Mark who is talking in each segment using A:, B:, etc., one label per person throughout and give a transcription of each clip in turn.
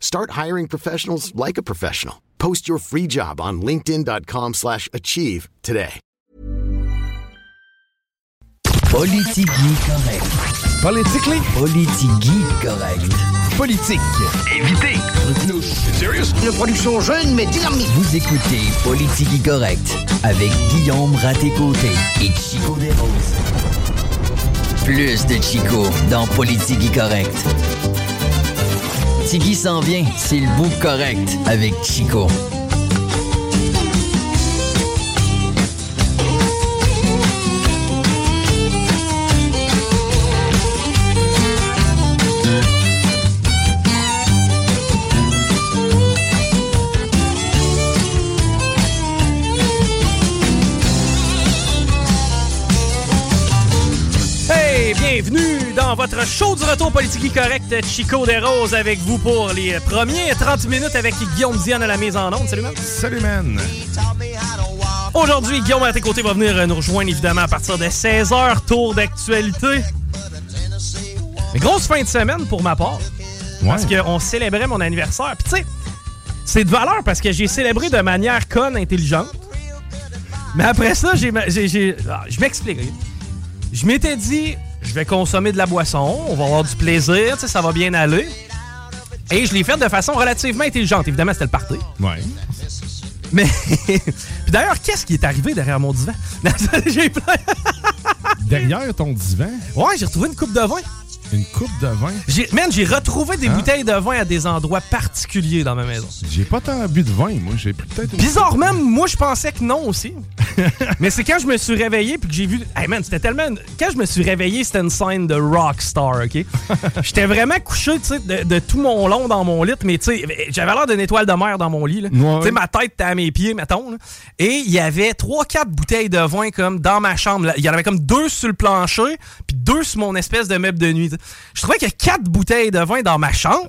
A: Start hiring professionals like a professional. Post your free job on linkedin.com/achieve slash achieve today.
B: Politigui correct.
C: Politically?
B: Politigui correct.
C: Politique.
D: Évitez. Serious?
E: Une production jeune mais dynamique.
B: Vous écoutez Politigui correct avec Guillaume Raté-Côté et Chico Desroses. Plus de Chico dans Politigui correct. Tigui s'en vient, c'est le bout correct avec Chico.
F: Bienvenue dans votre show du retour politique correct Chico des Roses avec vous pour les premiers 30 minutes avec Guillaume Diane à la mise en onde. Salut, man.
C: Salut, man.
F: Aujourd'hui, Guillaume à tes côtés va venir nous rejoindre évidemment à partir de 16h, tour d'actualité. Grosse fin de semaine pour ma part. Parce qu'on célébrait mon anniversaire. Puis tu sais, c'est de valeur parce que j'ai célébré de manière conne, intelligente. Mais après ça, j'ai, ah, je m'explique. Je m'étais dit, je vais consommer de la boisson, on va avoir du plaisir, tu sais, ça va bien aller. Et je l'ai fait de façon relativement intelligente. Évidemment, c'était le party.
C: Ouais.
F: Mais. Puis d'ailleurs, qu'est-ce qui est arrivé derrière mon divan? j'ai plein.
C: Derrière ton divan,
F: Ouais, j'ai retrouvé une coupe de vin.
C: Une coupe de vin?
F: Man, j'ai retrouvé des
C: Hein?
F: bouteilles de vin à des endroits particuliers dans ma maison.
C: J'ai pas tant bu de vin, moi. J'ai peut-être.
F: Bizarrement, moi, je pensais que non aussi. Mais c'est quand je me suis réveillé puis que j'ai vu. Hey man, c'était tellement. Quand je me suis réveillé, c'était une scène de rockstar, OK? J'étais vraiment couché, tu sais, de, de tout mon long dans mon lit, mais tu sais, j'avais l'air d'une étoile de mer dans mon lit, là.
C: Ouais.
F: Tu sais, ma tête était à mes pieds, mettons, là. Et il y avait trois, quatre bouteilles de vin, comme, dans ma chambre. Il y en avait comme deux sur le plancher, puis deux sur mon espèce de meuble de nuit. Je trouvais qu'il y a quatre bouteilles de vin dans ma chambre.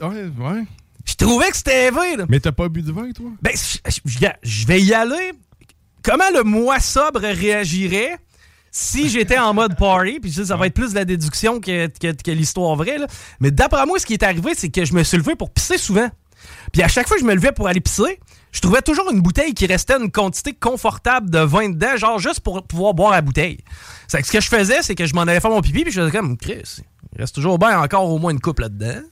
C: Ouais, ouais.
F: Je trouvais que c'était là.
C: Mais t'as pas bu de vin, toi?
F: Ben, je- vais y aller. Comment le moi sobre réagirait si j'étais en mode party? Puis ça, ça va être plus de la déduction que, que- que l'histoire vraie. là. Mais d'après moi, ce qui est arrivé, c'est que je me suis levé pour pisser souvent. Puis à chaque fois que je me levais pour aller pisser, je trouvais toujours une bouteille qui restait une quantité confortable de vin dedans, genre juste pour pouvoir boire la bouteille. C'est que ce que je faisais, c'est que je m'en allais faire mon pipi, puis je faisais comme, Chris, il reste toujours bien encore au moins une coupe là-dedans.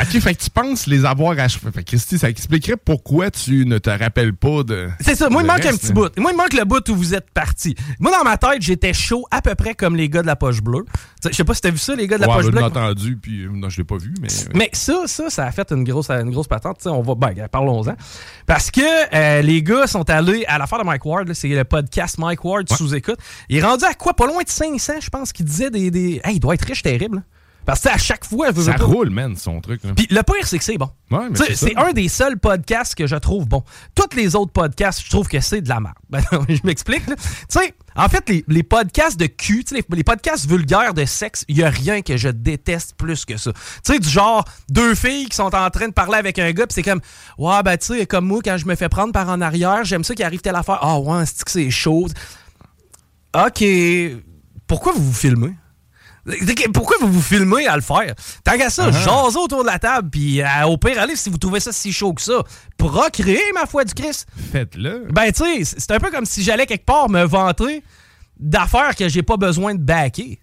C: Ok, fait que tu penses les avoir achevés. Fait que Christy, ça expliquerait pourquoi tu ne te rappelles pas de.
F: C'est ça, moi, il manque un petit
C: hein.
F: bout. Moi, il manque le bout où vous êtes parti. Moi, dans ma tête, j'étais chaud à peu près comme les gars de la poche bleue. Je sais pas si t'as vu ça, les gars de la
C: Ouais,
F: poche bleue.
C: l'ai entendu, puis euh, non, je l'ai pas vu, mais.
F: Mais ça, ça, ça a fait une grosse, une grosse patente. Tu sais, on va, ben, parlons-en. Parce que euh, les gars sont allés à l'affaire de Mike Ward, c'est le podcast Mike Ward sous écoute. Il est rendu à quoi? Pas loin de 500, je pense, qu'il disait des, des. Hey, il doit être riche terrible. là. Parce que à chaque fois, je veux
C: ça
F: pas-
C: roule, man, son truc.
F: Puis le pire, c'est que c'est bon.
C: Ouais, c'est
F: un des seuls podcasts que je trouve bon. Tous les autres podcasts, je trouve que c'est de la merde. Ben, je m'explique. Tu sais, en fait, les, les podcasts de cul, les, les podcasts vulgaires de sexe, il n'y a rien que je déteste plus que ça. Tu sais, du genre, deux filles qui sont en train de parler avec un gars, puis c'est comme, ouais, ben, tu sais, comme moi, quand je me fais prendre par en arrière, j'aime ça qu'il arrive telle affaire. Ah, ouais, c'est que c'est chaud? OK. Pourquoi vous vous filmez? Pourquoi vous vous filmez à le faire? Tant qu'à ça, jasez autour de la table, puis euh, au pire, allez, si vous trouvez ça si chaud que ça, procréez, ma foi du Christ.
C: Faites-le.
F: Ben, tu sais, c'est un peu comme si j'allais quelque part me vanter d'affaires que j'ai pas besoin de backer.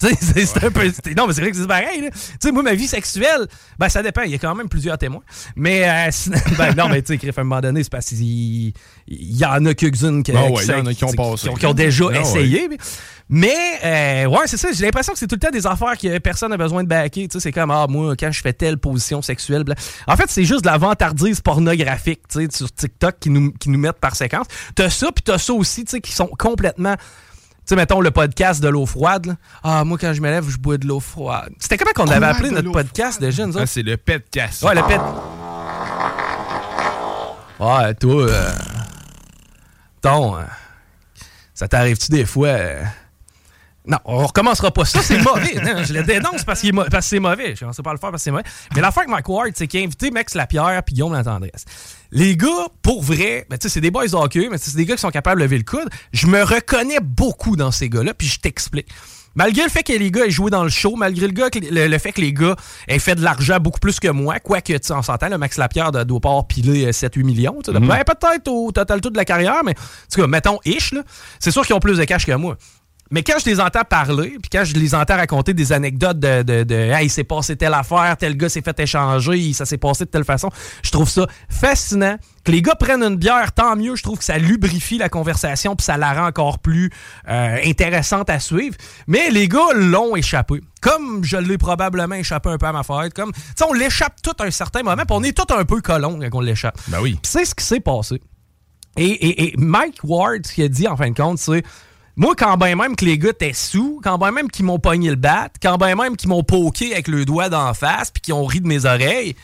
F: C'est- un peu. Non, mais c'est vrai que c'est pareil. là. Tu sais, moi, ma vie sexuelle, ben, ça dépend. Il y a quand même plusieurs témoins. Mais, euh, sinon- ben, non, mais tu sais, à un moment donné, c'est parce qu'il il y en a quelques-unes qui,
C: Ah ouais,
F: qui-
C: il y en a qui ont
F: qui-
C: passé.
F: qui ont- qui ont déjà
C: Ah ouais.
F: essayé. mais- Mais, euh, ouais, c'est ça. J'ai l'impression que c'est tout le temps des affaires que personne n'a besoin de backer. Tu sais, c'est comme, ah, moi, quand je fais telle position sexuelle. bla. En fait, c'est juste de la vantardise pornographique, tu sais, sur TikTok qui nous, qui nous mettent par séquence. T'as ça, puis t'as ça aussi, tu sais, qui sont complètement. Tu sais, mettons le podcast de l'eau froide. là. Ah, moi, quand je me lève, je bois de l'eau froide. C'était comment qu'on avait appelé notre podcast déjà, nous
C: Ah,
F: autres?
C: c'est le podcast.
F: Ouais, le pet. Ouais, toi, euh, ton, euh, ça t'arrive-tu des fois? euh, Non, on recommencera pas ça, c'est mauvais. Non, je le dénonce parce, mo- parce que c'est mauvais. Je ne sais pas le faire parce que c'est mauvais. Mais l'affaire avec Mike Ward, c'est qu'il a invité Max Lapierre puis Guillaume Lantendresse. Les gars, pour vrai, ben, c'est des boys de hockey, mais c'est des gars qui sont capables de lever le coude. Je me reconnais beaucoup dans ces gars-là, puis je t'explique. Malgré le fait que les gars aient joué dans le show, malgré le, gars que- le, le fait que les gars aient fait de l'argent beaucoup plus que moi, quoique, tu on s'entend, le Max Lapierre doit doit pas avoir pilé euh, 7-8 millions. tu sais, de- ben, peut-être au total tout de la carrière, mais en tout cas, mettons ish, c'est sûr qu'ils ont plus de cash que moi. Mais quand je les entends parler, puis quand je les entends raconter des anecdotes de, de, de Hey, il s'est passé telle affaire, tel gars s'est fait échanger, ça s'est passé de telle façon, je trouve ça fascinant. Que les gars prennent une bière, tant mieux. Je trouve que ça lubrifie la conversation, puis ça la rend encore plus euh, intéressante à suivre. Mais les gars l'ont échappé. Comme je l'ai probablement échappé un peu à ma fête. Comme, tu sais, on l'échappe tout à un certain moment, puis on est tout un peu colons quand on l'échappe.
C: Ben oui.
F: C'est ce qui s'est passé. Et, et- et Mike Ward, ce qu'il a dit en fin de compte, c'est moi, quand ben même que les gars étaient sous, quand ben même qu'ils m'ont pogné le bat, quand ben même qu'ils m'ont poké avec le doigt d'en face, puis qu'ils ont ri de mes oreilles,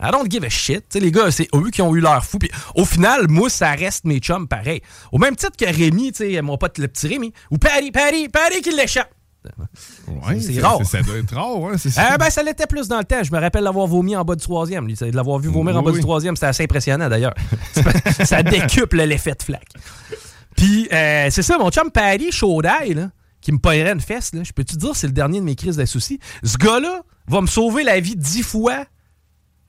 F: I don't give a shit. Tu sais, les gars, c'est eux qui ont eu leur fou. Puis au final, moi, ça reste mes chums pareil. Au même titre que Rémi, tu sais, mon pote le petit Rémi, ou Patty, Patty, Patty qui l'échappe.
C: Ouais,
F: C'est rare.
C: Ça doit être rare, hein, c'est.
F: Ah ben, ça l'était plus dans le temps. Je me rappelle l'avoir vomi en bas du troisième. lui. De l'avoir vu vomir en bas du troisième, c'était assez impressionnant d'ailleurs. ça décuple l'effet de flaque. Puis, euh, c'est ça, mon chum Patty Chaudaille, là, qui me paierait une fesse, là, je peux te dire, c'est le dernier de mes crises de soucis? Ce gars-là va me sauver la vie dix fois.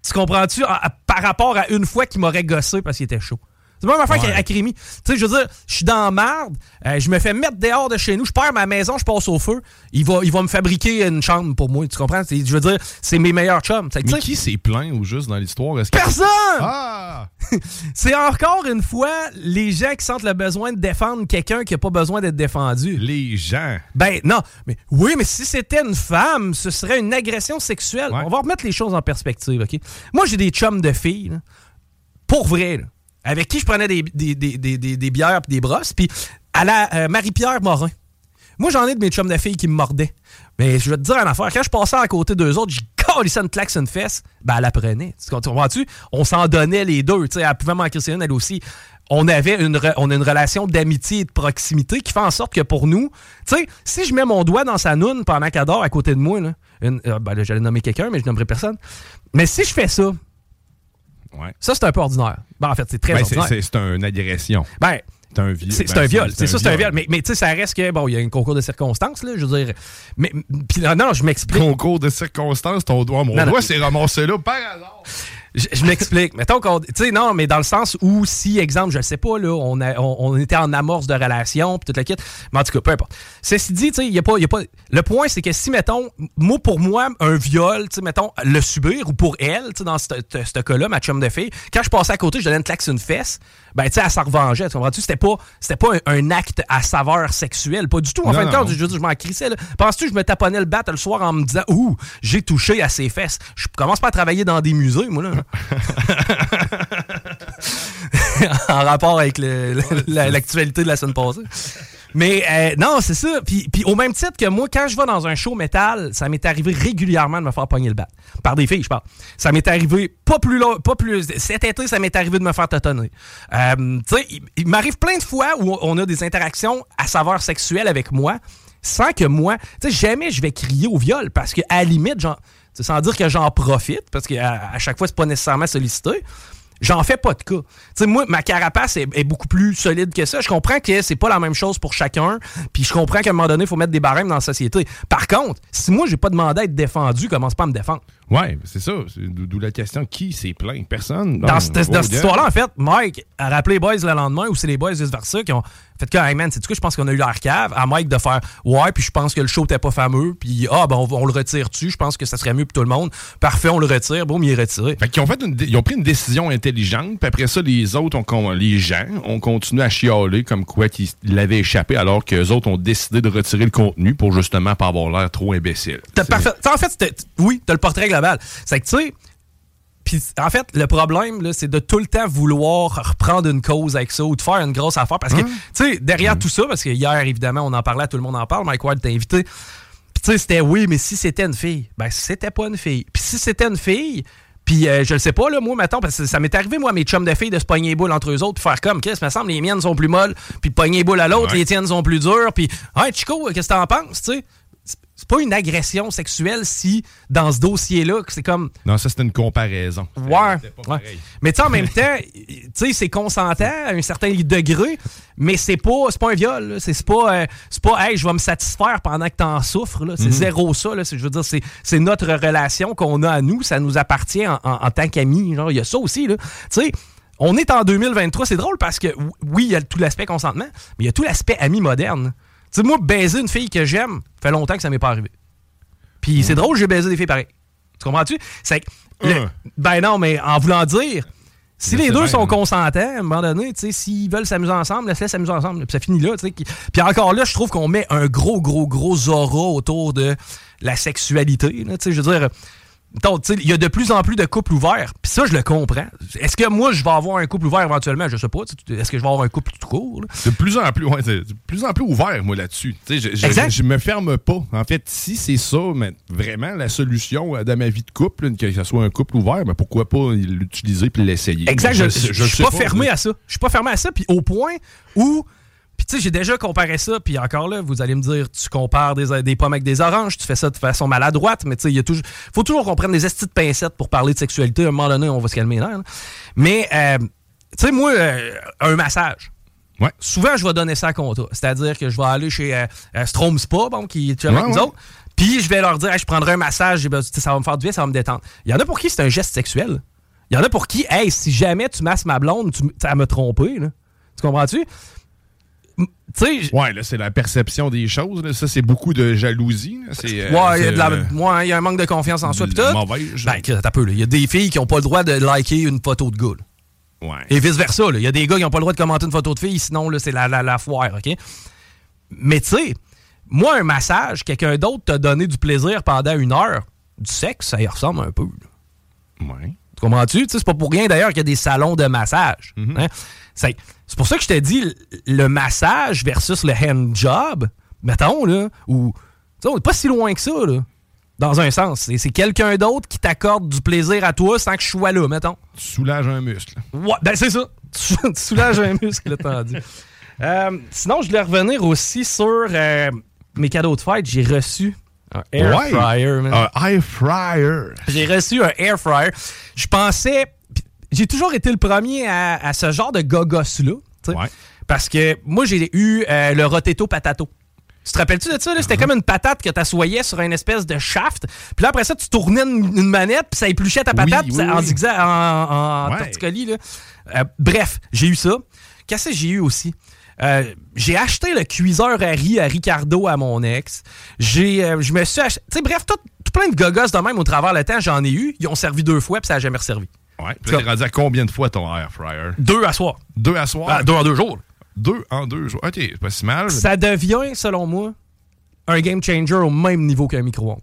F: Tu comprends-tu? à- à- par rapport à une fois qu'il m'aurait gossé parce qu'il était chaud. C'est même affaire
C: Ouais.
F: à Crémy. Tu sais, je veux dire, je suis dans la marde, euh, je me fais mettre dehors de chez nous, je perds ma maison, je passe au feu. Il va, il va me fabriquer une chambre pour moi, tu comprends? Je veux dire, c'est mes meilleurs chums. Tu sais,
C: Mais qui s'est plaint au juste dans l'histoire?
F: Personne!
C: Ah!
F: C'est encore une fois les gens qui sentent le besoin de défendre quelqu'un qui n'a pas besoin d'être défendu.
C: Les gens.
F: Ben non, mais oui, mais si c'était une femme, ce serait une agression sexuelle.
C: Ouais.
F: On va remettre les choses en perspective, OK? Moi, j'ai des chums de filles, là, pour vrai, là, avec qui je prenais des, des, des, des, des- des bières et des brosses, puis à la euh, Marie-Pierre Morin. Moi, j'en ai de mes chums de filles qui me mordaient. Mais je vais te dire une affaire. Quand je passais à côté d'eux autres, je calissais une claque sur une fesse. Ben, elle la prenait. Tu comprends-tu? On s'en donnait les deux. Tu sais, elle pouvait manquer une, elle aussi. On avait une, re- on a une relation d'amitié et de proximité qui fait en sorte que pour nous, tu sais, si je mets mon doigt dans sa noune pendant qu'elle dort à côté de moi, là, une- euh, ben là, j'allais nommer quelqu'un, mais je nommerai personne. Mais si je fais ça,
C: Ouais.
F: ça, c'est un peu ordinaire. Ben, en fait, c'est très
C: Ben,
F: ordinaire.
C: c'est, c'est une agression.
F: Ben,
C: C'est un viol.
F: c'est c'est
C: Ben,
F: un viol. C'est ça, c'est un viol. Mais, mais tu sais, ça reste que, bon, il y a un concours de circonstances, là, je veux dire. Mais, puis non, non, je m'explique.
C: Concours de circonstances, ton doigt, mon
F: non.
C: doigt s'est ramassé là par hasard.
F: Je, je m'explique. Mettons qu'on. Tu sais, non, mais dans le sens où, si, exemple, je sais pas, là, on, a- on, on était en amorce de relation, puis toute la kit. Mais en tout cas, peu importe. Ceci dit, tu sais, il y a pas, y a pas. Le point, c'est que si, mettons, moi, pour moi, un viol, tu sais, mettons, le subir, ou pour elle, tu sais, dans ce cas-là, ma chum de fille, quand je passais à côté, je donnais une claque sur une fesse, ben, tu sais, elle s'en revengeait. Tu comprends-tu? C'était pas, c'était pas un, un acte à saveur sexuelle. Pas du tout. En
C: Non,
F: fin de compte, je dire, je m'en crissais, là. Penses-tu je me taponnais le bat le soir en me disant, ouh, j'ai touché à ses fesses? Je commence pas à travailler dans des musées, moi, là. en rapport avec la- l'actualité de la semaine passée. Mais euh, non, c'est ça. Puis, puis au même titre que moi, quand je vais dans un show métal, ça m'est arrivé régulièrement de me faire pogner le bat. Par des filles, je parle. Ça m'est arrivé pas plus long, pas plus. Cet été, ça m'est arrivé de me faire tâtonner. Euh, tu sais, il, il m'arrive plein de fois où on a des interactions à saveur sexuelle avec moi, sans que moi, tu sais, jamais je vais crier au viol parce que à la limite, genre, tu sais, sans dire que j'en profite, parce qu'à chaque fois, c'est pas nécessairement sollicité. J'en fais pas de cas. Tu sais, moi, ma carapace est, est beaucoup plus solide que ça. Je comprends que c'est pas la même chose pour chacun. Puis je comprends qu'à un moment donné, il faut mettre des barèmes dans la société. Par contre, si moi, j'ai pas demandé à être défendu, commence pas à me défendre.
C: Ouais, c'est ça. D'où la question qui s'est plaint Personne.
F: Dans cette, dans cette
C: gars.
F: histoire-là, en fait, Mike a rappelé les boys le lendemain, ou c'est les boys vice-versa qui ont fait que, hey man, c'est quoi, je pense qu'on a eu l'air cave. À Mike de faire, ouais, puis je pense que le show n'était pas fameux, puis ah, ben on, le retire-tu, je pense que ça serait mieux pour tout le monde. Parfait, on le retire, bon, mais il est retiré.
C: Fait qu'ils ont, fait une ils ont pris une décision intelligente, puis après ça, les autres, ont, les gens, ont continué à chialer comme quoi qu'ils l'avaient échappé, alors qu'eux autres ont décidé de retirer le contenu pour justement pas avoir l'air trop imbécile.
F: Parfait. En fait, oui, t'as le portrait global. C'est que, tu sais, puis en fait, le problème, là, c'est de tout le temps vouloir reprendre une cause avec ça ou de faire une grosse affaire. Parce que,
C: Hein?
F: tu sais, derrière tout ça, parce que hier, évidemment, on en parlait, tout le monde en parle, Mike Ward t'a invité. Puis, tu sais, c'était oui, mais si c'était une fille, ben, c'était pas une fille. Puis, si c'était une fille, puis euh, je le sais pas, là, moi, mettons, parce que ça m'est arrivé, moi, mes chums de filles, de se pogner les boules entre eux autres, puis faire comme, qu'est-ce, me semble, les miennes sont plus molles, puis pogner les boules à l'autre,
C: Ouais.
F: les tiennes sont plus dures, puis, hey, Chico, qu'est-ce que t'en penses, tu sais? C'est- C'est pas une agression sexuelle si, dans ce dossier-là, c'est comme,
C: Non, ça, c'était une comparaison.
F: Ouais. Mais tu sais, en même temps, tu sais, c'est consentant à un certain degré, mais c'est pas, c'est pas un viol. C'est c'est pas, euh, c'est pas, hey, je vais me satisfaire pendant que t'en souffres. là. C'est zéro ça. Là. C'est- Je veux dire, c'est c'est notre relation qu'on a à nous. Ça nous appartient en, en- en tant qu'amis. Genre, Il y a ça aussi. là. Tu sais, on est en 2023. C'est drôle parce que, oui, il y a tout l'aspect consentement, mais il y a tout l'aspect ami moderne. Tu sais, moi, baiser une fille que j'aime, fait longtemps que ça m'est pas arrivé. Puis c'est drôle, j'ai baisé des filles pareilles. Tu comprends-tu? C'est que le-
C: Hum.
F: Ben non, mais en voulant dire, si les deux
C: bien,
F: sont
C: hein.
F: consentants, à un moment donné, tu sais, s'ils veulent s'amuser ensemble, laisse-les s'amuser ensemble. Puis ça finit là, tu sais. qui- Puis encore là, je trouve qu'on met un gros, gros, gros aura autour de la sexualité. là, Tu sais, je veux dire, il y a de plus en plus de couples ouverts. Puis ça, je le comprends. Est-ce que moi, je vais avoir un couple ouvert éventuellement? Je sais pas. Est-ce que je vais avoir un couple tout court? là?
C: De plus en plus, ouais, de plus en plus ouvert, moi, là-dessus. Je, je, je me ferme pas. En fait, si c'est ça, mais vraiment la solution euh, dans ma vie de couple, que ce soit un couple ouvert, mais pourquoi pas l'utiliser puis l'essayer?
F: Exact, je, je,
C: je
F: suis pas, fermé à ça. Je suis pas fermé à ça, puis au point où. Puis tu sais, j'ai déjà comparé ça, puis encore là, vous allez me dire, tu compares des, des pommes avec des oranges, tu fais ça de façon maladroite, mais tu sais, il y a toujours. faut toujours qu'on prenne des estis de pincettes pour parler de sexualité. À un moment donné, on va se calmer là. là. Mais, euh, tu sais, moi, euh, un massage.
C: Ouais.
F: Souvent, je vais donner ça à contrat. C'est-à-dire que je vais aller chez euh, euh, Strom Spa, bon, qui est avec
C: Ouais,
F: nous
C: ouais.
F: autres, puis je vais leur dire, Hey, je prendrai un massage, ça va me faire du bien, ça va me détendre. Il y en a pour qui c'est un geste sexuel. Il y en a pour qui, hey, si jamais tu masses ma blonde, tu, ça me trompé, là. Tu comprends-tu? M- Tu sais, j-
C: Ouais, là, c'est la perception des choses. là. Ça, c'est beaucoup de jalousie. C'est, euh,
F: ouais, il y
C: euh,
F: ouais, il y a un manque de confiance en soi. pis tout. Ben, t'as peu, là. Il y a des filles qui n'ont pas le droit de liker une photo de gars. là.
C: ouais.
F: Et vice-versa. Il y a des gars qui n'ont pas le droit de commenter une photo de fille, sinon là, c'est la, la, la foire, OK? Mais tu sais, moi, un massage, quelqu'un d'autre t'a donné du plaisir pendant une heure, du sexe, ça y ressemble un peu. là.
C: Ouais.
F: Tu comprends-tu? C'est pas pour rien d'ailleurs qu'il y a des salons de massage. Hein? C'est pour ça que je te dis le- massage versus le hand job, mettons, là, ou. on n'est pas si loin que ça, là. Dans un sens. C'est- C'est quelqu'un d'autre qui t'accorde du plaisir à toi sans que je sois là, mettons.
C: Tu soulages un muscle.
F: Ouais, ben c'est ça. Tu, tu soulages un muscle, tendu. Euh, sinon, je voulais revenir aussi sur euh, mes cadeaux de fête. J'ai reçu un air
C: Ouais.
F: fryer, man.
C: Un air fryer.
F: J'ai reçu un air fryer. Je pensais. J'ai toujours été le premier à, à ce genre de gogos-là.
C: Ouais.
F: Parce que moi, j'ai eu euh, le rotetto patato. Tu te rappelles-tu de ça? là? C'était comme une patate que tu assoyais sur une espèce de shaft. Puis là, après ça, tu tournais une, une manette, puis ça épluchait ta patate puis
C: oui,
F: ça- en zigzag, en, en
C: Ouais.
F: torticolis. là. Euh, bref, j'ai eu ça. Qu'est-ce que j'ai eu aussi? Euh, j'ai acheté le cuiseur à riz à Ricardo à mon ex. J'ai, euh, je me suis acheté. Tu sais, bref, tout, tout plein de gogos de même au travers le temps, j'en ai eu. Ils ont servi deux fois, puis ça n'a jamais servi.
C: Ouais. Là, t'es rendu à combien de fois ton air fryer?
F: Deux à soir.
C: Deux à soir?
F: Ah, deux en deux jours.
C: Deux en deux jours. OK, c'est pas si mal.
F: Ça devient, selon moi, un game changer au même niveau qu'un micro-ondes.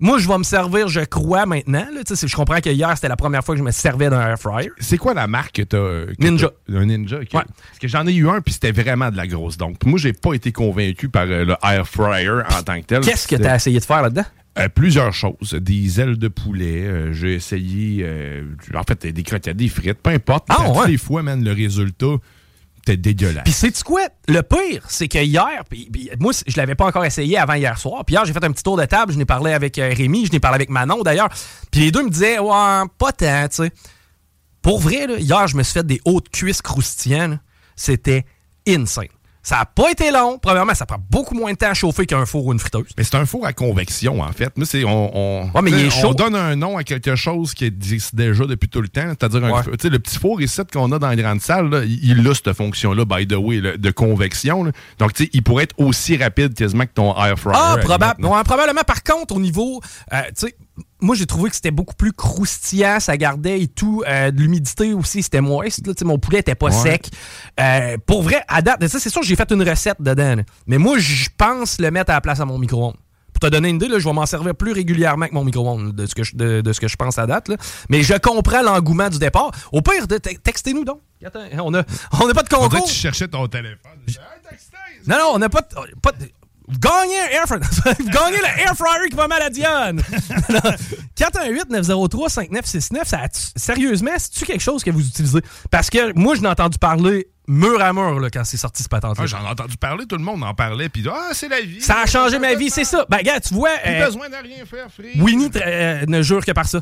F: Moi, je vais me servir, je crois, maintenant. là. Tu je comprends que hier, c'était la première fois que je me servais d'un air fryer.
C: C'est quoi la marque que t'as? que
F: Ninja.
C: t'as? Un Ninja, OK.
F: Ouais.
C: Parce que j'en ai eu un, puis c'était vraiment de la grosse. Donc, moi, j'ai pas été convaincu par euh, le air fryer en tant que tel.
F: Qu'est-ce que tu
C: C'était-
F: as essayé de faire là-dedans?
C: Euh, plusieurs choses. Des ailes de poulet. euh, j'ai essayé, euh, en fait, des croquettes, des frites, peu importe.
F: Ah, ouais.
C: les fois, man, le résultat, c'était dégueulasse.
F: Puis sais-tu quoi? Le pire, c'est que hier, puis moi, je l'avais pas encore essayé avant hier soir. Puis hier, j'ai fait un petit tour de table. Je n'ai parlé avec Rémi, je n'ai parlé avec Manon d'ailleurs. Puis les deux me disaient, ouais, pas tant, tu sais. Pour vrai, là, hier, je me suis fait des hautes cuisses croustillantes. C'était insane. Ça n'a pas été long. Premièrement, ça prend beaucoup moins de temps à chauffer qu'un four ou une friteuse.
C: Mais c'est un four à convection, en fait. Mais c'est, on, on,
F: Ouais, mais il est
C: on
F: chaud.
C: donne un nom à quelque chose qui existe déjà depuis tout le temps. C'est-à-dire, un-
F: Ouais.
C: tu sais, le petit four ici qu'on a dans la grande salle, là, il il a cette fonction-là, by the way, là, de convection. là. Donc, tu sais, il pourrait être aussi rapide quasiment que ton air fryer.
F: Ah, probable. Ouais, probablement. Par contre, au niveau, euh, tu sais, moi j'ai trouvé que c'était beaucoup plus croustillant, ça gardait et tout. Euh, de l'humidité aussi, c'était moist. là. Tu sais, mon poulet était pas
C: Ouais.
F: sec. Euh, pour vrai, à date, ça c'est sûr, j'ai fait une recette dedans. là. Mais moi, je pense le mettre à la place à mon micro-ondes. Pour te donner une idée, là, je vais m'en servir plus régulièrement que mon micro-ondes de ce que je, de, de ce que je pense à date. là. Mais je comprends l'engouement du départ. Au pire, textez-nous donc. Attends, on n'a on pas de concours.
C: que tu cherchais ton téléphone.
F: Non, non, on n'a pas, de- pas de- gagnez un air fryer. Vous gagnez le air fryer qui va mal à Dionne. 418-903-5969, ça a-tu- sérieusement, c'est-tu quelque chose que vous utilisez? Parce que moi, je n'ai entendu parler mur à mur là, quand c'est sorti ce patente
C: Ah, J'en ai entendu parler, tout le monde en parlait, puis ah, c'est la vie.
F: Ça a changé ma vie, c'est ça. Ben, gars, tu vois,
C: Plus
F: euh,
C: besoin de rien faire, free.
F: Winnie euh, ne jure que par ça.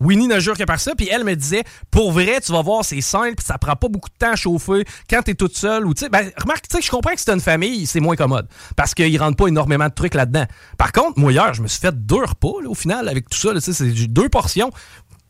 F: Winnie ne jure que par ça. Puis elle me disait, pour vrai, tu vas voir, c'est simple, puis ça prend pas beaucoup de temps à chauffer quand t'es toute seule. Ou, ben, remarque, tu sais, je comprends que c'est une famille, c'est moins commode. Parce qu'ils rentrent pas énormément de trucs là-dedans. Par contre, moi, hier, je me suis fait deux repas, là, au final, avec tout ça. c'est deux portions.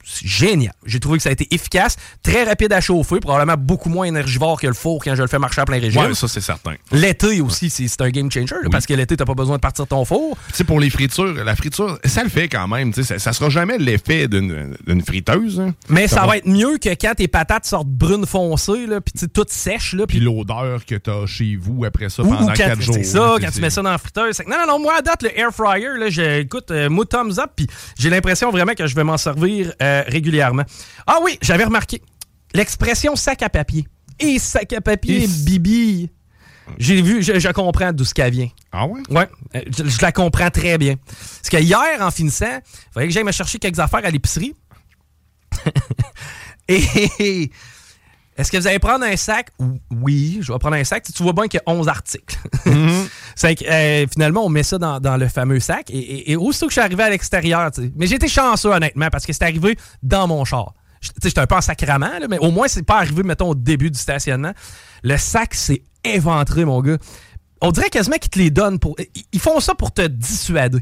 F: C'est génial. J'ai trouvé que ça a été efficace, très rapide à chauffer, probablement beaucoup moins énergivore que le four quand je le fais marcher à plein régime.
C: Ouais, ça, c'est certain.
F: L'été aussi, c'est c'est un game changer, parce que l'été, t'as pas besoin de partir ton four.
C: Tu sais, pour les fritures, la friture, ça le fait quand même. tu sais, Ça, ça sera jamais l'effet d'une friteuse. hein.
F: Mais ça
C: va
F: va être mieux que quand tes patates sortent brunes foncées, là, puis toutes sèches. Là,
C: Puis l'odeur que t'as chez vous après ça pendant
F: quand,
C: quatre jours.
F: c'est ça,
C: là,
F: quand tu mets ça dans la friteuse. c'est que- Non, non, non, moi, à date, le air fryer, là, écoute, euh, moi, thumbs up, puis j'ai l'impression vraiment que je vais m'en servir euh, régulièrement. Ah oui, j'avais remarqué l'expression sac à papier. Et sac à papier,
C: Et-
F: bibi. J'ai vu, je, je comprends d'où ce qu'elle vient.
C: Ah ouais?
F: Ouais, euh, je, je la comprends très bien. Parce que hier, en finissant, il fallait que j'aille me chercher quelques affaires à l'épicerie. Et est-ce que vous allez prendre un sac? Oui, je vais prendre un sac. Tu vois bien qu'il y a 11 articles. C'est que, euh, finalement, on met ça dans, dans le fameux sac. Et, et- et aussitôt que je suis arrivé à l'extérieur, mais j'ai été chanceux, honnêtement, parce que c'est arrivé dans mon char. Je- tu sais, J'étais un peu en sacrament, là, mais au moins, c'est pas arrivé, mettons, au début du stationnement. Le sac s'est éventré, mon gars. On dirait quasiment qu'ils te les donnent pour. ils- font ça pour te dissuader.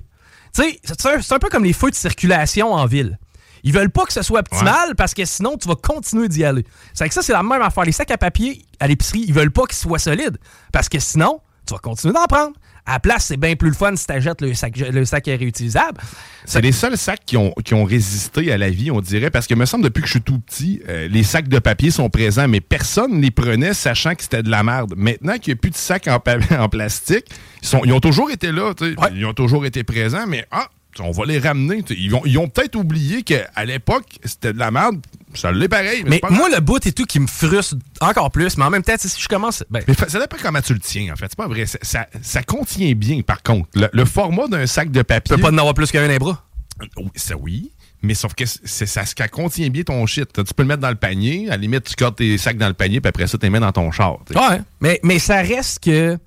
F: Tu sais, c'est un, c'est un peu comme les feux de circulation en ville. Ils veulent pas que ce soit optimal parce que sinon, tu vas continuer d'y aller. C'est que ça, c'est la même affaire. Les sacs à papier à l'épicerie, ils veulent pas qu'ils soient solides parce que sinon, tu vas continuer d'en prendre. À la place, c'est bien plus le fun si t'achètes le sac, le sac réutilisable.
C: C'est les seuls sacs qui ont, qui ont résisté à la vie, on dirait, parce que me semble depuis que je suis tout petit, euh, les sacs de papier sont présents, mais personne ne les prenait sachant que c'était de la merde. Maintenant qu'il n'y a plus de sacs en, plastique, ils, sont, ils ont toujours été là,
F: Ouais.
C: ils ont toujours été présents, mais ah, on va les ramener. tu. Ils ont, ils ont peut-être oublié qu'à l'époque, c'était de la merde. Ça l'est pareil. Mais,
F: Mais
C: c'est pas
F: moi,
C: grave.
F: le bout et tout qui me frustre encore plus, mais en même temps, tu si je commence. ben,
C: Mais ça dépend comment tu le tiens, en fait. C'est pas vrai. Ça, ça- ça contient bien, par contre. Le, le format d'un sac de
F: tu
C: papier.
F: peux pas en avoir plus qu'un des bras.
C: Oui, Ça oui. Mais sauf que c'est ça, ça contient bien ton shit. Tu peux le mettre dans le panier. À la limite, tu cordes tes sacs dans le panier, puis après ça, tu les mets dans ton char. tu.
F: Ouais. Mais, mais ça reste que.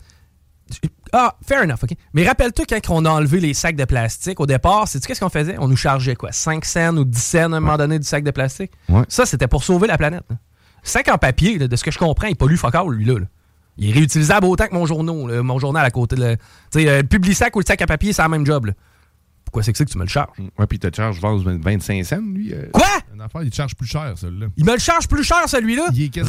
F: Ah, fair enough, OK. Mais rappelle-toi quand on a enlevé les sacs de plastique, au départ, c'est tu qu'est-ce qu'on faisait? On nous chargeait quoi? 5 cents ou 10 cents à un moment donné du sac de plastique?
C: Ouais.
F: Ça, c'était pour sauver la planète. là. Le sac en papier, là, de ce que je comprends, il pollue fuck all, lui, là. là. Il est réutilisable autant que mon journal, mon journal à côté de. Tu sais, euh, le Publisac ou le sac à papier, c'est la même job, là. Pourquoi c'est que c'est que tu me le charges?
C: Ouais, puis il te charge, je pense, 25 cents, lui. euh.
F: Quoi?
C: Une affaire, il te charge plus cher, celui-là.
F: Il me le charge plus cher, celui-là?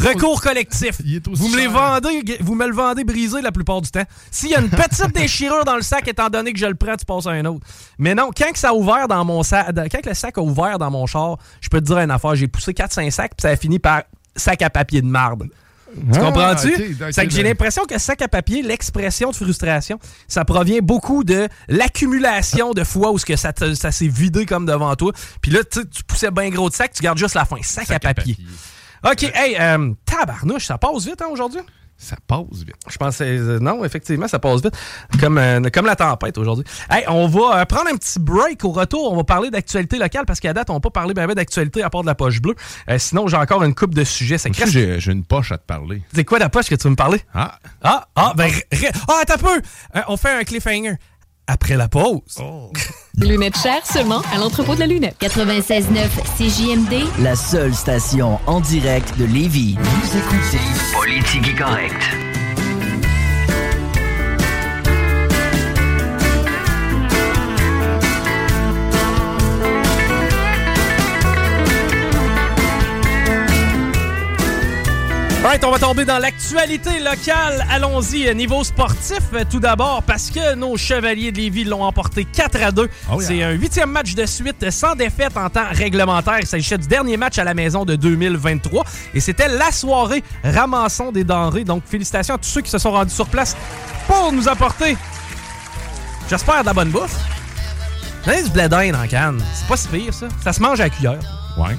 F: Recours collectif.
C: Il est aussi
F: vous me les vendez, vous me le vendez brisé la plupart du temps. S'il y a une petite déchirure dans le sac, étant donné que je le prends, tu passes à un autre. Mais non, quand que ça a ouvert dans mon sac, quand que le sac a ouvert dans mon char, je peux te dire une affaire, j'ai poussé 4-5 sacs, puis ça a fini par sac à papier de marde. Tu
C: Ah,
F: comprends-tu? c'est que j'ai l'impression que sac à papier, l'expression de frustration, ça provient beaucoup de l'accumulation de fois où ce que ça, te- ça s'est vidé comme devant toi. Puis là, tu poussais bien gros de sac, tu gardes juste la fin. Sac, à papier. OK, hey, euh, tabarnouche, ça passe vite hein, aujourd'hui?
C: Ça passe vite.
F: Je pensais. euh, non, effectivement, ça passe vite. Comme, euh, comme la tempête aujourd'hui. Hey, on va euh, prendre un petit break au retour. On va parler d'actualité locale parce qu'à date, on n'a pas parlé ben, d'actualité à part de la poche bleue. Euh, sinon, j'ai encore une coupe de sujets. C'est
C: Aussi, J'ai j'ai une poche à te parler.
F: C'est quoi la poche que tu veux me parler?
C: Ah,
F: Ah, ah, ben, ah, attends un peu! On fait un cliffhanger. Après la pause.
G: Lunettes chères seulement à l'entrepôt de la lunette.
H: 96.9 CJMD,
B: La seule station en direct de Lévis. Vous écoutez Politique correcte.
F: On va tomber dans l'actualité locale. Allons-y, niveau sportif, tout d'abord, parce que nos Chevaliers de Lévis l'ont emporté 4 à 2.
C: Oh yeah.
F: C'est un huitième match de suite sans défaite en temps réglementaire. Il s'agissait du dernier match à la maison de 2023. Et c'était la soirée ramassons des denrées. Donc, félicitations à tous ceux qui se sont rendus sur place pour nous apporter, j'espère, de la bonne bouffe. Avez du blé d'Inde en canne. C'est pas si pire, ça. Ça se mange à la cuillère.
C: Ouais.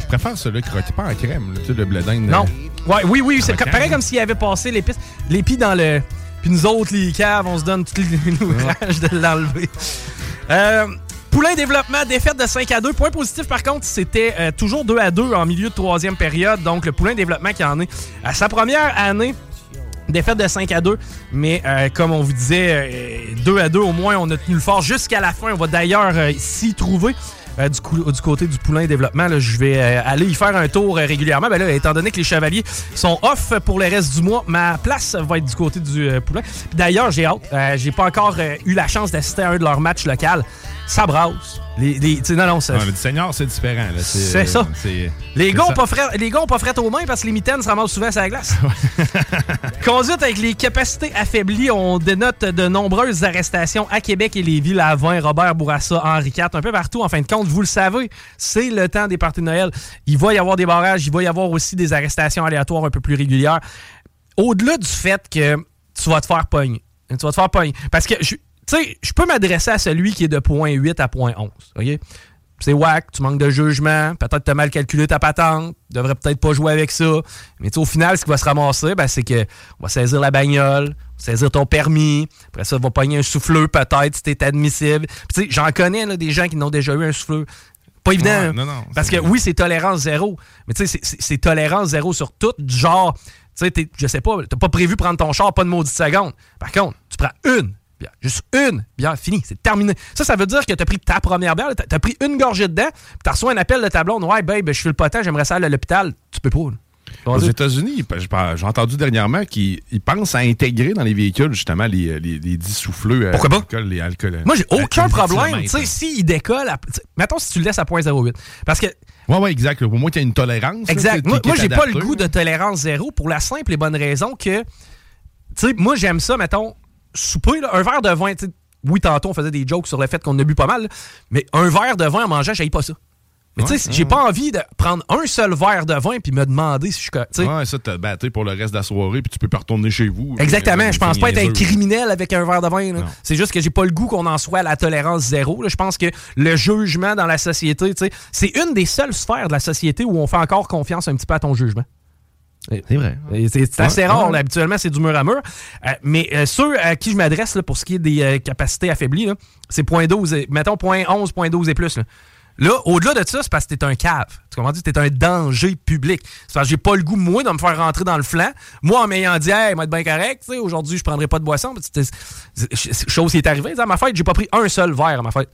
C: Je préfère celui qui rôtit pas en crème, là, tu sais, le blé d'Inde.
F: Non.
C: Euh,
F: Ouais, oui, oui, c'est pareil comme s'il avait passé l'épice, l'épi dans le. Puis nous autres, les caves, on se donne tout l'ouvrage de l'enlever. Euh, Poulain Développement, défaite de 5 à 2. Point positif, par contre, c'était euh, toujours 2 à 2 en milieu de troisième période. Donc, le Poulain Développement qui en est à sa première année. Défaite de 5 à 2, mais euh, comme on vous disait, euh, 2 à 2 au moins, on a tenu le fort jusqu'à la fin. On va d'ailleurs euh, s'y trouver. Euh, du, côté du poulain développement, là, je vais euh, aller y faire un tour euh, régulièrement. Ben là, étant donné que les chevaliers sont off pour le reste du mois, ma place va être du côté du poulain. D'ailleurs, j'ai hâte. J'ai pas encore eu la chance d'assister à un de leurs matchs locaux. Ça brasse. Les, les- tu sais, non, non, ça,
C: le senior, c'est différent.
F: C'est ça.
C: c'est-
F: les gars, pas fret- les gars ont pas fret aux mains parce que les mitaines se ramassent souvent sur la glace. Conduite avec les capacités affaiblies, on dénote de nombreuses arrestations à Québec et les villes à 20, Robert Bourassa, Henri IV, un peu partout. En fin de compte, vous le savez, c'est le temps des parties de Noël. Il va y avoir des barrages, il va y avoir aussi des arrestations aléatoires un peu plus régulières. Au-delà du fait que tu vas te faire pogner. Tu vas te faire pogner. Parce que, je- tu sais, je peux m'adresser à celui qui est de point 8 à point 11. OK? c'est whack, tu manques de jugement, peut-être tu as mal calculé ta patente, tu devrais peut-être pas jouer avec ça. Mais au final, ce qui va se ramasser, ben, c'est que on va saisir la bagnole, saisir ton permis, après ça, on va pogner un souffleur peut-être si t'es admissible. Tu sais, j'en connais là, des gens qui n'ont déjà eu un souffleur. Pas évident.
C: Ouais,
F: hein?
C: non, non,
F: Parce que oui, c'est tolérance zéro. Mais tu sais, c'est- tolérance zéro sur tout. Du genre, tu sais, je sais pas, t'as pas prévu prendre ton char, pas de maudite seconde. Par contre, tu prends une bière, juste une bière, fini, c'est terminé. Ça, ça veut dire que t'as pris ta première bière, t'as t'as pris une gorgée dedans, puis t'as reçu un appel de ta blonde. Ouais, babe, je suis le potent, j'aimerais ça aller à l'hôpital. Tu peux pas. là. Tu
C: Aux États-Unis, j'ai entendu dernièrement qu'ils ils pensent à intégrer dans les véhicules justement les, les, les dits souffleux. euh,
F: Pourquoi pas?
C: les alcools.
F: Moi, j'ai
C: euh,
F: aucun problème. Tu sais, s'il décolle, à- tu mettons si tu le laisses à 0.08. Parce que
C: Ouais, ouais, exact. Pour moi, tu as une tolérance.
F: Exact. Moi, moi, j'ai pas le goût de tolérance zéro pour la simple et bonne raison que, tu sais, moi, j'aime ça, mettons, souper, là, un verre de vin, oui, tantôt, on faisait des jokes sur le fait qu'on a bu pas mal, mais un verre de vin en mangeant, j'aille pas ça. Mais tu sais,
C: Ouais,
F: j'ai
C: ouais.
F: pas envie de prendre un seul verre de vin puis me demander si je suis.
C: Ouais, ça, t'as battu pour le reste de la soirée, puis tu peux pas retourner chez vous.
F: Exactement. Je pense pas être un criminel avec un verre de vin. C'est juste que j'ai pas le goût qu'on en soit à la tolérance zéro. Je pense que le jugement dans la société, tu sais, c'est une des seules sphères de la société où on fait encore confiance un petit peu à ton jugement.
C: C'est vrai.
F: C'est assez
C: Ouais,
F: rare, là. habituellement, c'est du mur à mur. Euh, mais euh, ceux à qui je m'adresse pour ce qui est des euh, capacités affaiblies, c'est point 12, et- mettons point 11, point 12 et plus. Là, Là, au-delà de ça, c'est parce que t'es un cave. Tu comprends? T'es un danger public. C'est parce que j'ai pas le goût, moi, de me faire rentrer dans le flanc. Moi, en m'ayant dit, hey, moi, être bien correct, aujourd'hui, je prendrai pas de boisson. Chose qui est arrivée. À ma fête, j'ai pas pris un seul verre à ma fête.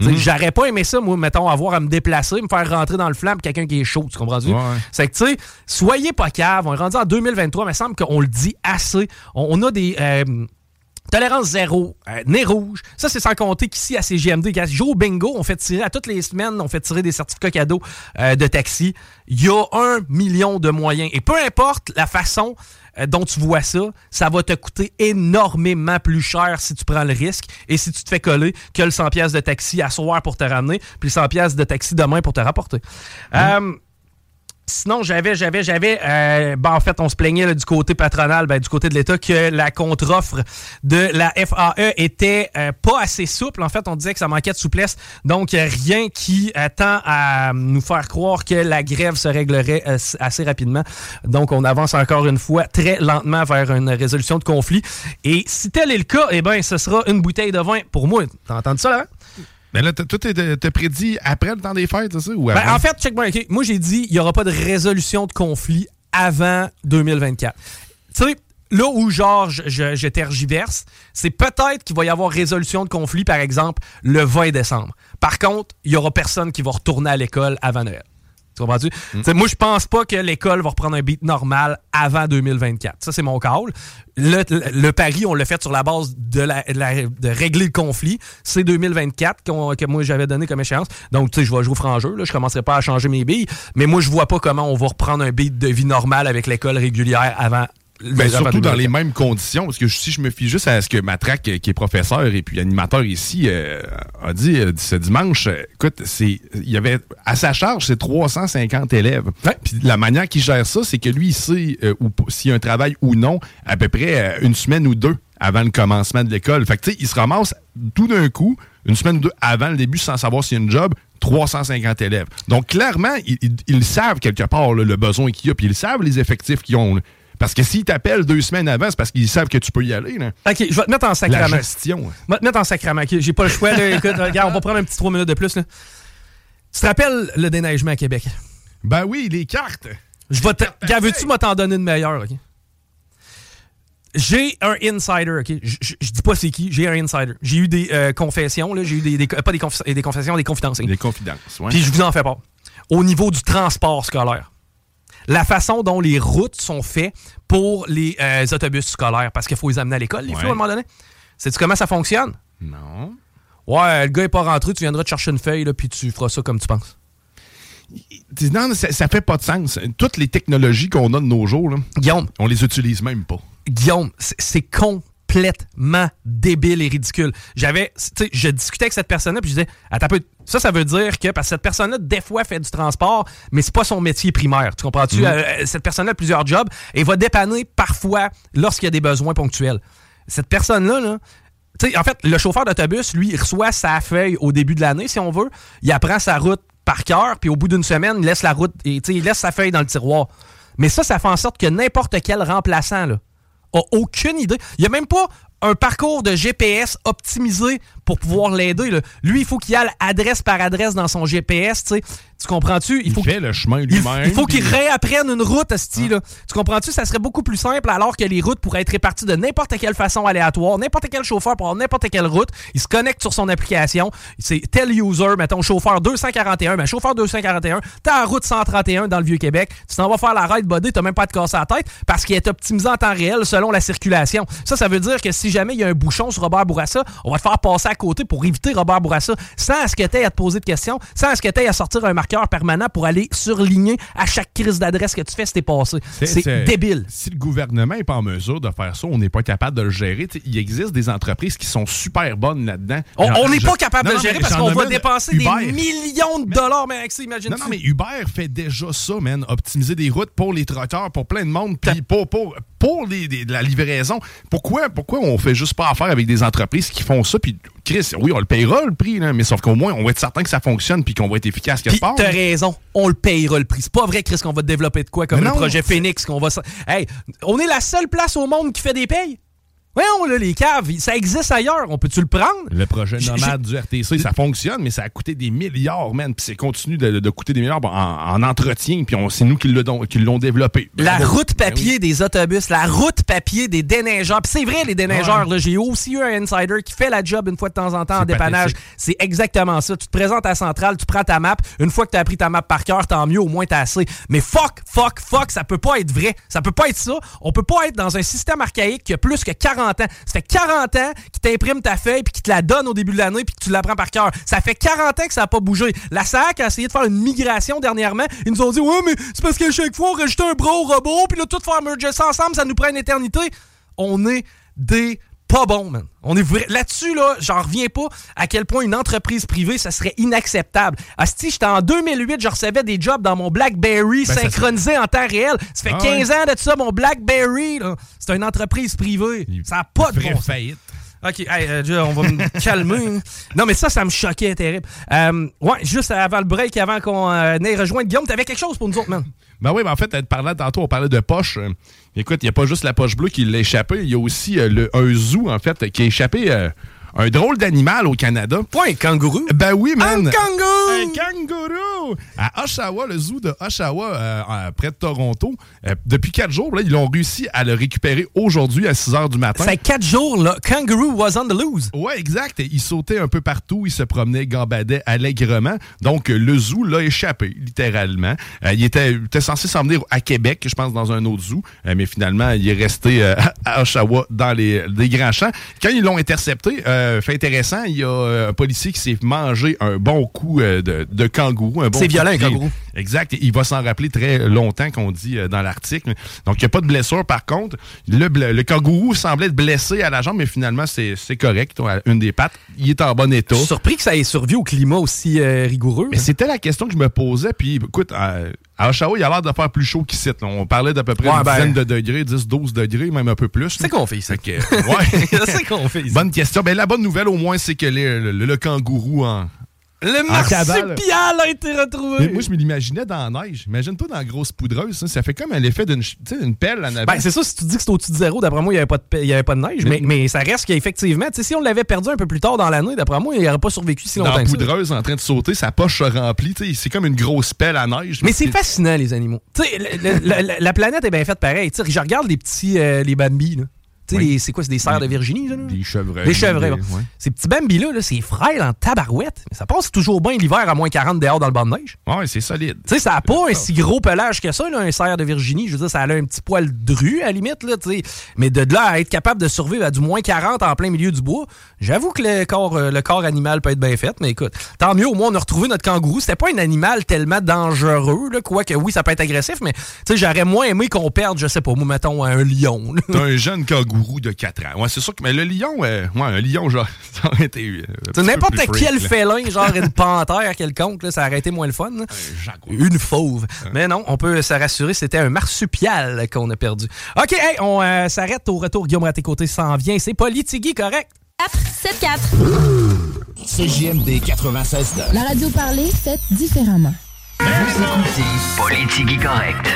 F: Sais, J'aurais pas aimé ça, moi, mettons, avoir à me déplacer, me faire rentrer dans le pour quelqu'un qui est chaud, tu comprends?
C: Ouais.
F: C'est que, tu sais, soyez pas cave. On est rendu en 2023, mais il me semble qu'on le dit assez. On, on a des. euh, Tolérance zéro, euh, nez rouge. Ça, c'est sans compter qu'ici, à CGMD, joue au bingo, on fait tirer, à toutes les semaines, on fait tirer des certificats cadeaux euh, de taxi. Il y a un million de moyens. Et peu importe la façon euh, dont tu vois ça, ça va te coûter énormément plus cher si tu prends le risque et si tu te fais coller que le 100 pièces de taxi à soir pour te ramener, puis le 100 pièces de taxi demain pour te rapporter. Euh, Sinon, j'avais, j'avais, j'avais. euh, ben, en fait, on se plaignait du côté patronal, ben, du côté de l'État, que la contre-offre de la FAE était euh, pas assez souple. En fait, on disait que ça manquait de souplesse. Donc, rien qui tend à nous faire croire que la grève se réglerait euh, assez rapidement. Donc, on avance encore une fois très lentement vers une résolution de conflit. Et si tel est le cas, eh ben, ce sera une bouteille de vin pour moi. T'as entendu ça, là?
C: Mais là, tout est prédit après le temps des fêtes, c'est ça? Ou
F: Ben, en fait, check moi, ok. Moi, j'ai dit, il n'y aura pas de résolution de conflit avant 2024. Tu sais, là où, genre, je, je, je tergiverse, c'est peut-être qu'il va y avoir résolution de conflit, par exemple, le 20 décembre. Par contre, il n'y aura personne qui va retourner à l'école avant Noël. Tu comprends-tu? Sais, Moi, je pense pas que l'école va reprendre un beat normal avant 2024. Ça, c'est mon call. Le, le- le pari, on l'a fait sur la base de, la, de la- de régler le conflit. C'est 2024 qu'on- que moi, j'avais donné comme échéance. Donc, tu sais, je vais jouer au franc jeu. Là. Je commencerai pas à changer mes billes. Mais moi, je vois pas comment on va reprendre un beat de vie normale avec l'école régulière avant...
C: Ben, surtout dans
F: 2024.
C: les mêmes conditions, parce que si je me fie juste à ce que Matraque, euh, qui est professeur et puis animateur ici, euh, a dit euh, ce dimanche, euh, écoute, c'est, il y avait à sa charge, c'est 350 élèves. Puis la manière qu'il gère ça, c'est que lui, il sait s'il y a un travail ou non, à peu près une semaine ou deux avant le commencement de l'école. Fait que tu sais, il se ramasse tout d'un coup, une semaine ou deux avant le début, sans savoir s'il y a une job, 350 élèves. Donc clairement, ils, ils- ils savent quelque part là, le besoin qu'il y a, puis ils savent les effectifs qu'ils ont. là. Parce que s'ils t'appellent deux semaines avant, c'est parce qu'ils savent que tu peux y aller. Là.
F: OK, je vais te mettre en sacrament.
C: La gestion.
F: Je vais te mettre en sacrament. OK? J'ai pas le choix. Là. Écoute, regarde, on va prendre un petit 3 minutes de plus. Là. Tu te rappelles le déneigement à Québec?
C: Ben oui, les cartes.
F: Je vais te. Regarde, veux-tu moi t'en donner une meilleure, OK? J'ai un insider, OK? Je- dis pas c'est qui, j'ai un insider. J'ai eu des euh, confessions, là. J'ai eu des, des- Pas des, des confessions, des confidences.
C: Des confidences, ouais.
F: Puis je vous en fais pas. Au niveau du transport scolaire, la façon dont les routes sont faites pour les euh, autobus scolaires, parce qu'il faut les amener à l'école, les
C: Ouais.
F: flots, à un moment donné. Sais-tu comment ça fonctionne?
C: Non.
F: Ouais, le gars est pas rentré, tu viendras te chercher une feuille, là, puis tu feras ça comme tu penses.
C: Non, ça, ça fait pas de sens. Toutes les technologies qu'on a de nos jours, là,
F: Guillaume,
C: on les utilise même pas.
F: Guillaume, c'est- c'est complètement débile et ridicule. J'avais, tu sais, je discutais avec cette personne-là, puis je disais, attends un peu, ça, ça veut dire que, parce que cette personne-là, des fois, fait du transport, mais c'est pas son métier primaire. Tu comprends-tu?
C: Mhm.
F: Euh, cette personne-là a plusieurs jobs et va dépanner parfois lorsqu'il y a des besoins ponctuels. Cette personne-là, là, tu sais, en fait, le chauffeur d'autobus, lui, il reçoit sa feuille au début de l'année, si on veut. Il apprend sa route par cœur, puis au bout d'une semaine, il laisse la route, et, tu sais, il laisse sa feuille dans le tiroir. Mais ça, ça fait en sorte que n'importe quel remplaçant, là, aucune idée. Il n'y a même pas un parcours de GPS optimisé pour pouvoir l'aider. là. Lui, il faut qu'il aille adresse par adresse dans son GPS. tu sais. Tu comprends-tu?
C: Il,
F: faut
C: fait le chemin lui-même.
F: il faut qu'il
C: puis-
F: réapprenne une route, esti, là. Tu comprends-tu? Ça serait beaucoup plus simple alors que les routes pourraient être réparties de n'importe quelle façon aléatoire. N'importe quel chauffeur pour avoir n'importe quelle route. Il se connecte sur son application. C'est tel user, mettons, chauffeur 241. Ben, chauffeur 241, t'as la route 131 dans le Vieux-Québec. Tu t'en vas faire la ride body, t'as même pas à te casser la tête parce qu'il est optimisé en temps réel selon la circulation. Ça, ça veut dire que si jamais il y a un bouchon sur Robert Bourassa, on va te faire passer à côté pour éviter Robert Bourassa sans ce que t'aies à te poser de questions, sans ce que t'aies à sortir un marqueur permanent pour aller surligner à chaque crise d'adresse que tu fais si t'es passé. C'est débile.
C: Si le gouvernement n'est pas en mesure de faire ça, on n'est pas capable de le gérer. Tu il existe des entreprises qui sont super bonnes là-dedans.
F: On n'est pas capable
C: Non,
F: de le gérer parce qu'on va dépenser
C: Uber.
F: des millions de dollars, mais avec ça, imagine
C: Non, non, mais Uber fait déjà ça, man. Optimiser des routes pour les trotteurs, pour plein de monde, puis pour, pour, pour les, la livraison. Pourquoi, pourquoi on fait juste pas affaire avec des entreprises qui font ça? Puis, Chris, oui, on le payera le prix, là, mais sauf qu'au moins, on va être certain que ça fonctionne puis qu'on va être efficace quelque part.
F: t'as raison, on le payera le prix. C'est pas vrai, Chris, qu'on va développer de quoi comme le projet Phoenix, qu'on va. Hey, on est la seule place au monde qui fait des payes. Voyons, là, les caves, ça existe ailleurs. On peut-tu le prendre?
C: Le projet nomade du RTC, ça fonctionne, mais ça a coûté des milliards, man. Puis c'est continue de, de coûter des milliards en, en entretien, puis on- c'est nous qui l'ont développé.
F: La
C: Bravo.
F: route
C: Ben
F: papier des autobus, la route papier des déneigeurs. Puis c'est vrai, les déneigeurs, là, j'ai aussi eu un insider qui fait la job une fois de temps en temps en dépannage. C'est exactement ça. Tu te présentes à la centrale, tu prends ta map. Une fois que tu as appris ta map par cœur, tant mieux, au moins t'as assez. Mais fuck, fuck, fuck, ça peut pas être vrai. Ça peut pas être ça. On peut pas être dans un système archaïque qui a plus que 40 ans. Ça fait 40 ans qu'il t'imprime ta feuille puis qu'il te la donne au début de l'année puis que tu l'apprends par cœur. Ça fait 40 ans que ça a pas bougé. La SAC a essayé de faire une migration dernièrement. Ils nous ont dit, ouais, mais c'est parce qu'à chaque fois, on rajoutait un bras au robot puis là, tout faire merger ça ensemble, ça nous prend une éternité. On est des pas bons, man. On est là-dessus là, j'en reviens pas à quel point une entreprise privée ça serait inacceptable. Asti, j'étais en 2008, je recevais des jobs dans mon BlackBerry
C: Ben,
F: synchronisé en temps réel. Ça fait
C: Ah
F: 15 ans de ça mon BlackBerry. C'est une entreprise privée. Ça a pas de bon
C: faillite.
F: OK, hey, euh, on va me calmer. Non, mais ça, ça me choquait terrible. Euh, ouais, juste avant le break, avant qu'on euh, ait rejoint Guillaume, t'avais quelque chose pour nous autres, man?
C: Ben oui, ben en fait, tantôt, on parlait de poche. Euh, Écoute, il n'y a pas juste la poche bleue qui l'a échappé, il y a aussi euh, le, un zoo, en fait, qui a échappé euh, un drôle d'animal au Canada.
F: Point, kangourou.
C: Ben oui, man.
F: Un kangourou!
C: un kangourou! À Oshawa, le zoo de Oshawa, euh, euh, près de Toronto, euh, depuis quatre jours, là, ils ont réussi à le récupérer aujourd'hui à 6 h du matin.
F: Ça fait quatre jours, là. Kangaroo was on the loose.
C: Ouais, exact. Il sautait un peu partout, il se promenait, gambadait allègrement. Donc, le zoo l'a échappé, littéralement. Euh, il était, il était censé s'en venir à Québec, je pense, dans un autre zoo, mais finalement, il est resté à Oshawa dans les, les grands champs. Quand ils l'ont intercepté, euh, fait intéressant, il y a euh, un policier qui s'est mangé un bon coup euh, de, de kangourou. bon
F: C'est violent, un kangourou.
C: Exact. Il va s'en rappeler très longtemps, qu'on dit dans l'article. Donc, il n'y a pas de blessure. Par contre, le, kangourou semblait être blessé à la jambe, mais finalement, c'est correct. Une des pattes, il est en bon état.
F: Je suis surpris que ça ait survécu au climat aussi euh, rigoureux.
C: Mais c'était la question que je me posais. Puis, écoute, à Oshawa, il a l'air de faire plus chaud qu'ici. On parlait d'à peu près
F: Ouais,
C: une
F: ben-
C: dizaine de degrés, 10, 12 degrés, même un peu plus.
F: C'est qu'on fait.
C: Fait que, ouais.
F: C'est qu'on fait ici.
C: Bonne question. Ben, la bonne nouvelle, au moins, c'est que les- le- le kangourou en.
F: Le marsupial a été retrouvé.
C: Mais moi, je me l'imaginais dans la neige. Imagine-toi dans la grosse poudreuse. Ça, ça fait comme l'effet d'une pelle en avant.
F: Ben, c'est ça, si tu dis que c'est au-dessus de zéro, d'après moi, il n'y avait, pas de avait pas neige. Mais, mais ça reste qu'effectivement, si on l'avait perdu un peu plus tard dans l'année, d'après moi, il n'aurait pas survécu si
C: dans
F: longtemps
C: la
F: que ça.
C: poudreuse en train de sauter, sa poche se remplit. C'est comme une grosse pelle à neige.
F: Mais c'est fascinant, les animaux. Le- le- la, la- la planète est bien faite pareil. Je regarde les petits, euh, les Bambi, là. Tu sais,
C: Oui.
F: les- c'est quoi, c'est des cerfs de Virginie, là?
C: Des chevreuils.
F: Des chevreuils,
C: des-
F: bon.
C: ouais.
F: Ces petits Bambi-là, là, c'est frêle en tabarouette. Mais ça passe toujours bien l'hiver à moins 40 dehors dans le banc de neige.
C: Ouais, c'est solide.
F: Tu sais, ça n'a pas un si gros pelage que ça, là, un cerf de Virginie. Je veux dire, ça a un petit poil dru, à la limite, là, tu sais. Mais de là à être capable de survivre à du moins 40 en plein milieu du bois, j'avoue que le corps, euh, le corps animal peut être bien fait. Mais écoute, tant mieux, au moins, on a retrouvé notre kangourou. C'était pas un animal tellement dangereux, là, quoique oui, ça peut être agressif, mais tu sais, j'aurais moins aimé qu'on perde, je sais pas, moi, mettons, un lion.
C: T'as un jeune kangourou de 4 ans. Ouais, c'est sûr que. Mais le lion, euh, ouais, un lion, genre, ça aurait été. euh,
F: n'importe
C: freak,
F: quel
C: là.
F: félin, genre une panthère quelconque, là, ça aurait été moins le fun. Une fauve. Mais non, on peut se rassurer, c'était un marsupial qu'on a perdu. OK, hey, on euh, s'arrête au retour. Guillaume Raté-Côté s'en vient. C'est Politigui, correct?
H: 7-4.
D: CJMD 96
H: La radio parlée, faite différemment.
B: Politigui correct.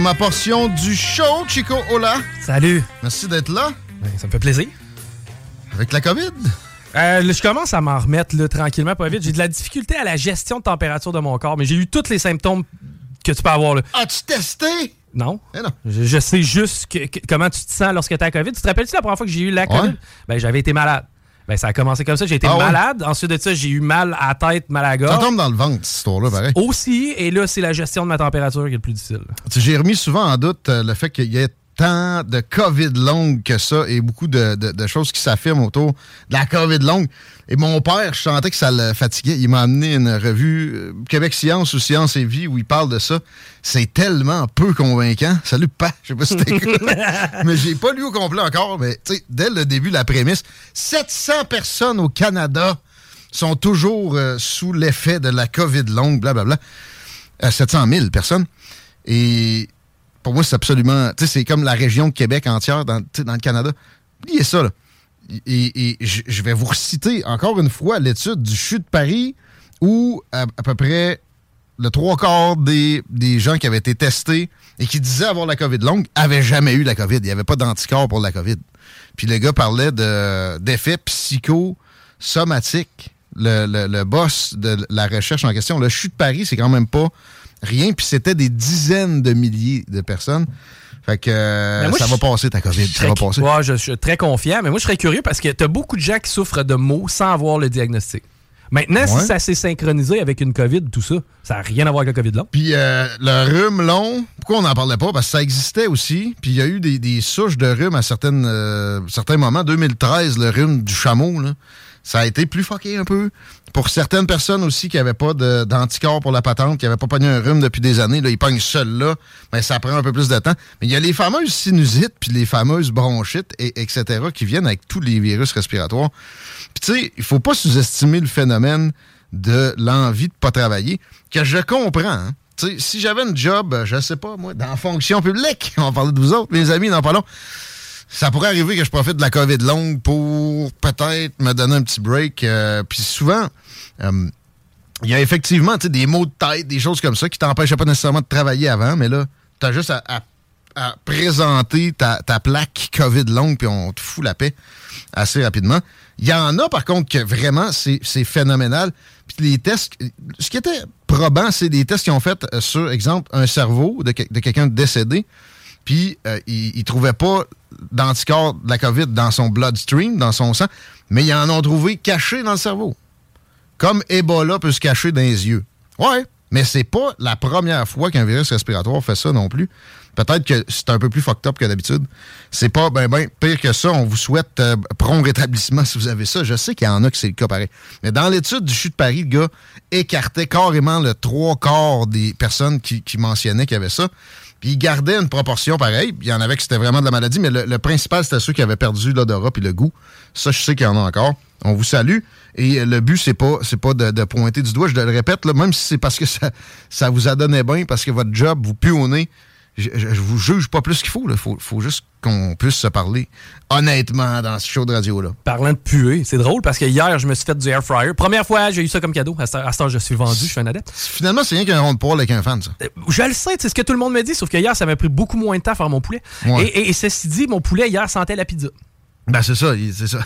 I: Ma portion du show, Chico Hola.
F: Salut.
I: Merci d'être là.
F: Ben, ça me fait plaisir.
I: Avec la COVID?
F: Euh, je commence à m'en remettre là, tranquillement, pas vite. J'ai de la difficulté à la gestion de température de mon corps, mais j'ai eu tous les symptômes que tu peux avoir. Là.
I: As-tu testé?
F: Non.
I: Eh non.
F: Je, je sais juste que- que- comment tu te sens lorsque tu as la COVID. Tu te rappelles-tu la première fois que j'ai eu la COVID?
I: Ouais.
F: Ben, j'avais été malade. Ben, ça a commencé comme ça. J'ai été
I: Ah ouais?
F: malade. Ensuite de ça, j'ai eu mal à la tête, mal à la
I: Ça
F: gorge.
I: tombe dans le ventre, cette histoire-là, pareil.
F: Aussi, et là, c'est la gestion de ma température qui est le plus difficile.
I: J'ai remis souvent en doute euh, le fait qu'il y ait tant de COVID longue que ça et beaucoup de, de- de choses qui s'affirment autour de la COVID longue. Et mon père, je sentais que ça le fatiguait. Il m'a amené une revue euh, Québec Science ou Science et Vie où il parle de ça. C'est tellement peu convaincant. Salut, pas. Je sais pas si t'écoutes. mais j'ai pas lu au complet encore. Mais tu sais, dès le début, la prémisse 700 personnes au Canada sont toujours euh, sous l'effet de la COVID longue, blablabla. Euh, 700 000 personnes. Et pour moi, c'est absolument. Tu sais, c'est comme la région de Québec entière dans, le Canada. Oubliez ça, là. Et, je vais vous reciter encore une fois l'étude du CHU de Paris où à, peu près le trois quarts des, gens qui avaient été testés et qui disaient avoir la COVID longue avaient jamais eu la COVID. Il n'y avait pas d'anticorps pour la COVID. Puis le gars parlait de, d'effets psychosomatiques. Le, le, le boss de la recherche en question, le CHU de Paris, c'est quand même pas rien. Puis c'était des dizaines de milliers de personnes. Fait que euh,
F: moi,
I: ça
F: je-
I: va passer ta COVID.
F: Je
I: Ça va passer.
F: Ouais, je, je suis très confiant, mais moi, je serais curieux parce que tu as beaucoup de gens qui souffrent de maux sans avoir le diagnostic. Maintenant,
I: Ouais.
F: si ça s'est synchronisé avec une COVID, tout ça, ça n'a rien à voir avec la COVID long.
I: Puis euh, le rhume long, pourquoi on n'en parlait pas? Parce que ça existait aussi. Puis il y a eu des, des souches de rhume à certaines, euh, certains moments. 2013, le rhume du chameau, là, ça a été plus fucké un peu. Pour certaines personnes aussi qui n'avaient pas d'anticorps pour la patente, qui n'avaient pas pogné un rhume depuis des années, là, ils pognent seul là, ben, ça prend un peu plus de temps. Mais il y a les fameuses sinusites, puis les fameuses bronchites, et, etc., qui viennent avec tous les virus respiratoires. Puis tu sais, il faut pas sous-estimer le phénomène de l'envie de pas travailler, que je comprends. hein. Si j'avais un job, je sais pas, moi, dans la fonction publique, on parler de vous autres, mes amis, dans pas long, ça pourrait arriver que je profite de la COVID longue pour peut-être me donner un petit break. euh, Puis souvent, euh, il y a effectivement des maux de tête, des choses comme ça qui t'empêchaient pas nécessairement de travailler avant, mais là, tu as juste à, présenter ta, plaque COVID longue, puis on te fout la paix assez rapidement. Il y en a, par contre, que vraiment, c'est phénoménal. Puis les tests, ce qui était probant, c'est des tests qu'ils ont fait euh, sur, exemple, un cerveau de, de quelqu'un décédé, puis euh, trouvaient pas d'anticorps de la COVID dans son bloodstream, dans son sang, mais ils en ont trouvé caché dans le cerveau. Comme Ebola peut se cacher dans les yeux. Ouais, mais c'est pas la première fois qu'un virus respiratoire fait ça non plus. Peut-être que c'est un peu plus fucked up que d'habitude. C'est pas ben ben pire que ça. On vous souhaite euh, prompt rétablissement si vous avez ça. Je sais qu'il y en a que c'est le cas pareil. Mais dans l'étude du CHU de Paris, le gars écartait carrément le trois quarts des personnes qui, qui mentionnaient qu'il y avait ça. Puis il gardait une proportion pareille. Il y en avait que c'était vraiment de la maladie, mais le, le principal, c'était ceux qui avaient perdu l'odorat puis le goût. Ça, je sais qu'il y en a encore. On vous salue. Et euh, le but, c'est pas, c'est pas de, pointer du doigt. Je le répète, là, même si c'est parce que ça, ça vous a donné bien, parce que votre job vous pue je, je- je vous juge pas plus qu'il faut. Il faut, faut juste qu'on puisse se parler honnêtement dans ce show de radio-là.
F: Parlant de puer, c'est drôle parce que hier, je me suis fait du air fryer. Première fois, j'ai eu ça comme cadeau. À ce temps, je suis vendu, je suis un adepte.
I: Finalement, c'est rien qu'un rond de poil avec un fan, ça.
F: Je le sais, c'est ce que tout le monde me dit, sauf que hier, ça m'a pris beaucoup moins de temps à faire mon poulet.
I: Ouais.
F: Et, et- et ceci dit, mon poulet hier sentait la pizza.
I: Ben, c'est ça, c'est ça.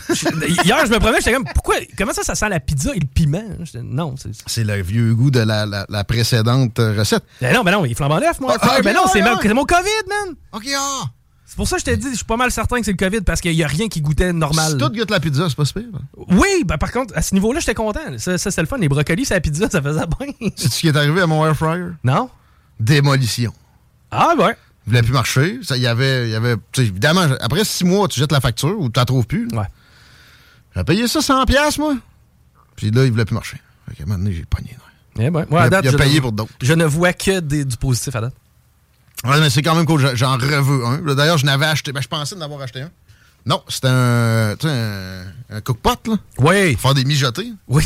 F: hier, je me promets, j'étais comme, pourquoi, comment ça, ça sent la pizza et le piment? Non, c'est.
I: C'est le vieux goût de la, la- la précédente euh, recette.
F: Ben non, ben non, il est flambant neuf, moi.
I: Ah,
F: frère.
I: ok,
F: ben non, c'est
I: ouais,
F: ma-
I: ouais.
F: c'est mon COVID, man.
I: OK, ah!
F: C'est pour ça que je t'ai dit, je suis pas mal certain que c'est le COVID parce qu'il y a rien qui goûtait normal.
I: Si tout goûte la pizza, c'est pas super.
F: Oui, ben par contre, à ce niveau-là, j'étais content. Ça, ça c'était le fun. Les brocolis, c'est la pizza, ça faisait bien.
I: C'est ce qui est arrivé à mon air fryer?
F: Non.
I: Démolition.
F: Ah, ouais.
I: Il voulait plus marcher. Ça, y avait, y avait évidemment, après six mois, tu jettes la facture ou tu la trouves plus.
F: Ouais.
I: J'ai payé ça 100$, piastres, moi. Puis là, il voulait plus marcher. Fait qu'à un moment donné, j'ai pogné.
F: Eh ben,
I: Il
F: ouais,
I: a-
F: à date,
I: il a
F: je
I: payé
F: ne-
I: pour d'autres.
F: Je ne vois que des- du positif à date.
I: Ouais, mais c'est quand même cool. J'en- reveux un. D'ailleurs, je n'avais acheté. Ben, je pensais d'en avoir acheté un. Non, c'était un, un, un cookpot, là.
F: Oui.
I: Pour faire des mijotés.
F: Oui.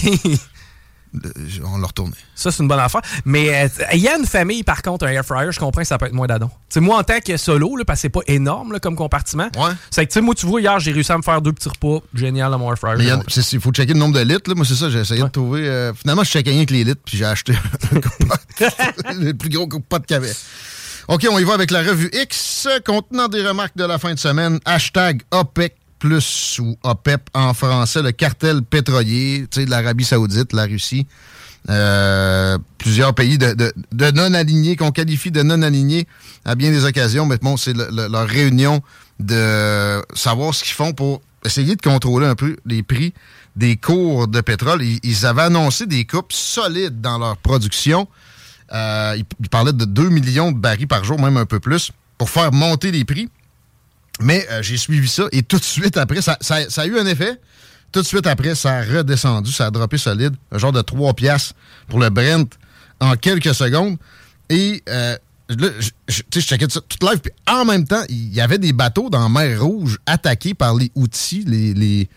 I: On l'a retourné.
F: Ça, c'est une bonne affaire. Mais euh, il y a une famille, par contre, un air fryer, je comprends que ça peut être moins d'adon. Moi, en tant que solo, là, parce que c'est pas énorme là, comme compartiment, c'est que, tu sais, moi, tu vois, hier, j'ai réussi à me faire deux petits repas. Génial, à mon air fryer.
I: Il faut checker le nombre de litres. Là. Moi, c'est ça, j'ai essayé de trouver. euh, finalement, je checkais rien que les litres, puis j'ai acheté le plus gros qu'il y avait. OK, on y va avec la revue X contenant des remarques de la fin de semaine. Hashtag OPEC plus ou OPEP en français, le cartel pétrolier, de l'Arabie Saoudite, la Russie. euh, plusieurs pays de, non-alignés, qu'on qualifie de non-alignés à bien des occasions. Mais bon, c'est le- le- leur réunion de savoir ce qu'ils font pour essayer de contrôler un peu les prix des cours de pétrole. Ils, ils avaient annoncé des coupes solides dans leur production. Euh, ils, ils parlaient de 2 millions de barils par jour, même un peu plus, pour faire monter les prix. Mais euh, j'ai suivi ça et tout de suite après, ça, ça- ça a eu un effet. Tout de suite après, ça a redescendu, ça a droppé solide, un genre de 3 piastres pour le Brent en quelques secondes. Et euh, là, je, je, checkais ça toute live, puis en même temps, il y avait des bateaux dans la mer Rouge attaqués par les outils, les, les,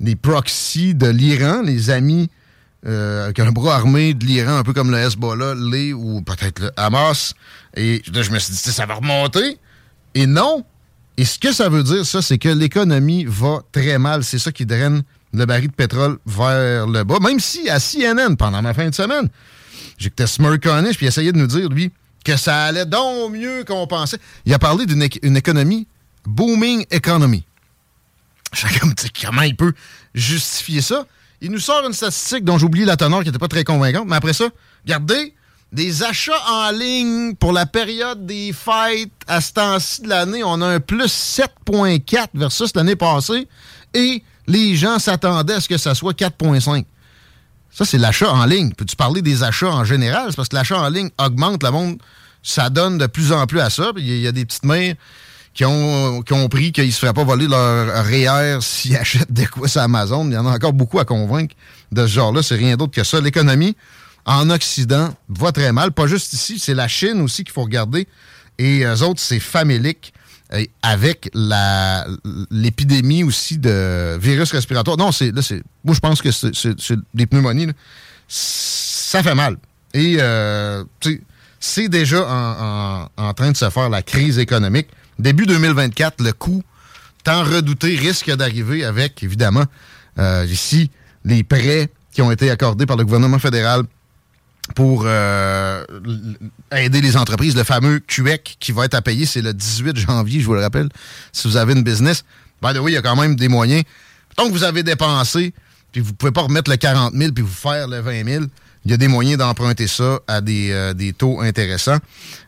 I: les proxys de l'Iran, les amis euh, avec un bras armé de l'Iran, un peu comme le Hezbollah, les ou peut-être le Hamas. Et là, je me suis dit, ça va remonter. Et non. Et ce que ça veut dire, ça, c'est que l'économie va très mal. C'est ça qui draine le baril de pétrole vers le bas. Même si à CNN, pendant ma fin de semaine, j'écoutais Smirconish, puis il essayait de nous dire, lui, que ça allait donc mieux qu'on pensait. Il a parlé d'une éc- une économie, booming economy. Comme, comment il peut justifier ça? Il nous sort une statistique dont j'oublie la teneur qui n'était pas très convaincante, mais après ça, regardez, des achats en ligne pour la période des fêtes à ce temps-ci de l'année, on a un plus 7,4 versus l'année passée, et les gens s'attendaient à ce que ça soit 4,5. Ça, c'est l'achat en ligne. Peux-tu parler des achats en général? C'est parce que l'achat en ligne augmente, le monde, ça donne de plus en plus à ça. Il y, a des petites mères qui ont compris qu'ils ne se feraient pas voler leur REER s'ils achètent des quoi sur Amazon. Il y en a encore beaucoup à convaincre de ce genre-là. C'est rien d'autre que ça. L'économie en Occident va très mal. Pas juste ici, c'est la Chine aussi qu'il faut regarder. Et eux autres, c'est famélique avec la l'épidémie aussi de virus respiratoire. Non, c'est là, c'est moi je pense que c'est des pneumonies. Ça fait mal. Et euh, c'est déjà en, en, train de se faire la crise économique. Début 2024, le coût tant redouté risque d'arriver avec, évidemment, euh, ici, les prêts qui ont été accordés par le gouvernement fédéral pour euh, aider les entreprises. Le fameux QEC qui va être à payer, c'est le 18 janvier, je vous le rappelle, si vous avez une business. By the way, il y a quand même des moyens. Tant que vous avez dépensé, puis vous ne pouvez pas remettre le 40 000 puis vous faire le 20 000, il y a des moyens d'emprunter ça à des, euh, taux intéressants.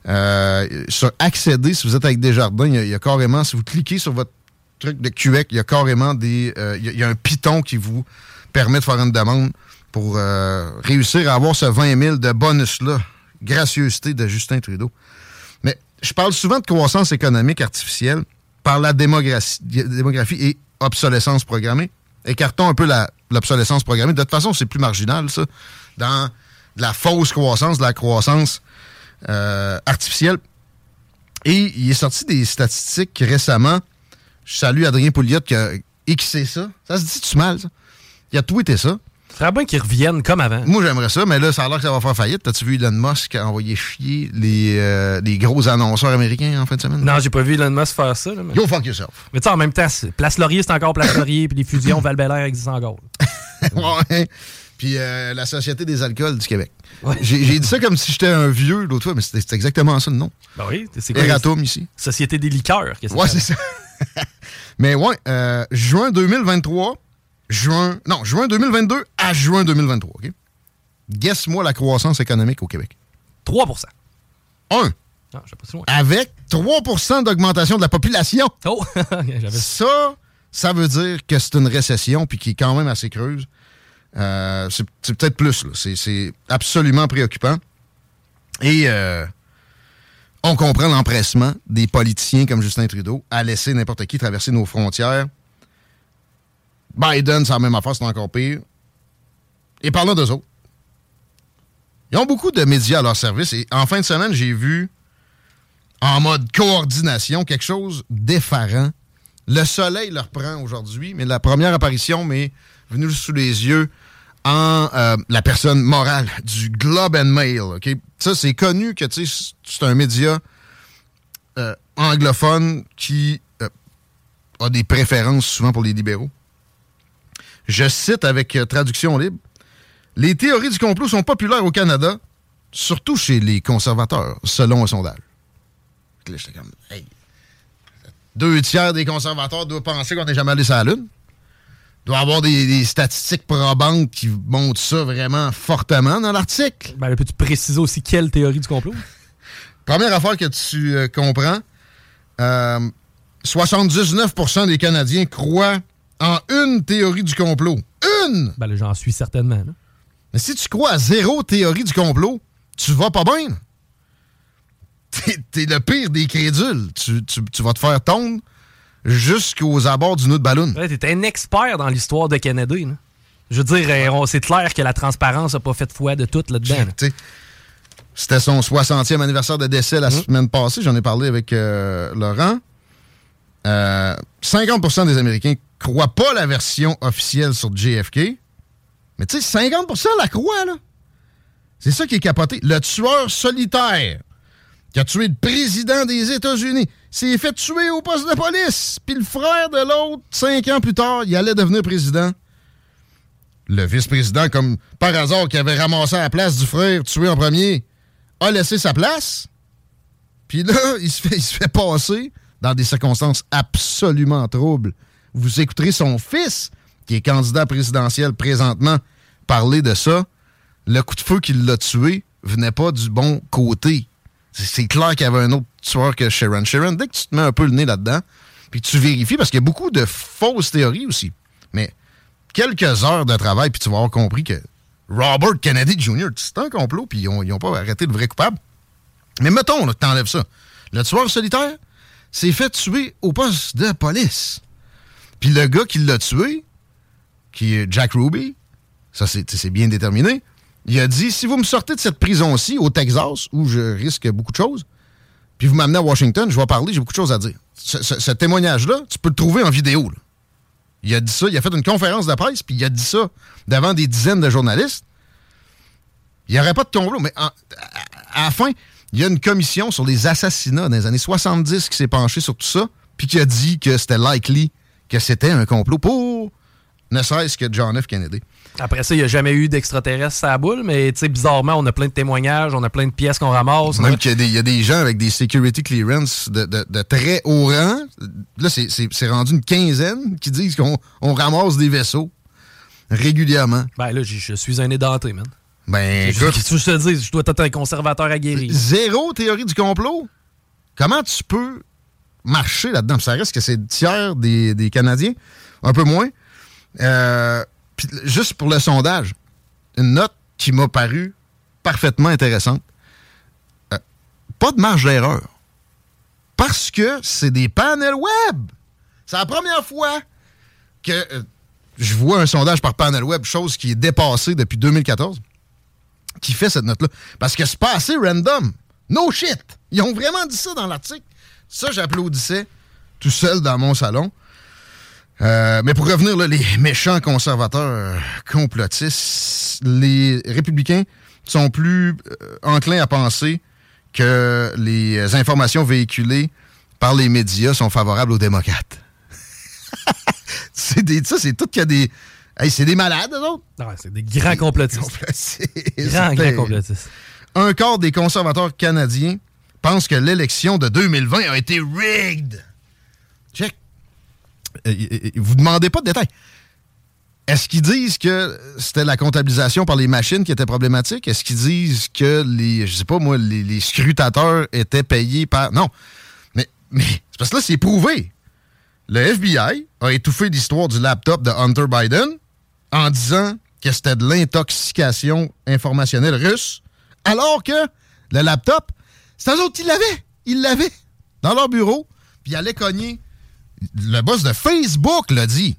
I: Euh, sur accéder, si vous êtes avec Desjardins, il y, a, il y a carrément, si vous cliquez sur votre truc de QEC, il y a carrément des. Euh, il, y a, un piton qui vous permet de faire une demande pour réussir à avoir ce 20 000 de bonus-là. Gracieuseté de Justin Trudeau. Mais je parle souvent de croissance économique artificielle par la démographie, et obsolescence programmée. Écartons un peu l'obsolescence programmée. De toute façon, c'est plus marginal, ça dans de la fausse croissance, de la croissance euh, artificielle. Et il est sorti des statistiques récemment. Je salue Adrien Pouliot qui a xé ça. Ça se dit-tu mal, ça? Il a tweeté ça.
F: Serait bien qu'ils reviennent comme avant.
I: Moi, j'aimerais ça, mais là, ça a l'air que ça va faire faillite. T'as-tu vu Elon Musk envoyer chier les, euh, les, gros annonceurs américains en fin de semaine?
F: Non, j'ai pas vu Elon Musk faire ça.
I: mais... Go fuck yourself.
F: Mais tu sais, en même temps, Place Laurier, c'est encore Place Laurier, puis les fusions val existent encore.
I: ouais puis euh, la Société des alcools du Québec. J'ai dit ça comme si j'étais un vieux l'autre fois, mais c'est exactement ça le nom.
F: Ben oui, c'est quoi?
I: Eratom ici.
F: Société des liqueurs.
I: Ouais, c'est ça. mais ouais, euh, juin 2023, juin, non, juin 2022 à juin 2023, OK? Guess-moi la croissance économique au Québec.
F: 3
I: 1. Non, je pas si loin. Avec 3% d'augmentation de la population.
F: Oh!
I: ça, ça veut dire que c'est une récession puis qui est quand même assez creuse. Euh, c'est peut-être plus. C'est absolument préoccupant. Et euh, on comprend l'empressement des politiciens comme Justin Trudeau à laisser n'importe qui traverser nos frontières. Biden, c'est la même affaire, c'est encore pire. Et parlons d'eux autres. Ils ont beaucoup de médias à leur service et en fin de semaine, j'ai vu en mode coordination quelque chose d'effarant. Le soleil leur prend aujourd'hui, mais la première apparition m'est venue sous les yeux en euh, la personne morale du Globe and Mail. Ça, c'est connu que c'est un média euh, anglophone qui euh, a des préférences souvent pour les libéraux. Je cite avec traduction libre. Les théories du complot sont populaires au Canada, surtout chez les conservateurs, selon un sondage. deux tiers des conservateurs doivent penser qu'on n'est jamais allé sur la Lune doit avoir des, statistiques probantes qui montrent ça vraiment fortement dans l'article.
F: Ben, peux-tu préciser aussi quelle théorie du complot?
I: Première affaire que tu euh, comprends, 79% euh, des Canadiens croient en une théorie du complot. Une!
F: Ben, j'en suis certainement.
I: Mais si tu crois à zéro théorie du complot, tu vas pas bien. T'es, le pire des crédules. Tu, tu vas te faire tondre jusqu'aux abords du nœud de ballon.
F: Ouais, t'es un expert dans l'histoire de Kennedy. Je veux dire, euh, c'est clair que la transparence n'a pas fait de foi de tout là-dedans.
I: C'était son 60e anniversaire de décès la hum. semaine passée. J'en ai parlé avec euh, Laurent. 50% euh, des Américains croient pas la version officielle sur JFK. Mais tu sais, 50% la croient, là. C'est ça qui est capoté. Le tueur solitaire qui a tué le président des États-Unis, s'est fait tuer au poste de police. Puis le frère de l'autre, cinq ans plus tard, il allait devenir président. Le vice-président, comme par hasard, qui avait ramassé la place du frère tué en premier, a laissé sa place. Puis là, il se fait passer dans des circonstances absolument troubles. Vous écouterez son fils, qui est candidat présidentiel présentement, parler de ça. Le coup de feu qui l'a tué venait pas du bon côté c'est clair qu'il y avait un autre tueur que Sharon. Sharon, dès que tu te mets un peu le nez là-dedans, puis tu vérifies, parce qu'il y a beaucoup de fausses théories aussi. Mais quelques heures de travail, puis tu vas avoir compris que Robert Kennedy Jr. C'est un complot, puis ils n'ont pas arrêté le vrai coupable. Mais mettons là, que tu enlèves ça. Le tueur solitaire s'est fait tuer au poste de police. Puis le gars qui l'a tué, qui est Jack Ruby, ça c'est bien déterminé, il a dit si vous me sortez de cette prison-ci, au Texas, où je risque beaucoup de choses, puis vous m'amenez à Washington, je vais parler, j'ai beaucoup de choses à dire. Ce, témoignage-là, tu peux le trouver en vidéo. Il a dit ça, il a fait une conférence de presse, puis il a dit ça devant des dizaines de journalistes. Il n'y aurait pas de complot, mais à, la fin, il y a une commission sur les assassinats dans les années 70 qui s'est penchée sur tout ça, puis qui a dit que c'était likely que c'était un complot pour ne serait-ce que John F. Kennedy.
F: Après ça, il n'y a jamais eu d'extraterrestres à la boule, mais bizarrement, on a plein de témoignages, on a plein de pièces qu'on ramasse.
I: Même qu'il y, a des gens avec des security clearance de, très haut rang. Là, c'est rendu une quinzaine qui disent qu'on ramasse des vaisseaux régulièrement.
F: Ben là, je suis un édenté, man.
I: Ben,
F: écoute. Qu'est-ce que je te dis? Je dois être un conservateur aguerri.
I: Zéro théorie du complot? Comment tu peux marcher là-dedans? Ça reste que c'est le tiers des, des Canadiens, un peu moins. Euh, juste pour le sondage, une note qui m'a paru parfaitement intéressante. Euh, pas de marge d'erreur. Parce que c'est des panels web. C'est la première fois que euh, je vois un sondage par panel web, chose qui est dépassée depuis 2014, qui fait cette note-là. Parce que c'est pas assez random. No shit. Ils ont vraiment dit ça dans l'article. Ça, j'applaudissais tout seul dans mon salon. Euh, mais pour revenir, là, les méchants conservateurs complotistes, les républicains sont plus euh, enclins à penser que les informations véhiculées par les médias sont favorables aux démocrates. ça, c'est tout qu'il y a des. C'est des malades, non?
F: Non, c'est des grands complotistes. grands, grands complotistes.
I: Un quart des conservateurs canadiens pensent que l'élection de 2020 a été rigged. Check. Euh, vous ne demandez pas de détails. Est-ce qu'ils disent que c'était la comptabilisation par les machines qui était problématique? Est-ce qu'ils disent que les, je sais pas moi, les, scrutateurs étaient payés par. Non. Mais, mais c'est parce que là, c'est prouvé. Le FBI a étouffé l'histoire du laptop de Hunter Biden en disant que c'était de l'intoxication informationnelle russe, alors que le laptop, c'est eux autres qui l'avaient. Ils l'avaient dans leur bureau, puis ils allaient cogner le boss de Facebook l'a dit.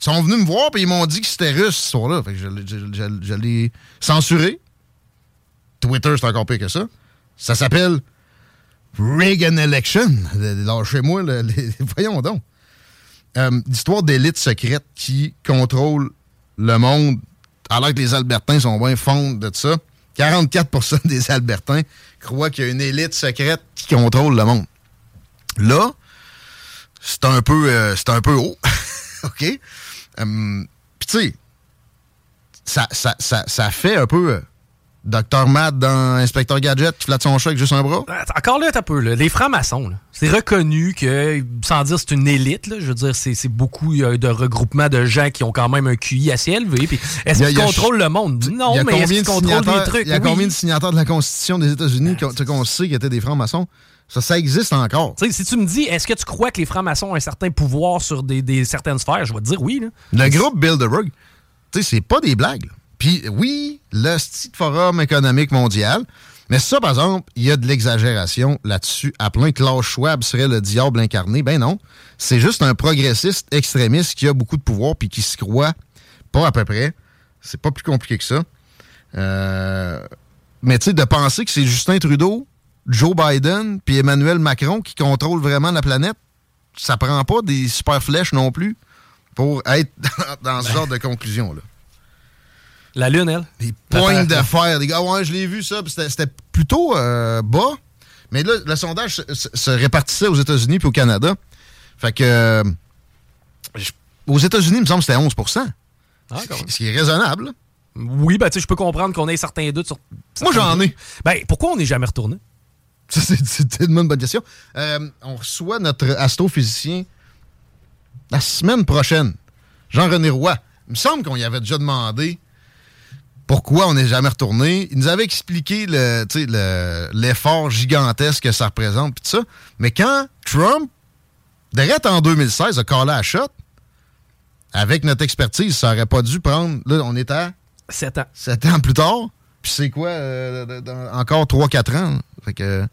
I: Ils sont venus me voir et ils m'ont dit que c'était russe ce soir-là. Fait que je, l'ai censuré. Twitter, c'est encore pire que ça. Ça s'appelle Reagan Election. Lâchez-moi, voyons donc. Euh, L'histoire d'élites secrètes qui contrôlent le monde, alors que les Albertains sont bien fonds de ça. 44% des Albertains croient qu'il y a une élite secrète qui contrôle le monde. Là, c'est un peu euh, c'est un peu haut. OK? Hum, puis tu sais, ça, ça, ça, ça, fait un peu Dr. Matt dans Inspecteur Gadget qui flatte son chat avec juste un bras?
F: Encore là, un peu. Là. Les francs-maçons, c'est reconnu que, sans dire c'est une élite, là, je veux dire, c'est beaucoup de regroupements de gens qui ont quand même un QI assez élevé. Est-ce qu'ils contrôlent le monde? Non, mais est-ce qu'ils contrôlent les trucs?
I: Il y a combien de signataires de la Constitution des États-Unis qu'on sait qu'ils étaient des francs-maçons? Ça, ça existe encore.
F: si tu me dis, est-ce que tu crois que les francs-maçons ont un certain pouvoir sur des, certaines sphères, je vais te dire oui.
I: Le groupe Bilderberg, tu sais, c'est pas des blagues. Puis oui, le Site Forum économique mondial, mais ça, par exemple, il y a de l'exagération là-dessus. À plein, Klaus Schwab serait le diable incarné. Ben non, c'est juste un progressiste extrémiste qui a beaucoup de pouvoir puis qui se croit pas à peu près. C'est pas plus compliqué que ça. Euh, mais tu sais, de penser que c'est Justin Trudeau Joe Biden puis Emmanuel Macron qui contrôlent vraiment la planète, ça prend pas des super flèches non plus pour être dans, ce ben. genre de conclusion-là.
F: La Lune, elle?
I: Des points d'affaires. Des gars, ouais, je l'ai vu ça, c'était plutôt euh, bas. Mais là, le sondage se, répartissait aux États-Unis puis au Canada. Fait que. Euh, aux États-Unis, il me semble que c'était 11 ah, Ce qui est raisonnable.
F: Oui, ben, tu sais, je peux comprendre qu'on ait certains doutes sur.
I: Moi, j'en ai.
F: Ben, pourquoi on n'est jamais retourné?
I: Ça, c'est une bonne question. Euh, on reçoit notre astrophysicien la semaine prochaine, Jean-René Roy. Il me semble qu'on y avait déjà demandé pourquoi on n'est jamais retourné. Il nous avait expliqué l'effort le, gigantesque que ça représente, puis tout ça. Mais quand Trump, direct en 2016, a collé à shot, avec notre expertise, ça aurait pas dû prendre. Là, on est à
F: Sept ans.
I: Sept ans plus tard. Puis c'est quoi, euh, dans- encore 3-4 ans? là. Fait que,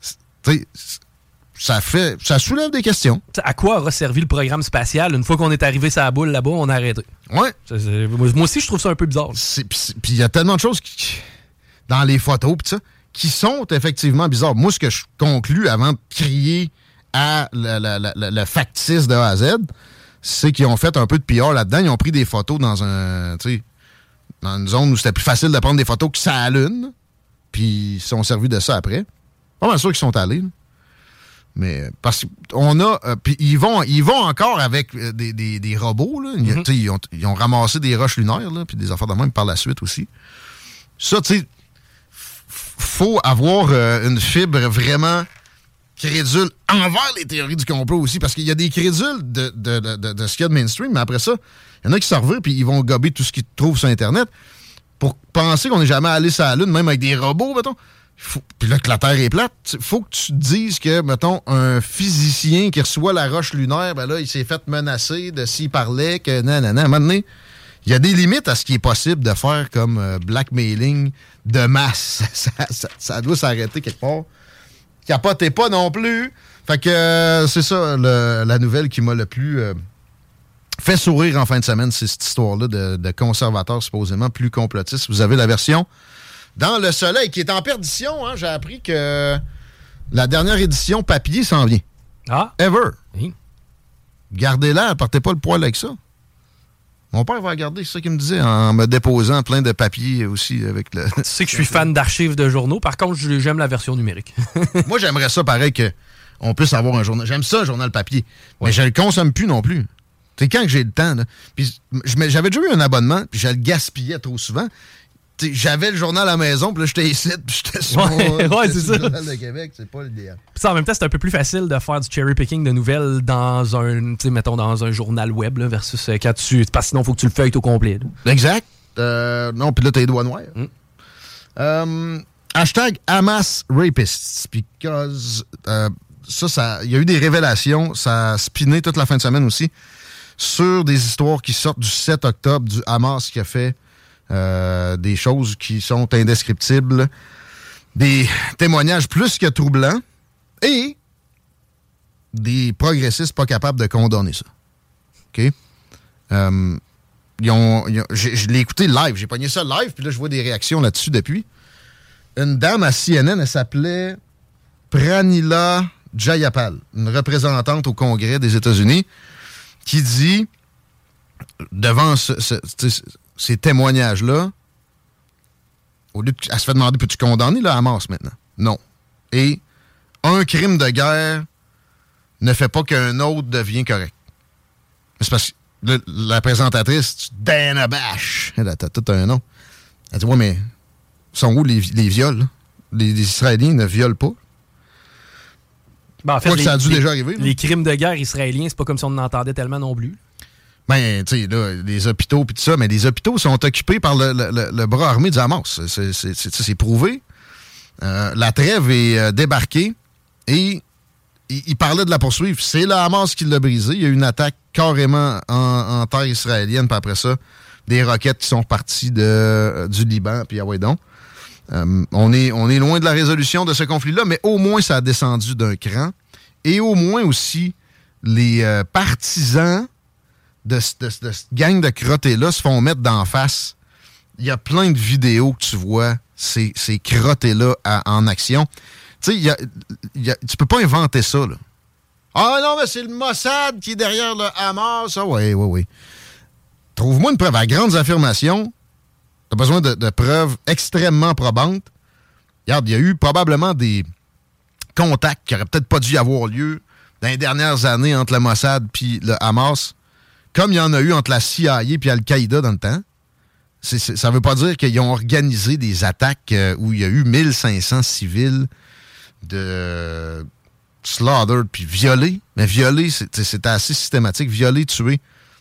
I: c'est- tu sais, ça fait, ça soulève des questions.
F: À quoi aura servi le programme spatial? Une fois qu'on est arrivé sur la boule là-bas, on a arrêté.
I: Ouais.
F: Moi moi aussi, je trouve ça un peu bizarre.
I: Puis il y a tellement de choses qui- dans les photos pis ça, qui sont effectivement bizarres. Moi, ce que je conclus avant de crier à le, factice de A à Z, c'est qu'ils ont fait un peu de PR là-dedans. Ils ont pris des photos dans un, dans une zone où c'était plus facile de prendre des photos que ça à la lune. Puis ils se sont servis de ça après. Pas mal sûr qu'ils sont allés. là. Mais euh, parce qu'on a. euh, puis ils vont, ils vont encore avec euh, des, des- des robots. Là. Sais, ils, ont, ils ont ramassé des roches lunaires, là, puis des affaires de même par la suite aussi. Ça, tu sais, faut avoir euh, une fibre vraiment crédule envers les théories du complot aussi, parce qu'il y a des crédules de, de, de, de- de ce qu'il y a de mainstream, mais après ça, il y en a qui s'en revirent, puis ils vont gober tout ce qu'ils trouvent sur Internet pour penser qu'on n'est jamais allé sur la Lune, même avec des robots, mettons. Puis là, que la Terre est plate, faut que tu te dises que, mettons, un physicien qui reçoit la roche lunaire, ben là, il s'est fait menacer de s'il parlait, que nanana. À un moment il y a des limites à ce qui est possible de faire comme euh, blackmailing de masse. ça, doit s'arrêter quelque part. Capotez pas non plus. Fait que euh, c'est ça, la nouvelle qui m'a le plus euh, fait sourire en fin de semaine, c'est cette histoire-là de, de conservateurs supposément plus complotistes. Vous avez la version dans le soleil qui est en perdition. hein. J'ai appris que la dernière édition papier s'en vient.
F: Ah?
I: Ever.
F: Oui.
I: Gardez-la, partez pas le poil avec ça. Mon père va la garder, c'est ça qu'il me disait, en me déposant plein de papiers aussi avec le.
F: Tu sais que je suis fan d'archives de journaux. Par contre, j'aime la version numérique.
I: Moi, j'aimerais ça pareil que on puisse avoir un journal. J'aime ça, un journal papier. Mais je le consomme plus non plus. C'est quand que j'ai le temps. là. Puis j'avais déjà eu un abonnement, puis je le gaspillais trop souvent. J'avais le journal à la maison, puis là, j'étais ici, puis j'étais sur,
F: Ouais, ouais,
I: sur le journal de Québec. C'est pas l'idéal.
F: Puis ça, en même temps, c'est un peu plus facile de faire du cherry picking de nouvelles dans un, tu sais, mettons, dans un journal web, là, versus euh, quand tu. Parce que sinon, il faut que tu le feuilles au complet. là.
I: Exact. Euh, non, puis là, t'as les doigts noirs. Euh, hashtag Hamas Rapists. Because euh, ça, ça, il y a eu des révélations. Ça a spiné toute la fin de semaine aussi sur des histoires qui sortent du 7 octobre du Hamas qui a fait euh, des choses qui sont indescriptibles. Des témoignages plus que troublants. Et des progressistes pas capables de condamner ça. OK? Euh, ils ont, je l'ai écouté live. J'ai pogné ça live, puis là, je vois des réactions là-dessus depuis. Une dame à CNN, elle s'appelait Pranila Jayapal, une représentante au Congrès des États-Unis, qui dit, devant ce- ces témoignages-là, au lieu de, elle se fait demander, peux-tu condamner le Hamas maintenant? Non. Et un crime de guerre ne fait pas qu'un autre devient correct. C'est parce que le- la présentatrice, Dana Bash, elle a tout un nom. Elle dit Ouais, mais sont où les, les viols? Les, les Israéliens ne violent pas?
F: Ben, en fait,
I: Quoi que
F: les-
I: ça a dû
F: les-
I: déjà arriver. là.
F: Les crimes de guerre israéliens, c'est pas comme si on en entendait tellement non plus.
I: Ben, tu sais, là, les hôpitaux puis tout ça, mais les hôpitaux sont occupés par le, le- le- bras armé du Hamas. C'est- prouvé. Euh, la trêve est euh, débarquée et il, parlait de la poursuivre. C'est le Hamas qui l'a brisé. Il y a eu une attaque carrément en, en terre israélienne, puis après ça, des roquettes qui sont parties de, euh, du Liban, puis ah ouais donc. Euh, on, est, on est loin de la résolution de ce conflit-là, mais au moins ça a descendu d'un cran. Et au moins aussi, les partisans de, ce- de ce- de cette gang de crottés-là se font mettre d'en face. Il y a plein de vidéos que tu vois, ces, ces crottés-là en action. Tu sais, tu peux pas inventer ça, là. Ah non, mais c'est le Mossad qui est derrière le Hamas. Ah oui, oui, oui. Trouve-moi une preuve à grandes affirmations. T'as besoin de, preuves extrêmement probantes. Regarde, il y a eu probablement des contacts qui auraient peut-être pas dû avoir lieu dans les dernières années entre le Mossad puis le Hamas, comme il y en a eu entre la CIA et Al-Qaïda dans le temps. Ça veut pas dire qu'ils ont organisé des attaques euh, où il y a eu 1500 civils de slaughtered puis violés. Mais violés, c'était assez systématique. Violés, tués.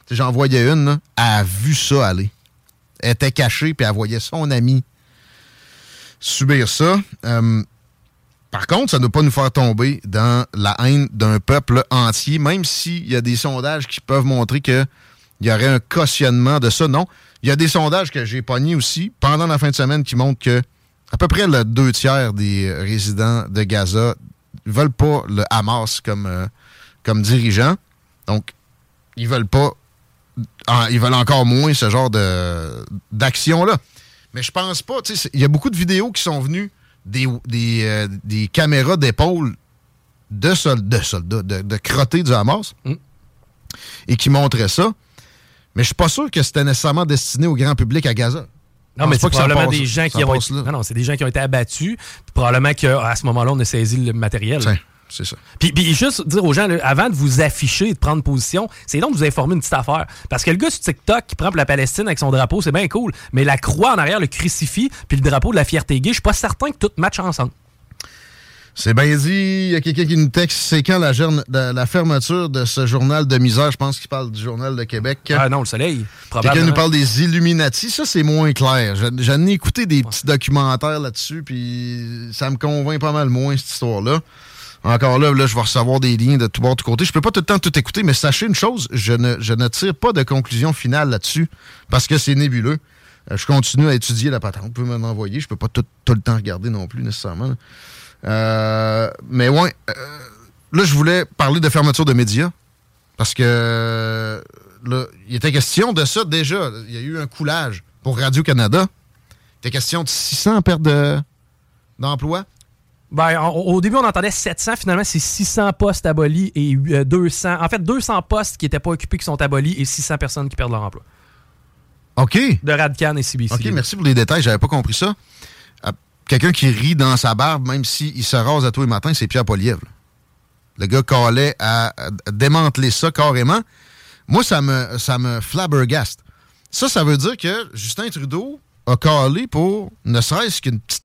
I: J'en voyais une, elle a vu ça aller. Elle était cachée, puis elle voyait son ami subir ça. Euh, par contre, ça ne doit pas nous faire tomber dans la haine d'un peuple entier, même s'il y a des sondages qui peuvent montrer qu'il y aurait un cautionnement de ça. Non. Il y a des sondages que j'ai pognés aussi pendant la fin de semaine qui montrent que à peu près le deux tiers des résidents de Gaza ne veulent pas le Hamas comme, euh, comme dirigeant. Donc, ils veulent pas. ils veulent encore moins ce genre d'action-là. Mais je pense pas. Il y a beaucoup de vidéos qui sont venues des, des, euh, des caméras d'épaule de, sol- de soldats, de, de crottés du Hamas, et qui montraient ça. Mais je suis pas sûr que c'était nécessairement destiné au grand public à Gaza.
F: Non, mais c'est probablement
I: passe-
F: des gens qui ont
I: là.
F: Non, non, c'est des gens qui ont été abattus. Probablement qu'à ce moment-là, on a saisi le matériel.
I: Tiens, c'est ça.
F: Puis, puis juste dire aux gens, là, avant de vous afficher et de prendre position, c'est donc de vous informer une petite affaire. Parce que le gars sur TikTok qui prend pour la Palestine avec son drapeau, c'est bien cool. Mais la croix en arrière, le crucifix, puis le drapeau de la fierté gay, je suis pas certain que tout match ensemble.
I: C'est bien dit. Il y a quelqu'un qui nous texte. C'est quand la, gerne- de- la fermeture de ce journal de misère? Je pense qu'il parle du Journal de Québec.
F: Ah non, le soleil.
I: Quelqu'un nous parle des Illuminati. Ça, c'est moins clair. Je- J'en ai écouté des petits documentaires là-dessus, puis ça me convainc pas mal moins, cette histoire-là. Encore là, là, je vais recevoir des liens de tout bord, de côté. Je peux pas tout le temps tout écouter, mais sachez une chose, je ne, je ne tire pas de conclusion finale là-dessus, parce que c'est nébuleux. Euh, je continue à étudier la patente. Vous pouvez m'en envoyer. Je peux pas tout, tout le temps regarder non plus, nécessairement. Euh, mais ouais, euh, là, je voulais parler de fermeture de médias. Parce que là, il était question de ça déjà. Il y a eu un coulage pour Radio-Canada. Il était question de 600 pertes de- d'emplois.
F: Ben, en- au début, on entendait 700. Finalement, c'est 600 postes abolis et euh, 200. En fait, 200 postes qui n'étaient pas occupés qui sont abolis et 600 personnes qui perdent leur emploi.
I: OK.
F: De Radcan et CBC.
I: OK, merci pour les détails. J'avais pas compris ça. Euh, Quelqu'un qui rit dans sa barbe, même s'il se rase à tous les matins, c'est Pierre Poliev. là. Le gars calait à, à démanteler ça carrément. Moi, ça me, ça me flabbergaste. Ça, ça veut dire que Justin Trudeau a calé pour ne serait-ce qu'une petite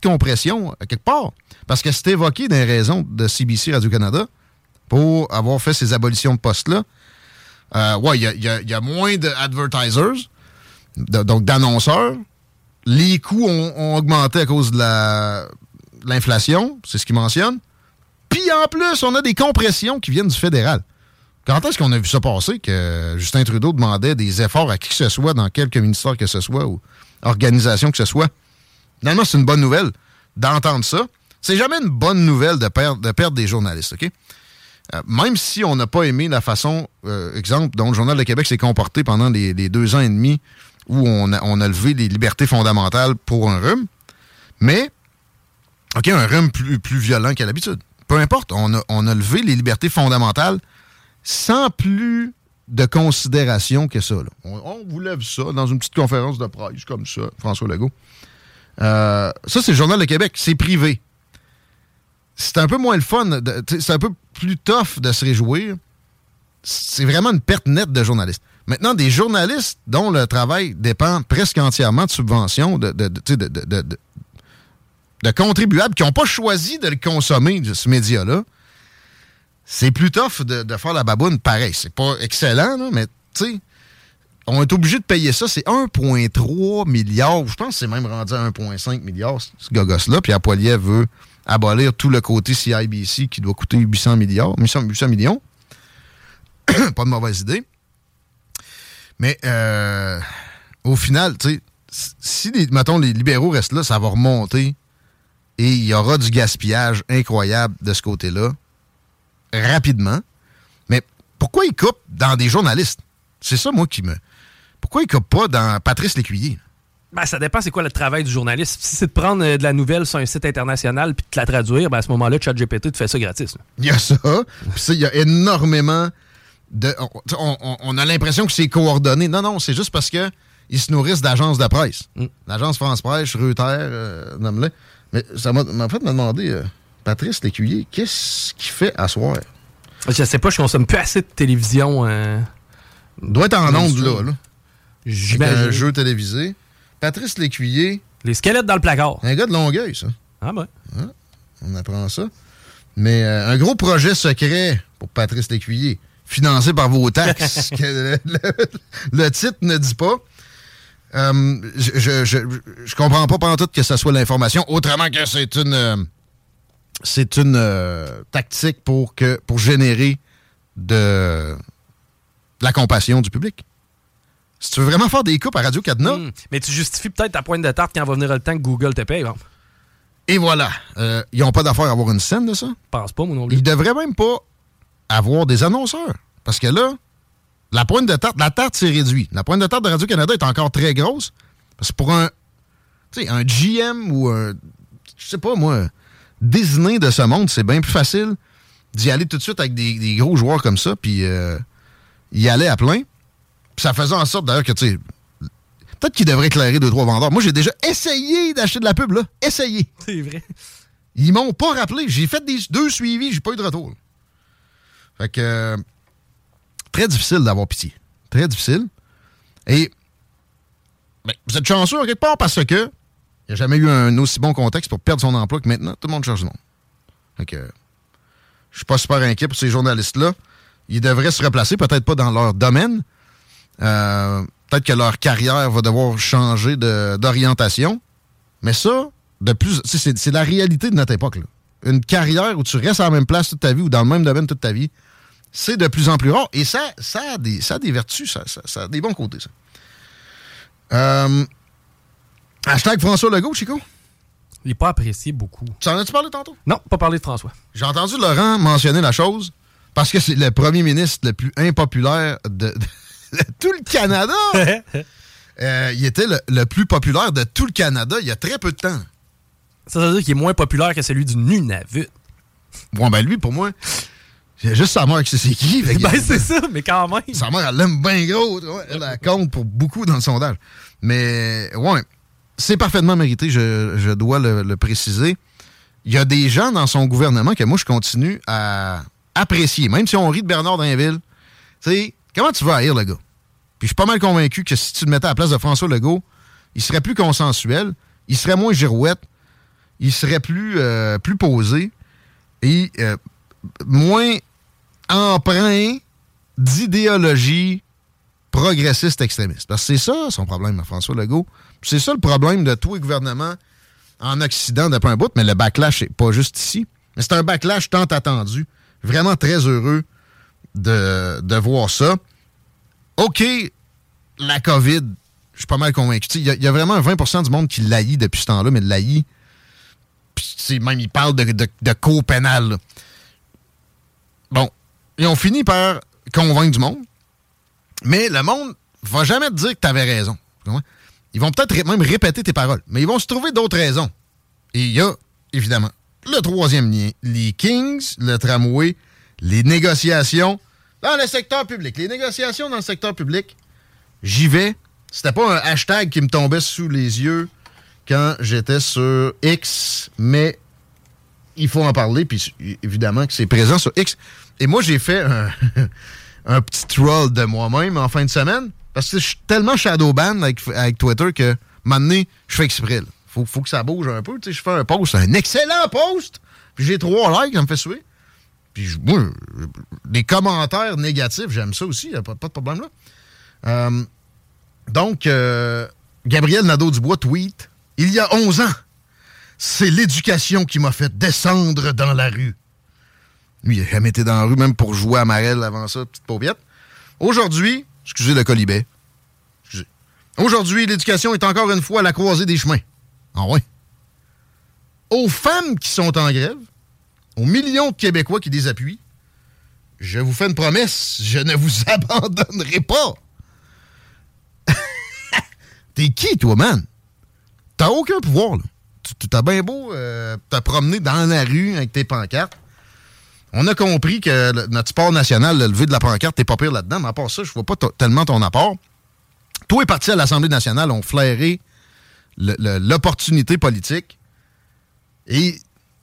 I: Compression à quelque part. Parce que c'est évoqué des raisons de CBC Radio-Canada pour avoir fait ces abolitions de postes-là. Euh, ouais, il y a, moins d'advertisers, donc d'annonceurs. Les coûts ont, ont augmenté à cause de l'inflation, c'est ce qu'ils mentionnent. Puis en plus, on a des compressions qui viennent du fédéral. Quand est-ce qu'on a vu ça passer que Justin Trudeau demandait des efforts à qui que ce soit, dans quelque ministère que ce soit ou organisation que ce soit? Finalement, c'est une bonne nouvelle d'entendre ça. C'est jamais une bonne nouvelle de perdre, de perdre des journalistes, OK? Euh, même si on n'a pas aimé la façon, euh, exemple, dont le Journal de Québec s'est comporté pendant les, deux ans et demi où on a, levé les libertés fondamentales pour un rhume, mais, OK, un rhume plus, violent qu'à l'habitude. Peu importe, on a levé les libertés fondamentales sans plus de considération que ça. On, vous lève ça dans une petite conférence de presse comme ça, François Legault. Euh, ça, c'est le Journal de Québec. C'est privé. C'est un peu moins le fun. C'est un peu plus tough de se réjouir. C'est vraiment une perte nette de journalistes. Maintenant, des journalistes dont le travail dépend presque entièrement de subventions, de- de contribuables qui n'ont pas choisi de le consommer, ce média-là, c'est plus tough de, de faire la baboune pareil. C'est pas excellent, là, mais tu sais, on est obligé de payer ça. C'est 1,3 milliard. Je pense que c'est même rendu à 1,5 milliard, ce gogos-là. Puis Apoiliev veut abolir tout le côté CIBC qui doit coûter 800 milliards, 800, 800 millions. pas de mauvaise idée. Mais euh, au final, tu sais, si, les, mettons, les libéraux restent là, ça va remonter et il y aura du gaspillage incroyable de ce côté-là rapidement. Mais Pourquoi il coupe dans des journalistes? C'est ça, moi, qui me... Pourquoi il coupe pas dans Patrice Lécuyer?
F: Ben, ça dépend c'est quoi le travail du journaliste. Si c'est de prendre euh, de la nouvelle sur un site international puis de la traduire, ben, à ce moment-là, ChatGPT te fait ça gratis. là.
I: Il y a ça. Puis ça, il y a énormément de... On, on- on a l'impression que c'est coordonné. Non, non, c'est juste parce que ils se nourrissent d'agences de presse. L'agence France Presse, Reuters, euh, nomme-le. Mais ça m'a m'a fait me demander, euh, Patrice Lécuyer, qu'est-ce qu'il fait à soir?
F: Je sais pas, je consomme plus assez de télévision. euh,
I: doit être en ondes, là. là. Avec un jeu télévisé. Patrice Lécuyer.
F: Les squelettes dans le placard.
I: Un gars de Longueuil, ça.
F: Ah ben.
I: Hein? On apprend ça. Mais euh, un gros projet secret pour Patrice Lécuyer, financé par vos taxes, que le, le- le titre ne dit pas. Euh, je, je, je, je comprends pas pendant tout que ça soit l'information, autrement que c'est une c'est une euh, tactique pour que pour générer de, de la compassion du public. Si tu veux vraiment faire des coupes à Radio Cadena,
F: Hmm. Mais tu justifies peut-être ta pointe de tarte quand va venir le temps que Google te paye. Bon.
I: et voilà. Euh, ils n'ont pas d'affaire à avoir une scène de ça.
F: Pense pas, plus.
I: Ils devraient même pas avoir des annonceurs. Parce que là, la pointe de tarte, la tarte s'est réduite. La pointe de tarte de Radio-Canada est encore très grosse. Parce que pour un, tu sais, un GM ou un, je sais pas moi, Disney de ce monde, c'est bien plus facile d'y aller tout de suite avec des, des gros joueurs comme ça, puis euh, y aller à plein. Puis ça faisait en sorte d'ailleurs que, tu sais, peut-être qu'ils devraient éclairer deux, trois vendeurs. Moi, j'ai déjà essayé d'acheter de la pub, là. Essayé.
F: C'est vrai.
I: Ils m'ont pas rappelé. J'ai fait des, deux suivis, j'ai pas eu de retour. Fait que. euh, très difficile d'avoir pitié. Très difficile. Et. ben, vous êtes chanceux, en quelque part, parce que. Il n'y a jamais eu un aussi bon contexte pour perdre son emploi que maintenant. Tout le monde cherche du monde. Fait que. Je suis pas super inquiet pour ces journalistes-là. Ils devraient se replacer, peut-être pas dans leur domaine. Euh, peut-être que leur carrière va devoir changer d'orientation. Mais ça, de plus, c'est la réalité de notre époque. Une carrière où tu restes à la même place toute ta vie ou dans le même domaine toute ta vie, c'est de plus en plus rare. Et ça, ça, a, des, ça a des vertus, ça a des bons côtés, ça. Euh, hashtag François Legault, Chico.
F: Il n'est pas apprécié beaucoup.
I: Tu en as-tu parlé tantôt?
F: Non, pas parler de François.
I: J'ai entendu Laurent mentionner la chose parce que c'est le premier ministre le plus impopulaire de, de tout le Canada. Euh, il était le, le plus populaire de tout le Canada il y a très peu de temps.
F: Ça veut dire qu'il est moins populaire que celui du Nunavut.
I: Bon, ben lui, pour moi, j'ai juste sa mère qui sait c'est qui.
F: ben, c'est ça, mais quand même.
I: Sa mère, elle l'aime bien gros. Elle, elle compte pour beaucoup dans le sondage. Mais, ouais, c'est parfaitement mérité, je, dois le, le préciser. Il y a des gens dans son gouvernement que moi, je continue à apprécier. Même si on rit de Bernard Dainville, tu sais, comment tu vas haïr le gars? Puis je suis pas mal convaincu que si tu le mettais à la place de François Legault, il serait plus consensuel, il serait moins girouette, il serait plus, euh, plus posé et euh, moins empreint d'idéologie progressiste extrémiste. Parce que c'est ça son problème, François Legault. C'est ça le problème de tous les gouvernements en Occident depuis un bout, mais le backlash, c'est pas juste ici. Mais c'est un backlash tant attendu. Vraiment très heureux de, de voir ça. OK, la COVID, je suis pas mal convaincu. Il y, a- vraiment un 20% du monde qui l'haït depuis ce temps-là, mais l'haït. Même, il parle de, de, de cours pénal. Bon, ils ont fini par convaincre du monde, mais le monde va jamais te dire que tu avais raison. Ils vont peut-être même répéter tes paroles, mais ils vont se trouver d'autres raisons. Et il y a, évidemment, le troisième lien, les Kings, le tramway, les négociations dans le secteur public. Les négociations dans le secteur public, j'y vais. C'était pas un hashtag qui me tombait sous les yeux quand j'étais sur X, mais il faut en parler, puis évidemment que c'est présent sur X. Et moi, j'ai fait un, un petit troll de moi-même en fin de semaine, parce que je suis tellement shadowban avec, avec Twitter que, maintenant, je fais exprès. Faut, faut que ça bouge un peu. Je fais un post, un excellent post, puis j'ai trois likes, ça me fait suer. Puis moi, des commentaires négatifs, j'aime ça aussi, pas, pas de problème là. Euh, donc, euh, Gabriel Nadeau-Dubois tweet Il y a 11 ans, c'est l'éducation qui m'a fait descendre dans la rue. Lui, il a jamais été dans la rue, même pour jouer à Marelle avant ça, petite paupiette. Aujourd'hui, excusez le colibet. Excusez. Aujourd'hui, l'éducation est encore une fois à la croisée des chemins. Ah ouais. Aux femmes qui sont en grève, aux millions de Québécois qui les appuient, je vous fais une promesse, je ne vous abandonnerai pas. T'es qui, toi, man? T'as aucun pouvoir, là. T'as bien beau euh, te promener dans la rue avec tes pancartes. On a compris que notre sport national, le lever de la pancarte, t'es pas pire là-dedans, mais à part ça, je vois pas tellement ton apport. Toi et parti à l'Assemblée nationale ont flairé l'opportunité politique et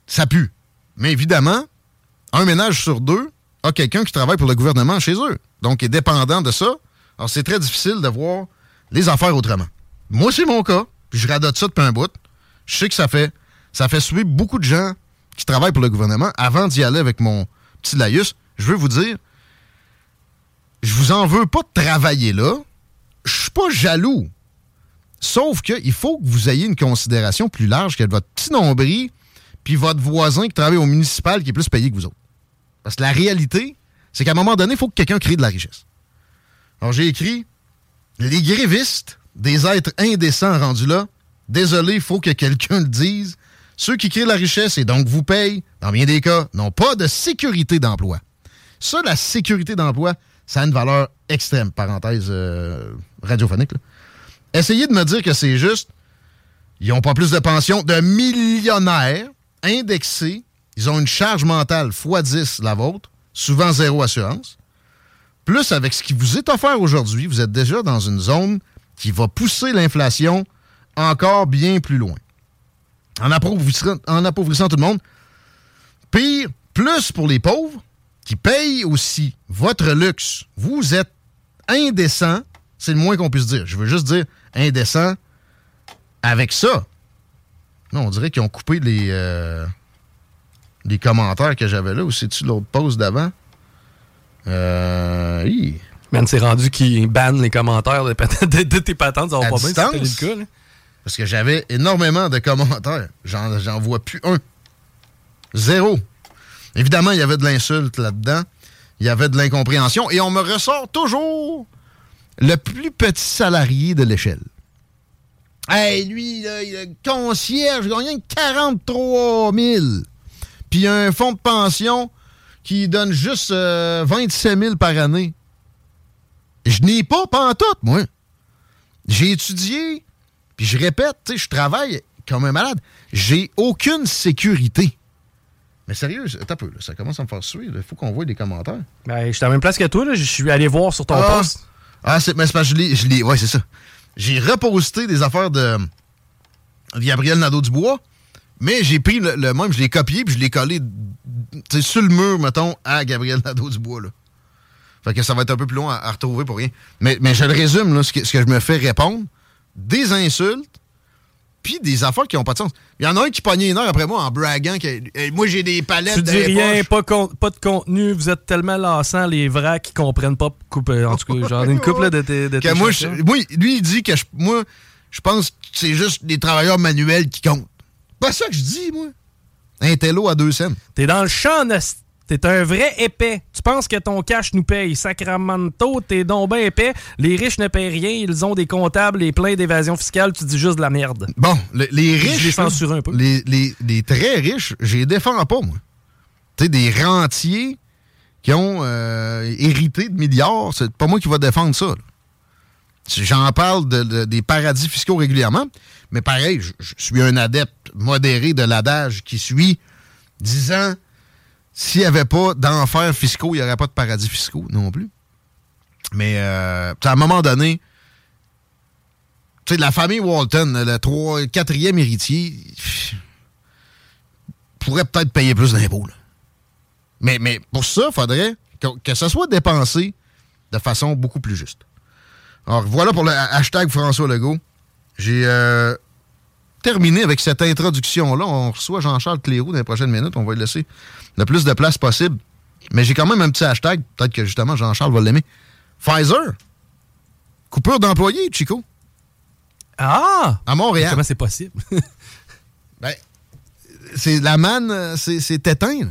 I: ça pue. Mais évidemment, un ménage sur deux a quelqu'un qui travaille pour le gouvernement chez eux. Donc, est dépendant de ça. Alors, c'est très difficile de voir les affaires autrement. Moi, c'est mon cas. Puis je radote ça depuis un bout. Je sais que ça fait, ça fait suivre beaucoup de gens qui travaillent pour le gouvernement. Avant d'y aller avec mon petit laïus, je veux vous dire, je vous en veux pas de travailler là. Je suis pas jaloux. Sauf qu'il faut que vous ayez une considération plus large que votre petit nombril puis votre voisin qui travaille au municipal qui est plus payé que vous autres. Parce que la réalité, c'est qu'à un moment donné, il faut que quelqu'un crée de la richesse. Alors, j'ai écrit Les grévistes, des êtres indécents rendus là, désolé, il faut que quelqu'un le dise. Ceux qui créent la richesse et donc vous payent, dans bien des cas, n'ont pas de sécurité d'emploi. Ça, la sécurité d'emploi, ça a une valeur extrême. Parenthèse euh, radiophonique. Essayez de me dire que c'est juste. Ils n'ont pas plus de pension de millionnaires indexés. Ils ont une charge mentale x 10 la vôtre, souvent zéro assurance. Plus avec ce qui vous est offert aujourd'hui, vous êtes déjà dans une zone qui va pousser l'inflation encore bien plus loin. En appauvrissant, en appauvrissant tout le monde. Pire, plus pour les pauvres qui payent aussi votre luxe. Vous êtes indécent, c'est le moins qu'on puisse dire. Je veux juste dire indécent avec ça. Non, on dirait qu'ils ont coupé les, euh, les commentaires que j'avais là. Ou c'est-tu l'autre pause d'avant? Euh. hi.
F: Man, c'est rendu qu'ils bannent les commentaires de, de- de tes patentes. Ça va
I: À
F: pas bien si le cas. là.
I: Parce que j'avais énormément de commentaires. J'en, vois plus un. Zéro. Évidemment, il y avait de l'insulte là-dedans. Il y avait de l'incompréhension. Et on me ressort toujours le plus petit salarié de l'échelle. Hey, lui, là, il est concierge, il gagne 43 000. Puis il a un fonds de pension qui donne juste euh, 27 000 par année. Je n'ai pas pantoute, moi. J'ai étudié, puis je répète, tu sais, je travaille comme un malade. J'ai aucune sécurité. Mais sérieux, attends un peu, là, ça commence à me faire suer. Il faut qu'on voit des commentaires.
F: Ben, je suis à la même place que toi. là. Je suis allé voir sur ton
I: Ah,
F: post.
I: Ah, c'est, mais c'est parce que je l'ai, ouais, c'est ça. J'ai reposté des affaires de, de Gabriel Nadeau-Dubois, mais j'ai pris le, le même, je l'ai copié, puis je l'ai collé tu sais, sur le mur, mettons, à Gabriel Nadeau-Dubois, là. Fait que ça va être un peu plus long à, à retrouver pour rien. Mais, mais je le résume, là, ce que, ce que je me fais répondre. Des insultes, puis des affaires qui n'ont pas de sens. Il y en a un qui pognait une heure après moi en braguant que hey, moi j'ai des palettes
F: Tu dis rien, pas, con- pas de contenu, vous êtes tellement lassants, les vrais qui comprennent pas. Coupe, euh, en tout cas, j'en ai une couple là, de tes de
I: Que
F: tes
I: moi, je-
F: chansons.
I: moi, lui, il dit que je, moi, je pense que c'est juste des travailleurs manuels qui comptent. Pas ça que je dis, moi. Un télo à deux cents.
F: T'es dans le champ, Nost- T'es un vrai épais. Tu penses que ton cash nous paye. Sacramento, t'es donc ben épais. Les riches ne payent rien. Ils ont des comptables et plein d'évasion fiscale. Tu dis juste de la merde.
I: Bon, le- les
F: Je
I: riches.
F: les
I: là,
F: censure un peu.
I: Les, les- les très riches, je les défends pas, moi. Tu sais, des rentiers qui ont euh, hérité de milliards, c'est pas moi qui va défendre ça. J'en parle de- de- des paradis fiscaux régulièrement, mais pareil, je, je suis un adepte modéré de l'adage qui suit disant s'il n'y avait pas d'enfer fiscaux, il n'y aurait pas de paradis fiscaux non plus. Mais euh, à un moment donné, tu sais, la famille Walton, le quatrième héritier, pourrait peut-être payer plus d'impôts. Mais, mais pour ça, il faudrait que, que ça soit dépensé de façon beaucoup plus juste. Alors, voilà pour le ha- hashtag François Legault. J'ai euh, terminé avec cette introduction-là. On reçoit Jean-Charles Cléroux dans les prochaines minutes. On va lui laisser le plus de place possible. Mais j'ai quand même un petit hashtag. Peut-être que justement, Jean-Charles va l'aimer. Pfizer. Coupure d'employés, Chico.
F: Ah!
I: À Montréal.
F: Comment c'est possible?
I: Ben, c'est la manne, c'est éteint.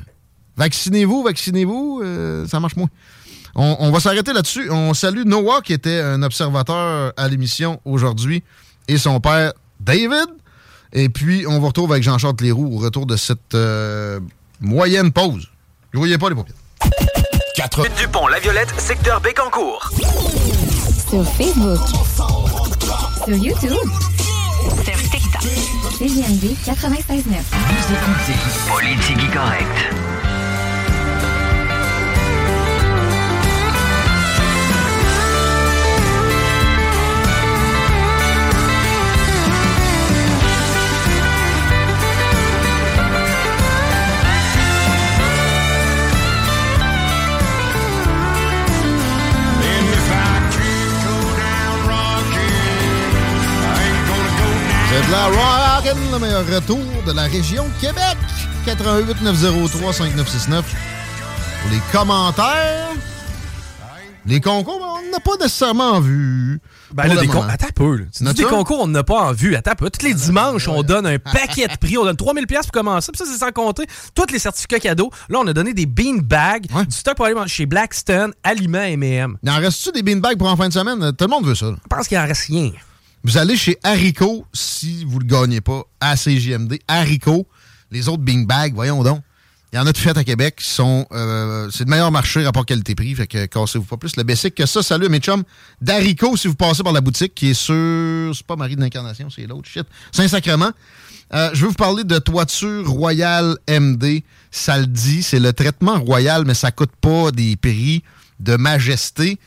I: Vaccinez-vous, vaccinez-vous, euh, ça marche moins. On, on va s'arrêter là-dessus. On salue Noah, qui était un observateur à l'émission aujourd'hui, et son père David. Et puis, on vous retrouve avec Jean-Charles Leroux au retour de cette euh, moyenne pause. Ne voyez pas les paupières.
J: 4. Dupont, La Violette, secteur Bécancourt.
H: Sur Facebook. Sur YouTube. Sur TikTok. CGMD 96.9.
B: Vous écoutez Politique correcte.
I: C'est de la le meilleur retour de la région Québec. 88 903 5969. Pour les commentaires. Les concours, on n'a pas nécessairement vu.
F: Ben là, des con-. Attends un peu. là. Tu dis
I: N'as-tu
F: des concours, on n'a pas en vue. Attends un peu. Tous les dimanches, on donne un paquet de prix. On donne 3000 pièces pour commencer. Puis ça, c'est sans compter tous les certificats cadeaux. Là, on a donné des bean bags, du stock pour aller chez Blackstone, Aliments M&M.
I: Il en reste-tu des beanbags pour en fin de semaine? Tout le monde veut ça. là.
F: Je pense qu'il en reste rien.
I: Vous allez chez Haricot si vous ne le gagnez pas à CJMD. Haricot, les autres beanbags, voyons donc. Il y en a de faites à Québec qui sont. euh, c'est le meilleur marché rapport qualité-prix. Fait que cassez-vous pas plus le basic que ça. Salut mes chums. D'Haricot, si vous passez par la boutique, qui est sur. C'est pas Marie de l'Incarnation, c'est l'autre shit. Saint-Sacrement. Euh, je veux vous parler de toiture Royal MD. Ça le dit, c'est le traitement royal, mais ça coûte pas des prix de majesté.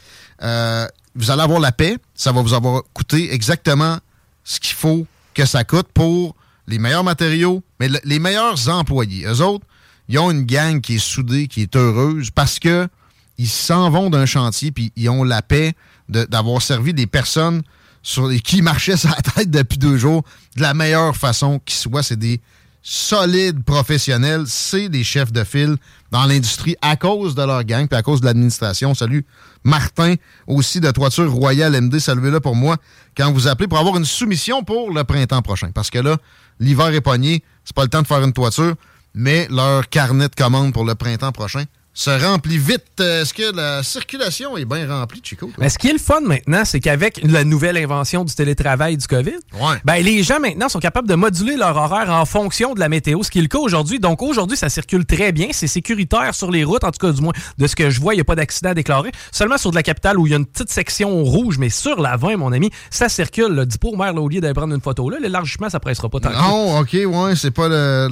I: Euh, vous allez avoir la paix. Ça va vous avoir coûté exactement ce qu'il faut que ça coûte pour les meilleurs matériaux, mais le- les meilleurs employés. Eux autres, ils ont une gang qui est soudée, qui est heureuse parce que ils s'en vont d'un chantier puis ils ont la paix d'avoir servi des personnes sur les, qui marchaient sur la tête depuis deux jours de la meilleure façon qui soit. C'est des solides professionnels, c'est des chefs de file dans l'industrie à cause de leur gang puis à cause de l'administration. Salut Martin, aussi de Toiture Royale MD, saluez-le pour moi quand vous appelez pour avoir une soumission pour le printemps prochain. Parce que là, l'hiver est pogné, c'est pas le temps de faire une toiture, mais leur carnet de commandes pour le printemps prochain se remplit vite. Euh, Est-ce que la circulation est bien remplie, Chico?
F: Mais ce qui est le fun maintenant, c'est qu'avec la nouvelle invention du télétravail du COVID, ben, les gens maintenant sont capables de moduler leur horaire en fonction de la météo, ce qui est le cas aujourd'hui. Donc aujourd'hui, ça circule très bien. C'est sécuritaire sur les routes, en tout cas du moins de ce que je vois, il n'y a pas d'accident déclaré. Seulement sur de la capitale où il y a une petite section rouge, mais sur la 20, mon ami, ça circule. Là. Dis pas au maire, là, au lieu d'aller prendre une photo, là, l'élargissement, ça pressera pas tant que ça.
I: Non, ok, ouais, c'est pas le-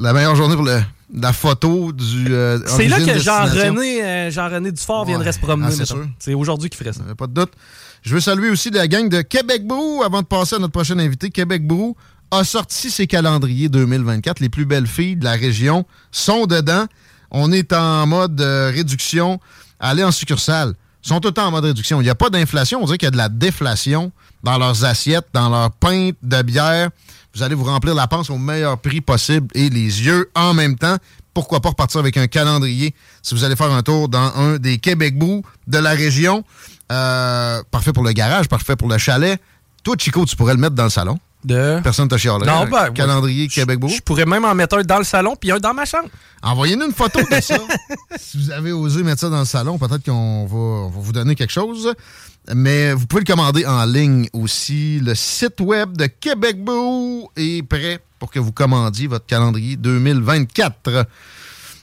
I: la meilleure journée pour le- la photo du. euh,
F: C'est là que. Jean-René euh, Jean-René Dufort viendrait se promener.
I: ah, c'est
F: aujourd'hui qu'il ferait ça.
I: Pas de doute. Je veux saluer aussi la gang de Québec Brou avant de passer à notre prochain invité. Québec Brou a sorti ses calendriers 2024. Les plus belles filles de la région sont dedans. On est en mode euh, réduction. Allez en succursale. Ils sont tout le temps en mode réduction. Il n'y a pas d'inflation. On dirait qu'il y a de la déflation dans leurs assiettes, dans leurs pintes de bière. Vous allez vous remplir la panse au meilleur prix possible et les yeux en même temps. Pourquoi pas repartir avec un calendrier si vous allez faire un tour dans un des Québec Brou de la région. Euh, parfait pour le garage, parfait pour le chalet. Toi, Chico, tu pourrais le mettre dans le salon.
F: De...
I: Personne ne te chialerait.
F: Non, ben,
I: calendrier Québec Brou.
F: Je pourrais même en mettre un dans le salon puis un dans ma chambre.
I: Envoyez-nous une photo de ça. si vous avez osé mettre ça dans le salon, peut-être qu'on va, on va vous donner quelque chose. Mais vous pouvez le commander en ligne aussi. Le site web de Québec Brou est prêt pour que vous commandiez votre calendrier 2024.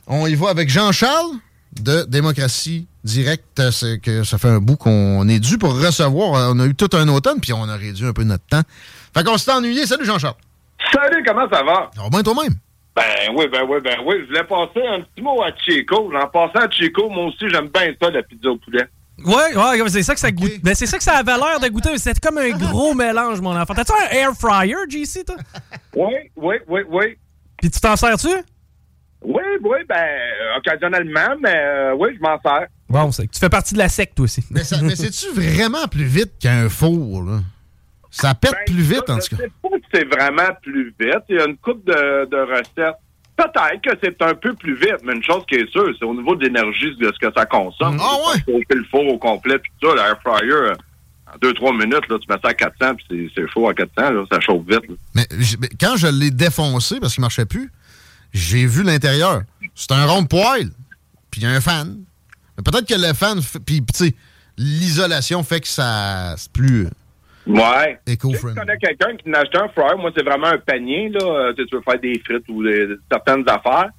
I: On y va avec Jean-Charles de Démocratie Directe. C'est que ça fait un bout qu'on est dû pour recevoir. On a eu tout un automne, puis on a réduit un peu notre temps. Fait qu'on s'est ennuyé. Salut Jean-Charles.
K: Salut, comment ça va?
I: Ça va bien toi-même?
K: Ben oui, ben oui, ben oui. Je voulais passer un petit mot à Chico. En passant à Chico, moi aussi, j'aime bien ça, la pizza au poulet.
F: Ouais, ouais, c'est ça que ça goûte. Ben, c'est ça que ça avait l'air de goûter. C'est comme un gros mélange, mon enfant. T'as-tu un air fryer, JC, toi?
K: Oui, oui, oui, oui.
F: Puis tu t'en sers-tu?
K: Oui, oui, ben, occasionnellement, mais euh, oui, je m'en sers.
F: Bon, c'est que tu fais partie de la secte, toi aussi.
I: Mais, mais c'est-tu vraiment plus vite qu'un four, là? Ça pète
K: Ben,
I: plus vite,
K: ça,
I: en
K: je
I: tout cas.
K: sais pas si c'est vraiment plus vite. Il y a une coupe de, de recettes. Peut-être que c'est un peu plus vite, mais une chose qui est sûre, c'est au niveau de l'énergie de ce que ça consomme.
I: Ah ouais?
K: Tu fais le four au complet, puis tout ça, l'air fryer, en 2-3 minutes, là, tu mets ça à 400, puis c'est- chaud à 400, là, ça chauffe vite. là.
I: Mais, quand je l'ai défoncé parce qu'il marchait plus, j'ai vu l'intérieur. C'est un rond de poêle, puis il y a un fan. Peut-être que le fan, fait- puis tu sais, l'isolation fait que ça c'est plus
K: Ouais. Je
I: éco-friendly.
K: connais quelqu'un qui n'a acheté un fryer. Moi, c'est vraiment un panier, là. Euh, Tu sais, tu veux faire des frites ou des- certaines affaires.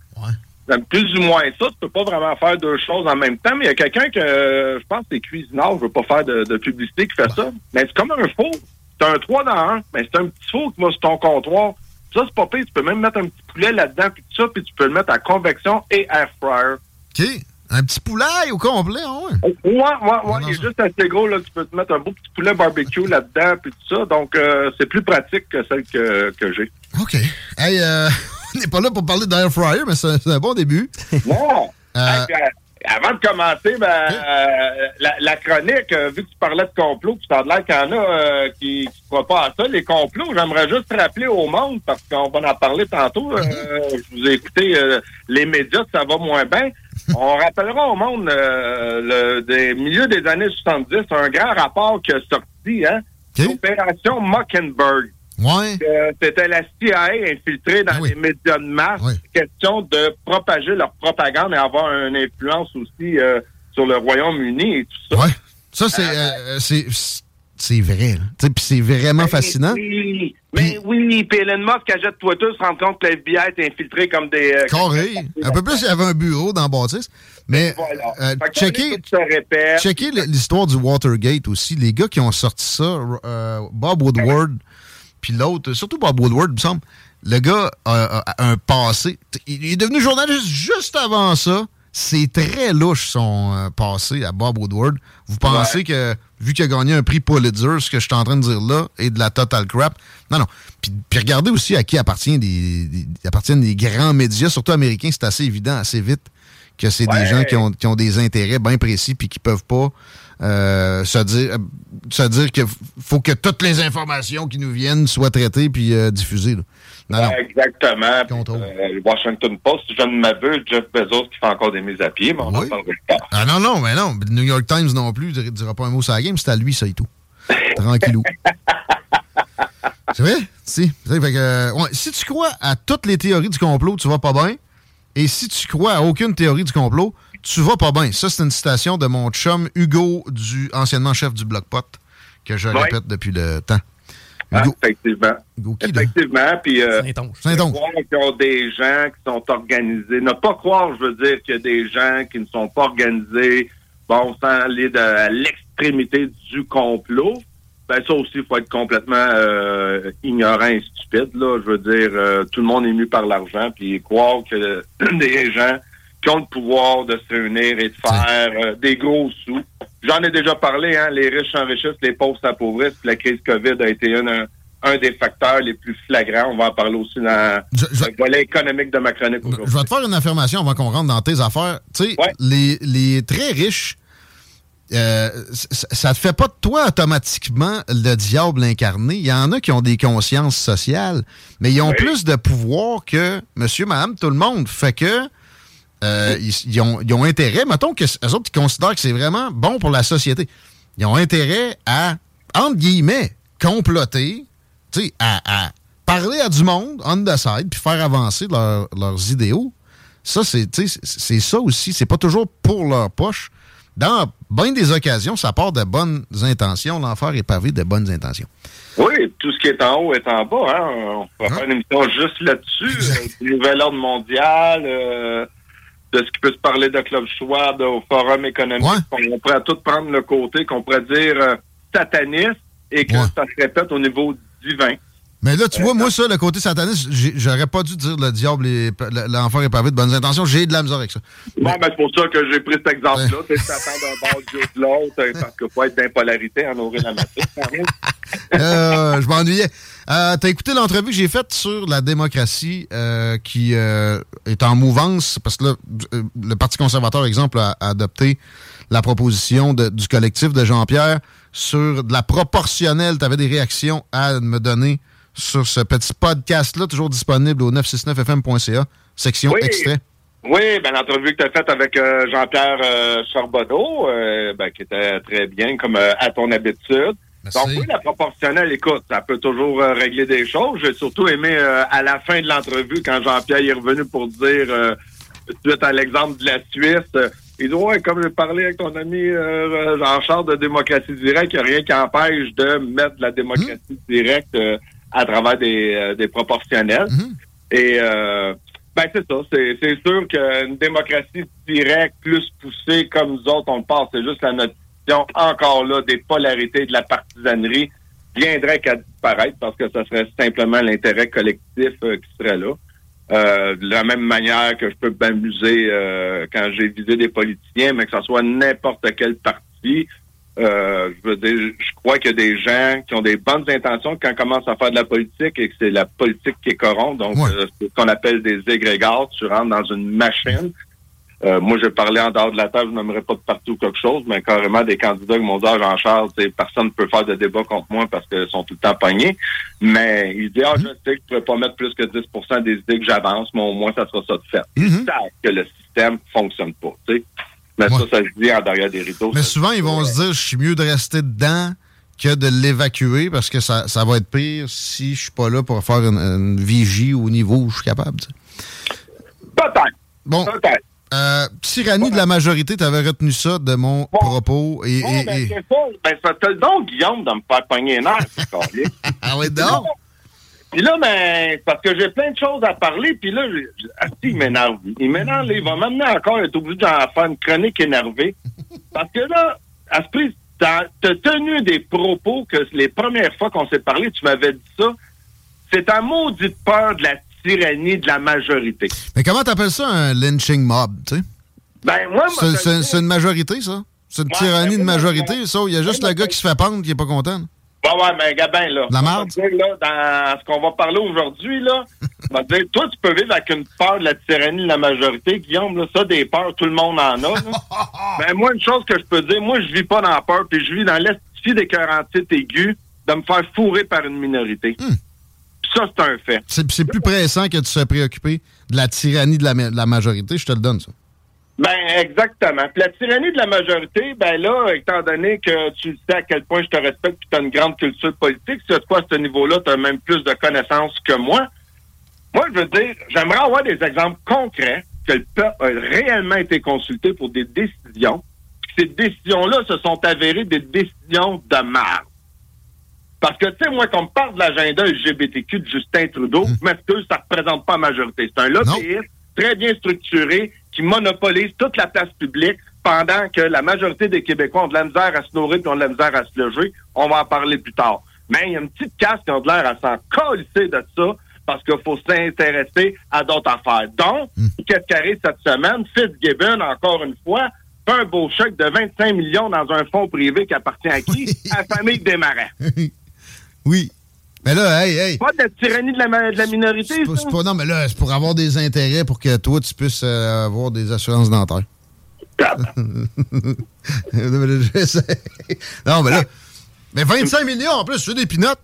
K: plus ou moins ça. Tu peux pas vraiment faire deux choses en même temps, mais il y a quelqu'un que je pense c'est cuisinard, je veux pas faire de, de publicité qui fait ça. Mais c'est comme un four. C'est un 3 dans 1, mais c'est un petit four qui va sur ton comptoir. Ça, c'est pas pire. Tu peux même mettre un petit poulet là-dedans, puis tout ça, puis tu peux le mettre à convection et air fryer.
I: OK. Un petit poulet au complet, hein, ouais.
K: Ouais, ouais, ouais. Il est juste assez gros, là. Tu peux te mettre un beau petit poulet barbecue là-dedans, puis tout ça. Donc, euh, c'est plus pratique que celle que, que j'ai.
I: OK. Hey, euh, on n'est pas là pour parler d'air fryer, mais c'est un bon début.
K: Non!
I: Euh,
K: Hey, avant de commencer, ben, euh, la, la chronique, euh, vu que tu parlais de complot, puis ça a l'air qu'il y en a euh, qui ne croient pas à ça, les complots, j'aimerais juste rappeler au monde, parce qu'on va en parler tantôt, euh, je vous ai écouté les médias, ça va moins bien. On rappellera au monde euh, le, des milieux des années 70 un grand rapport qui a sorti, hein, l'opération Mockingbird.
I: Ouais.
K: Euh, C'était la CIA infiltrée dans les médias de masse. Question de propager leur propagande et avoir une influence aussi euh, sur le Royaume-Uni et tout ça.
I: Ouais. Ça, c'est euh, c'est c'est vrai. Puis c'est vraiment fascinant.
K: Oui, mais oui, puis Elon Musk achète Twitter, se rend compte que la FBI est infiltrée comme des... euh,
I: Carré. Un peu plus, il y avait un bureau dans la bâtisse. Mais euh,
K: tout se répète.
I: checkez l'histoire du Watergate aussi. Les gars qui ont sorti ça, euh, Bob Woodward, puis l'autre, surtout Bob Woodward, il me semble, le gars a, a- a un passé. Il est devenu journaliste juste avant ça. C'est très louche son euh, passé à Bob Woodward. Vous pensez que, vu qu'il a gagné un prix Pulitzer, ce que je suis en train de dire là, est de la total crap? Non, non. Puis, puis regardez aussi à qui appartient des, des- appartiennent des grands médias, surtout américains. C'est assez évident, assez vite, que c'est des gens qui ont, qui ont des intérêts bien précis puis qui peuvent pas euh, se dire se dire que f- faut que toutes les informations qui nous viennent soient traitées puis euh, diffusées. là. Non, non.
K: Exactement. Euh, Washington Post, je ne m'aveux, Jeff Bezos qui fait encore des mises à pied, mais on en parlera plus tard.
I: Ah non, non, mais non. Le New York Times non plus ne dira pas un mot sur la game, c'est à lui, ça et tout. Tranquillou. c'est vrai? Si. Vrai, fait que, euh, ouais, si tu crois à toutes les théories du complot, tu vas pas bien. Et si tu crois à aucune théorie du complot, tu vas pas bien. Ça, c'est une citation de mon chum Hugo, du anciennement chef du Bloc Pot, que je
K: Ouais.
I: répète depuis le temps.
K: Ah,
I: Hugo.
K: effectivement. Effectivement. Puis, euh,
I: Saint-Onge.
K: croire qu'il y a des gens qui sont organisés. Ne pas croire, je veux dire, qu'il y a des gens qui ne sont pas organisés, bon, sans aller de, à l'extrémité du complot. Ben, ça aussi, il faut être complètement euh, ignorant et stupide, là. Je veux dire, euh, tout le monde est mu par l'argent, puis croire que des gens qui ont le pouvoir de se réunir et de faire euh, des gros sous. J'en ai déjà parlé, hein, les riches s'enrichissent, les pauvres s'appauvrissent. puis La crise COVID a été une- un, un des facteurs les plus flagrants. On va en parler aussi dans le volet économique de ma chronique
I: Je vais te faire une affirmation avant qu'on rentre dans tes affaires. Tu sais, les, les très riches, euh, ça te fait pas de toi automatiquement le diable incarné. Il y en a qui ont des consciences sociales, mais ils ont plus de pouvoir que monsieur, madame, tout le monde. Fait que euh, ils, ils ont, ils ont intérêt, mettons que autres, ils considèrent que c'est vraiment bon pour la société. Ils ont intérêt à, entre guillemets, comploter, à, à parler à du monde, on the side, puis faire avancer leur- leurs idéaux. Ça, c'est ça aussi. C'est pas toujours pour leur poche. Dans bien des occasions, ça part de bonnes intentions. L'enfer est pavé de bonnes intentions.
K: Oui, tout ce qui est en haut est en bas. Hein. On pourrait faire une émission juste là-dessus. euh, nouvel ordre mondial, euh, de ce qui peut se parler de Club Schwab, au Forum économique. On pourrait tout prendre le côté qu'on pourrait dire euh, sataniste et que ça se répète au niveau divin.
I: Mais là, tu vois, moi, ça, le côté sataniste, j'aurais pas dû dire le diable, l'enfer est pavé de bonnes intentions. J'ai de la misère avec ça.
K: Bon, ben, c'est pour ça que j'ai pris cet exemple-là. Tu Satan d'un bord, Dieu de l'autre, euh, parce qu'il faut être d'impolarité en nourrir la.
I: Euh, je m'ennuyais. Euh, T'as écouté l'entrevue que j'ai faite sur la démocratie euh, qui euh, est en mouvance, parce que là, euh, le Parti conservateur, exemple, a, a adopté la proposition de- du collectif de Jean-Pierre sur de la proportionnelle. Tu avais des réactions à me donner sur ce petit podcast-là, toujours disponible au 969fm.ca, section
K: Oui.
I: extrait.
K: Oui, ben l'entrevue que tu as faite avec euh, Jean-Pierre euh, Charbonneau, euh, ben, qui était très bien, comme à ton habitude. Donc oui, la proportionnelle, écoute, ça peut toujours euh, régler des choses. J'ai surtout aimé euh, à la fin de l'entrevue, quand Jean-Pierre est revenu pour dire, euh, suite à l'exemple de la Suisse, euh, il dit, ouais, comme j'ai parlé avec ton ami Jean-Charles de démocratie directe, il n'y a rien qui empêche de mettre la démocratie directe euh, à travers des, des proportionnels. Et euh, Ben, c'est ça. C'est sûr qu'une démocratie directe, plus poussée comme nous autres, on le pense, c'est juste la encore là des polarités de la partisanerie viendrait qu'à disparaître parce que ça serait simplement l'intérêt collectif euh, qui serait là. Euh, de la même manière que je peux m'amuser euh, quand j'ai visé des politiciens, mais que ce soit n'importe quel parti. Euh, je veux dire, je crois qu'il y a des gens qui ont des bonnes intentions quand ils commencent à faire de la politique et que c'est la politique qui est corrompue. Donc, euh, c'est ce qu'on appelle des égrégores. Tu rentres dans une machine. Euh, moi, je parlais en dehors de la table, je n'aimerais pas de partout quelque chose, mais carrément des candidats qui m'ont dit, ah, Jean-Charles, personne ne peut faire de débat contre moi parce qu'ils sont tout le temps pognés. Mais il dit, ah, je sais que je ne pourrais pas mettre plus que 10% des idées que j'avance, mais au moins, ça sera ça de fait. Ils savent que le système fonctionne pas. Mais ça, ça se dit en derrière des rideaux.
I: Mais souvent, ils vont se dire, je suis mieux de rester dedans que de l'évacuer parce que ça, ça va être pire si je suis pas là pour faire une, une vigie au niveau où je suis capable. tu sais.
K: Peut-être.
I: Euh, tyrannie de la majorité, tu avais retenu ça de mon propos. Et,
K: Bon,
I: et-
K: ben,
I: et-
K: c'est ça. Ben, ça te le don, Guillaume, de me faire pogner c'est carré.
I: Ah oui, donc?
K: Puis là, ben, parce que j'ai plein de choses à parler, puis là, je- je- ah, il m'énerve. Il m'énerve, il va m'amener encore à être obligé d'en faire une chronique énervée. Parce que là, à ce prix, t'as t'as tenu des propos que les premières fois qu'on s'est parlé, tu m'avais dit ça. C'est ta maudite peur de la tyrannie de la majorité.
I: Mais comment t'appelles ça un lynching mob, tu sais?
K: Ben, moi, moi,
I: C'est- une majorité, ça? C'est une
K: Ouais,
I: tyrannie
K: ben,
I: de majorité, ça? Il y a juste le gars qui se fait pendre qui est pas content.
K: Bon, ouais, mais Gabin, là.
I: La marde?
K: te dire, là, dans ce qu'on va parler aujourd'hui, là, va dire, toi, tu peux vivre avec une peur de la tyrannie de la majorité, Guillaume, là, ça, des peurs, tout le monde en a. Mais moi, une chose que je peux dire, moi, je vis pas dans la peur, puis je vis dans l'estifie des 48 aigus de me faire fourrer par une minorité. Puis ça, c'est un fait.
I: C'est plus pressant que de se préoccuper de la tyrannie de la, ma- de la majorité, je te le donne, ça.
K: Ben, exactement. Puis la tyrannie de la majorité, ben là, étant donné que tu sais à quel point je te respecte et tu as une grande culture politique, c'est quoi à ce niveau-là, tu as même plus de connaissances que moi. Moi, je veux dire, j'aimerais avoir des exemples concrets que le peuple a réellement été consulté pour des décisions. Ces décisions-là se sont avérées des décisions de marde. Parce que, tu sais, moi, qu'on me parle de l'agenda LGBTQ de Justin Trudeau, mais que ça ne représente pas la majorité. C'est un lobbyiste très bien structuré qui monopolise toute la place publique pendant que la majorité des Québécois ont de la misère à se nourrir et ont de la misère à se loger. On va en parler plus tard. Mais il y a une petite casse qui a de l'air à s'en colisser de ça parce qu'il faut s'intéresser à d'autres affaires. Donc, qu'est-ce qui arrive cette semaine? Fitzgibbon, encore une fois, fait un beau chèque de 25 millions dans un fonds privé qui appartient à qui? à la famille des Marins.
I: Oui. Mais là, hey, hey.
K: Pas de la tyrannie de la, ma- de la minorité,
I: C'est pas- pas- non, mais là, c'est pour avoir des intérêts pour que toi, tu puisses euh, avoir des assurances dentaires. Non, mais là. Mais 25 millions en plus, c'est des pinottes.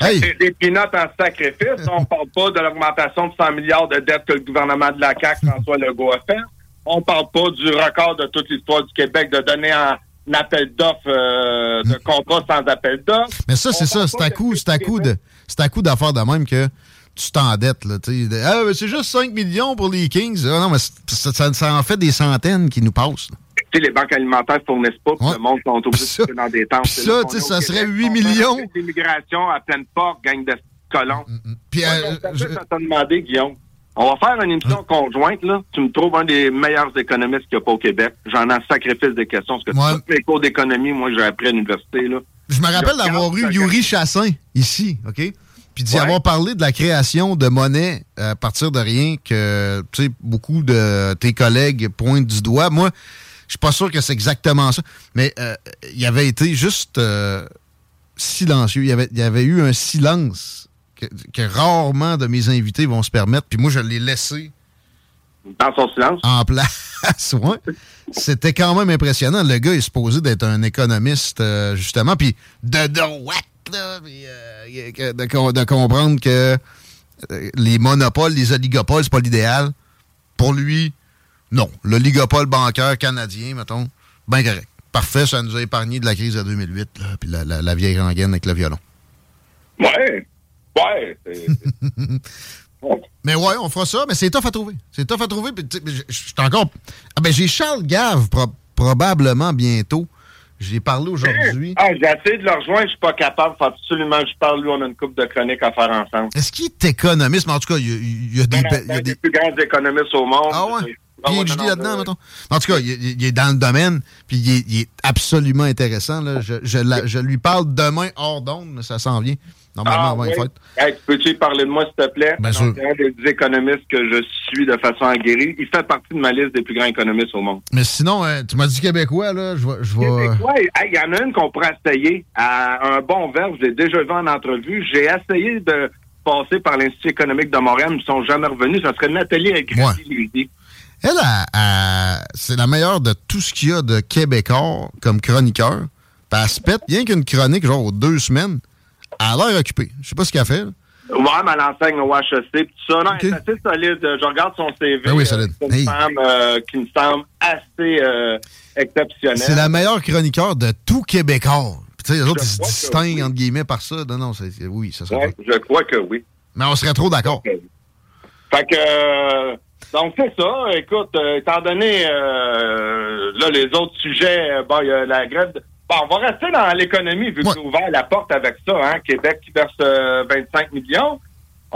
I: Hey.
K: C'est des pinottes en sacrifice. On parle pas de l'augmentation de 100 milliards de dettes que le gouvernement de la CAQ, François Legault, a fait. On parle pas du record de toute l'histoire du Québec de donner un appel d'offres euh, de contrat sans appel d'offres.
I: Mais ça, c'est ça. C'est à coup, c'est à coup de, c'est à coup d'affaires de même que tu t'endettes, là. Ah, mais c'est juste 5 millions pour les Kings. Ah, non, mais ça, ça- ça en fait des centaines qui nous passent.
K: Tu sais, les banques alimentaires fournissent pas, puis le monde sont obligés de dans des temps.
I: puis ça, tu sais, ça serait 8 millions.
K: L'immigration à pleine porte, gang de colons.
I: Puis,
K: Moi,
I: euh,
K: donc, ça fait, ça t'a demandé, Guillaume. On va faire une émission conjointe, là. Tu me trouves un des meilleurs économistes qu'il n'y a pas au Québec. J'en ai un sacrifice des questions, parce que
I: Ouais.
K: tous mes cours d'économie, moi, j'ai appris à l'université, là.
I: Je me rappelle d'avoir eu Yuri Chassin ici, OK? Puis d'y avoir parlé de la création de monnaie euh, à partir de rien que, tu sais, beaucoup de tes collègues pointent du doigt. Moi, je suis pas sûr que c'est exactement ça, mais euh, il avait été juste euh, silencieux. Il y avait, il y avait eu un silence que, que rarement de mes invités vont se permettre. Puis moi, je l'ai laissé
K: Dans son silence?
I: en place. ouais. C'était quand même impressionnant. Le gars est supposé d'être un économiste, euh, justement, puis de droite, là, euh, de, com- de comprendre que euh, les monopoles, les oligopoles, c'est pas l'idéal. Pour lui, non. L'oligopole bancaire canadien, mettons, ben correct. Parfait, ça nous a épargné de la crise de 2008, là, puis la, la- la vieille rengaine avec le violon.
K: Ouais. Ouais. c'est-
I: Mais ouais, on fera ça, mais c'est tough à trouver. C'est tough à trouver. Je encore. Ah ben j'ai Charles Gave pro- probablement bientôt J'ai parlé aujourd'hui.
K: Ah, j'ai essayé de le rejoindre, je suis pas capable. Faut absolument que je parle, lui, on a une coupe de chroniques à faire ensemble.
I: Est-ce qu'il est économiste? Mais en tout cas, il y a, il y a des... Y a des-
K: des plus grands économistes au monde.
I: Ah ouais? PhD là-dedans, mettons. En tout cas, il, il- il est dans le domaine, puis il est, il est absolument intéressant. Là. Je, je la- je lui parle demain hors d'onde, mais ça s'en vient. Normalement,
K: Ah, oui.
I: les fêtes.
K: Hey, tu peux-tu parler de moi, s'il te plaît?
I: Bien sûr.
K: C'est un des économistes que je suis de façon aguerrie. Il fait partie de ma liste des plus grands économistes au monde.
I: Mais sinon, euh, tu m'as dit québécois, là. Je
K: Ouais, hey, il y en a une qu'on pourrait essayer. À un bon verbe, je l'ai déjà vu en entrevue. J'ai essayé de passer par l'Institut économique de Montréal, ils ne sont jamais revenus. Ça serait Nathalie Agresti-Lévy.
I: Elle, elle, elle, c'est la meilleure de tout ce qu'il y a de Québécois comme chroniqueur. Puis elle se pète rien qu'une chronique, genre, aux deux semaines. A l'air occupée. Je sais pas ce qu'elle fait. là.
K: Ouais, mais elle enseigne au HEC pis tout ça. Non, elle est assez solide. Je regarde son CV.
I: Ben oui,
K: euh,
I: solide.
K: C'est une
I: Hey.
K: femme euh, qui me semble assez euh, exceptionnelle.
I: C'est la meilleure chroniqueur de tout Québécois. Tu sais, les autres, ils se distinguent, entre guillemets, par ça. Non, non, c'est- oui, ça serait
K: Ouais, je crois que oui.
I: Mais on serait trop d'accord.
K: Fait que, euh, donc c'est ça. Écoute, étant donné, là, les autres sujets, bon, il y a la grève. de- Bon, on va rester dans l'économie, vu qu'on a ouvert la porte avec ça, hein. Québec qui verse euh, 25 millions.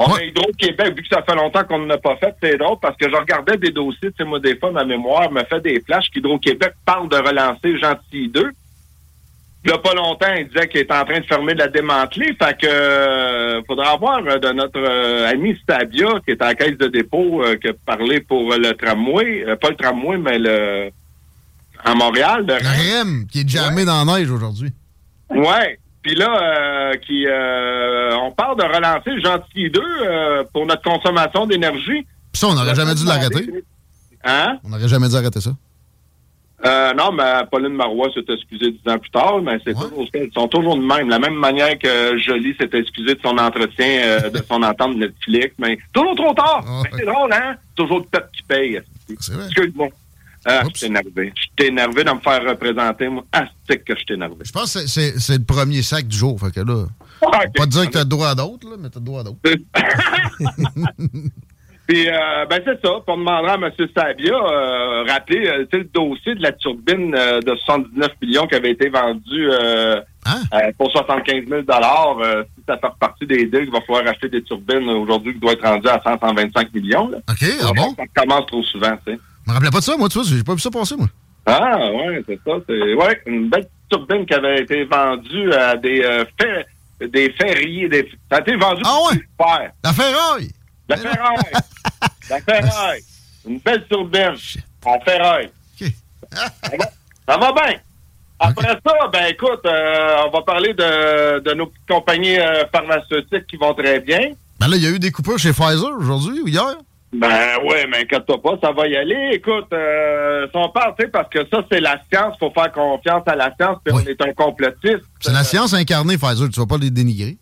K: On a Hydro-Québec, vu que ça fait longtemps qu'on ne l'a pas fait, c'est drôle, parce que je regardais des dossiers, tu sais, moi, des fois, ma mémoire me fait des flashs qu'Hydro-Québec parle de relancer Gentil 2. Il n'y a pas longtemps, il disait qu'il est en train de fermer de la démanteler. Fait que euh, faudra voir euh, de notre euh, ami Stabia, qui est à la caisse de dépôt, euh, qui a parlé pour le tramway. Euh, pas le tramway, mais le à Montréal. Le
I: REM, qui est jamais dans la neige aujourd'hui.
K: Ouais. Puis là, euh, qui euh, on parle de relancer le Gentil 2 euh, pour notre consommation d'énergie.
I: Puis ça, on n'aurait jamais dû l'arrêter.
K: Hein?
I: On n'aurait jamais dû arrêter ça.
K: Euh, non, mais Pauline Marois s'est excusée dix ans plus tard, mais c'est toujours, ils sont toujours de même. La même manière que Jolie s'est excusée de son entretien, euh, de son entente de Netflix, mais toujours trop tard. Mais c'est drôle, hein? Toujours le peuple qui paye.
I: C'est vrai.
K: Excuse-moi. Ah, je suis énervé. Je suis énervé de me faire représenter, moi. Ah, c'est que je suis énervé.
I: Je pense que c'est- le premier sac du jour. Fait que là,
K: Ok.
I: pas dire que t'as le droit à d'autres, là, mais t'as le droit à d'autres.
K: Puis, euh, ben, c'est ça. Pour demander à M. Sabia, euh, rappeler, euh, le dossier de la turbine euh, de 79 millions qui avait été vendu euh,
I: Hein?
K: euh, pour 75 000 euh, Si ça fait partie des deals, il va falloir acheter des turbines aujourd'hui qui doivent être rendues à 100, 125 millions. Là.
I: OK, ah bon?
K: Ça commence trop souvent, tu sais.
I: Je me rappelais pas de ça, moi, tu vois. J'ai pas vu ça passer, moi.
K: Ah, ouais, c'est ça. C'est ouais, une belle turbine qui avait été vendue à des euh, fer- des ferriers. Des... Ça a été vendu
I: Ah
K: super.
I: La ferraille!
K: La ferraille! La ferraille! Une belle turbine. En ferraille. Ça va- Ça va bien. Après ça, ben écoute, euh, on va parler de, de nos petites compagnies euh, pharmaceutiques qui vont très bien.
I: Ben là, il y a eu des coupures chez Pfizer aujourd'hui ou hier?
K: Ben ouais, mais inquiète-toi pas, ça va y aller. Écoute, euh, si on parle, tu sais, parce que ça, c'est la science, faut faire confiance à la science, puis on est un complotiste.
I: C'est la science incarnée, Pfizer. Tu vas pas les dénigrer.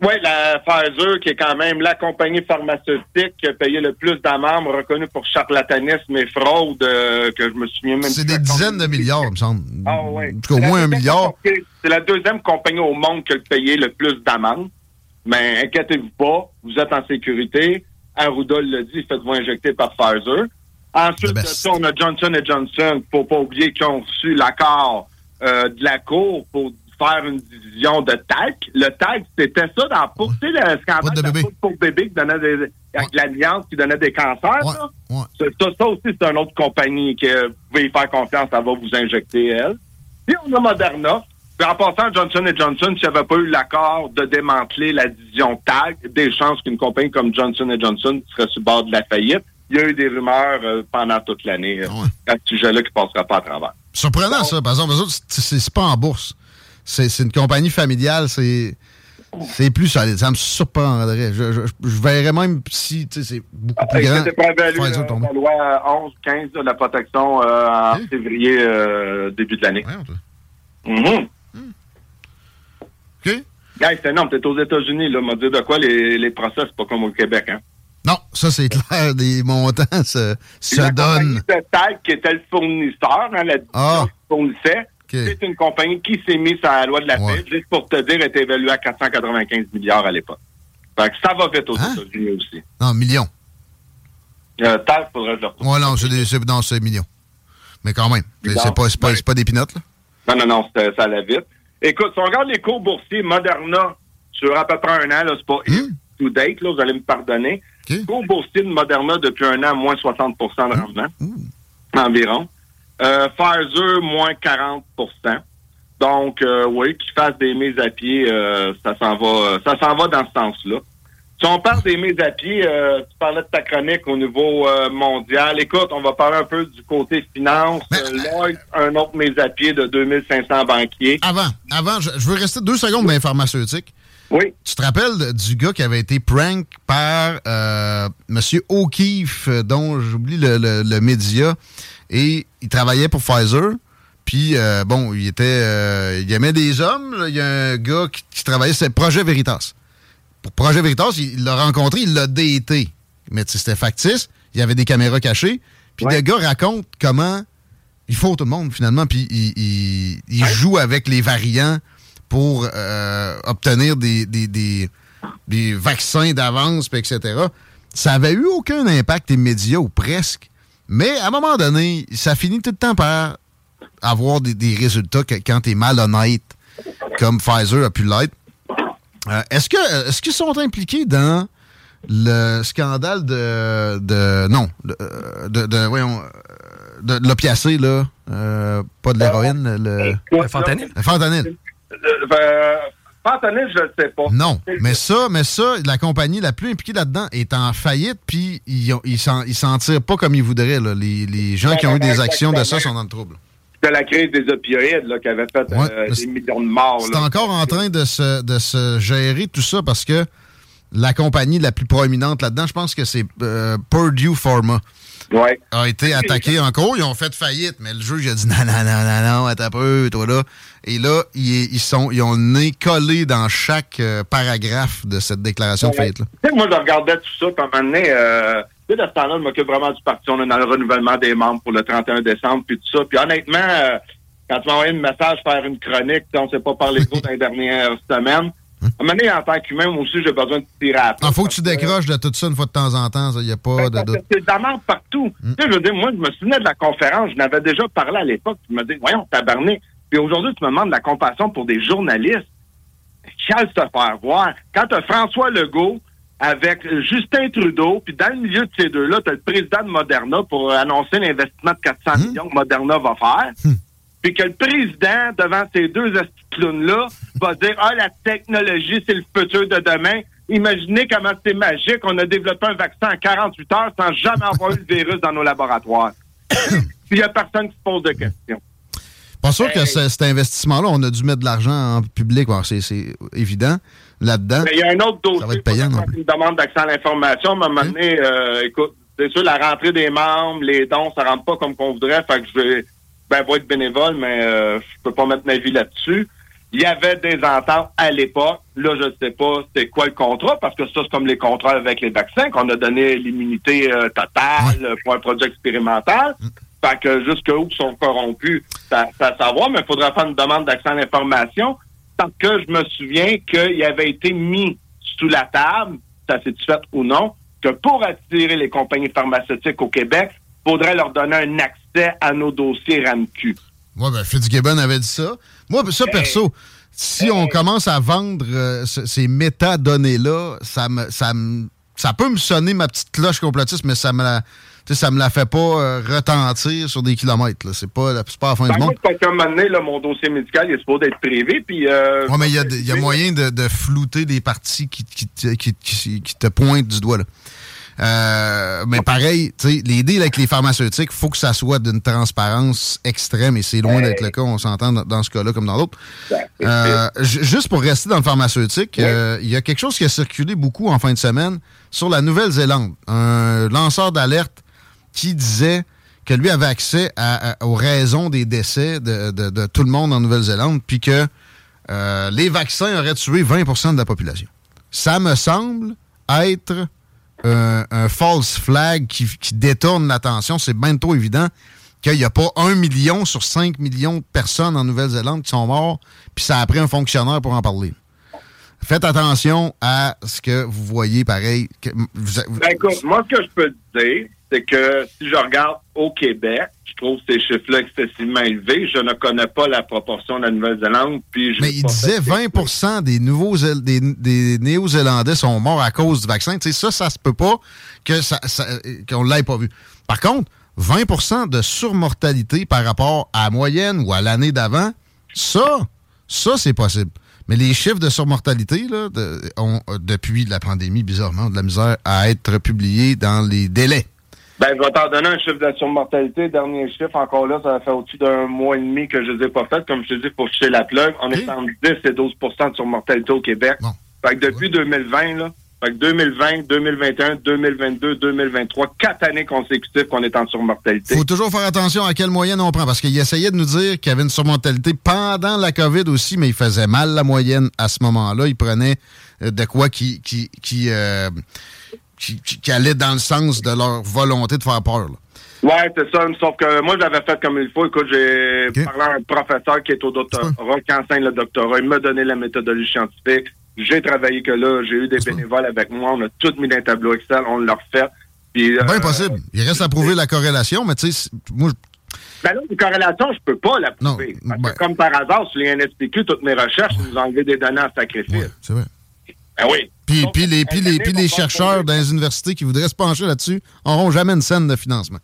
K: Oui, la Pfizer, qui est quand même la compagnie pharmaceutique qui a payé le plus d'amendes, reconnue pour charlatanisme et fraude, euh, que je me souviens même
I: C'est des dizaines de milliards, il me semble.
K: Ah ouais.
I: En tout cas, au moins un milliard.
K: C'est la deuxième compagnie au monde qui a payé le plus d'amendes. Mais inquiétez-vous pas, vous êtes en sécurité. Arruda l'a dit, faites-vous injecter par Pfizer. Ensuite de ça, on a Johnson Johnson. Faut pas oublier qu'ils ont reçu l'accord euh, de la Cour pour faire une division de TAC. Le TAC, c'était ça dans pour tu sais, le scandale de la poudre pour bébé qui donnait des, avec l'alliance qui donnait des cancers. là. Ça, ça aussi, c'est une autre compagnie que vous pouvez y faire confiance, elle va vous injecter, elle. Puis on a Moderna. Puis en passant, Johnson Johnson, s'il n'y avait pas eu l'accord de démanteler la division TAG, des chances qu'une compagnie comme Johnson Johnson serait sur le bord de la faillite. Il y a eu des rumeurs euh, pendant toute l'année euh, à ce sujet-là qui ne passera pas à travers.
I: Surprenant, ça. Par exemple, c'est- pas en bourse. C'est une compagnie familiale. C'est c'est plus solide. Ça me surprendrait. Je, je, je verrais même si tu sais, c'est beaucoup plus grand.
K: C'était prévalu
I: Pfizer
K: euh, la loi 11-15 de la protection euh, en février, euh, début de l'année? Mhm.
I: OK?
K: Hey, c'est énorme. T'es aux États-Unis, là. M'a dit de quoi les, les procès, c'est pas comme au Québec, hein?
I: Non, ça, c'est clair. Des montants se, se
K: la
I: donnent.
K: compagnie qui était le fournisseur, hein, la
I: Ah.
K: fournissait, c'est une compagnie qui s'est mise à la loi de la paix, juste pour te dire, était évaluée à 495 milliards à l'époque. Fait que ça va vite aux
I: Hein?
K: États-Unis aussi.
I: Non, millions.
K: Euh, faudrait le retrouve.
I: Ouais, non, c'est des- c'est- non, c'est millions. Mais quand même. C'est pas, des pinottes, là?
K: Non, non, non, ça allait vite. Écoute, si on regarde les cours boursiers Moderna sur à peu près un an, là, c'est pas to date, là, vous allez me pardonner. Cours boursier de Moderna depuis un an, moins 60% de rendement, environ. Euh, Pfizer, moins 40% Donc, euh, oui, qu'ils fassent des mises à pied, euh, ça s'en va, ça s'en va dans ce sens-là. Si on parle des mises à pied, euh, tu parlais de ta chronique au niveau euh, mondial. Écoute, on va parler un peu du côté finance. Euh, Lloyd, un autre mise à pied de 2500 banquiers.
I: Avant, avant, je, je veux rester deux secondes dans les pharmaceutiques.
K: Oui.
I: Tu te rappelles du gars qui avait été prank par euh, M. O'Keefe, dont j'oublie le, le- le média, et il travaillait pour Pfizer. Puis, bon, il était. euh, il aimait des hommes. là. Il y a un gars qui, qui travaillait, c'est Projet Veritas. Pour Projet Veritas, il l'a rencontré, il l'a daté. Mais c'était factice. Il y avait des caméras cachées. Puis le gars raconte comment il faut tout le monde, finalement. Puis il, il- il joue avec les variants pour euh, obtenir des, des, des- des vaccins d'avance, etc. Ça avait eu aucun impact immédiat ou presque. Mais à un moment donné, ça finit tout le temps par avoir des, des résultats que- quand tu es malhonnête, comme Pfizer a pu l'être. Euh, est-ce que est-ce qu'ils sont impliqués dans le scandale de, de non de, de, de- voyons euh, de, de l'opiacé là euh, pas de l'héroïne le,
K: Le fentanyl?
I: le fentanyl
K: Euh, fentanyl, je ne sais pas.
I: non mais ça mais ça la compagnie la plus impliquée là-dedans est en faillite puis ils ils s'en ils s'en tirent pas comme ils voudraient là. les, les gens qui ont eu des actions de ça sont dans le trouble
K: C'était la crise des opioïdes là, qui avait fait euh, des millions de morts.
I: C'est
K: là.
I: encore en train de se, de se gérer tout ça parce que la compagnie la plus proéminente là-dedans, je pense que c'est euh, Purdue Pharma. A été attaqué en cours. Ils ont fait faillite, mais le juge a dit non, non, non, non, non, attends un peu, toi là. Et là, ils, ils sont, ils ont le nez collé dans chaque euh, paragraphe de cette déclaration de faillite-là.
K: Tu sais, moi, je regardais tout ça, puis à un moment donné, euh, tu de ce temps-là, je m'occupe vraiment du parti. On est dans le renouvellement des membres pour le 31 décembre, puis tout ça. Puis honnêtement, euh, quand tu m'as envoyé un message faire une chronique, tu on ne s'est pas parlé trop dans les dernières semaines. À un moment donné, en tant qu'humain, moi aussi, j'ai besoin de tirer à
I: Il faut que tu décroches de tout ça une fois de temps en temps. Il n'y a pas de doute.
K: c'est de la merde partout. Tu sais, je veux dire, moi, je me souvenais de la conférence, je n'avais déjà parlé à l'époque, tu me dis, voyons, tabarné. Puis aujourd'hui, tu me demandes de la compassion pour des journalistes. Quel se faire voir? Quand tu as François Legault avec Justin Trudeau, puis dans le milieu de ces deux-là, tu as le président de Moderna pour annoncer l'investissement de 400 millions que Moderna va faire. Puis que le président, devant ces deux clowns-là, va dire Ah, la technologie, c'est le futur de demain. Imaginez comment c'est magique. On a développé un vaccin en 48 heures sans jamais avoir eu le virus dans nos laboratoires. Puis il n'y a personne qui se pose de questions.
I: Pas sûr que ce- cet investissement-là, on a dû mettre de l'argent en public. C'est évident là-dedans.
K: Mais il y a un autre dossier.
I: Ça va être payant,
K: quand une demande d'accès à l'information. À un moment donné, euh, écoute, c'est sûr, la rentrée des membres, les dons, ça rentre pas comme qu'on voudrait. Fait que je vais, ben, vais être bénévole, mais euh, je peux pas mettre ma vie là-dessus. Il y avait des ententes à l'époque. Là, je sais pas c'était quoi le contrat, parce que ça, c'est comme les contrats avec les vaccins, qu'on a donné l'immunité euh, totale pour un projet expérimental. Fait que jusqu'où ils sont corrompus, ça, ça savoir, mais il faudrait faire une demande d'accès à l'information. Tant que je me souviens qu'il avait été mis sous la table, ça s'est fait ou non, que pour attirer les compagnies pharmaceutiques au Québec, il faudrait leur donner un accès à nos dossiers RAMQ.
I: Ouais, ben, Fitzgibbon avait dit ça. Moi, ça, perso, si on commence à vendre euh, ce- ces métadonnées-là, ça me, ça me, ça peut me sonner ma petite cloche complotiste, mais ça me la, sais, ça me la fait pas euh, retentir sur des kilomètres. là. C'est pas, la- c'est pas la fin du
K: Ben,
I: monde.
K: parce qu'à un moment donné, là, mon dossier médical il est supposé être privé, puis... Euh,
I: Ouais, mais il y a, y a moyen de, de flouter des parties qui, qui, te- qui- te pointent du doigt. Là. Euh, mais pareil, tu sais, les deals avec les pharmaceutiques, faut que ça soit d'une transparence extrême et c'est loin d'être le cas, on s'entend dans, ce cas-là comme dans l'autre. Euh, ju- juste pour rester dans le pharmaceutique, euh, il y a quelque chose qui a circulé beaucoup en fin de semaine sur la Nouvelle-Zélande. Un lanceur d'alerte qui disait que lui avait accès aux raisons des décès de, tout le monde en Nouvelle-Zélande, puis que euh, les vaccins auraient tué 20% de la population. Ça me semble être un, false flag qui, détourne l'attention. C'est bien trop évident qu'il n'y a pas un million sur 5 millions de personnes en Nouvelle-Zélande qui sont morts, puis ça a pris un fonctionnaire pour en parler. Faites attention à ce que vous voyez pareil. que
K: Ben, écoute, moi, ce que je peux te dire, c'est que si je regarde au Québec, je trouve ces chiffres-là excessivement élevés. Je ne connais pas la proportion de la Nouvelle-Zélande. Puis je
I: Mais il disait 20 des nouveaux des, des Néo-Zélandais sont morts à cause du vaccin. Tu sais, ça, ça se peut pas que ça, ça- qu'on l'ait pas vu. Par contre, 20% de surmortalité par rapport à la moyenne ou à l'année d'avant, ça, ça, c'est possible. Mais les chiffres de surmortalité, là, de- ont, euh, depuis la pandémie, bizarrement, de la misère à être publiés dans les délais.
K: Ben, je vais t'en donner un chiffre de surmortalité. Dernier chiffre, encore là, ça va faire au-dessus d'un mois et demi que je les ai pas fait. Comme je te dis, faut ficher la plug. On est entre 10 et 12% de surmortalité au Québec. Fait que depuis 2020, là, fait que 2020, 2021, 2022, 2023, quatre années consécutives qu'on est en surmortalité.
I: faut toujours faire attention à quelle moyenne on prend, parce qu'il essayait de nous dire qu'il y avait une surmortalité pendant la COVID aussi, mais il faisait mal la moyenne à ce moment-là. Il prenait euh, de quoi qui, qui, qui, euh, qui, qui- qui allait dans le sens de leur volonté de faire peur. là.
K: Ouais, c'est ça. Sauf que moi, j'avais fait comme il faut. Écoute, j'ai parlé à un professeur qui est au doctorat, qui enseigne le doctorat. Il m'a donné la méthodologie scientifique. J'ai travaillé que là. J'ai eu des bénévoles avec moi. On a tout mis dans un tableau Excel. On l'a refait. Puis, euh,
I: Bien possible. Il reste à prouver la corrélation, mais tu sais, moi,
K: Ben là, une corrélation, je peux pas la prouver. Parce que comme par hasard, sur les NSPQ, toutes mes recherches, ils nous ont enlevé des données en sacrifice.
I: c'est vrai.
K: Ben oui.
I: Puis, puis les, puis les, puis les chercheurs dans les universités qui voudraient se pencher là-dessus n'auront jamais une scène de financement.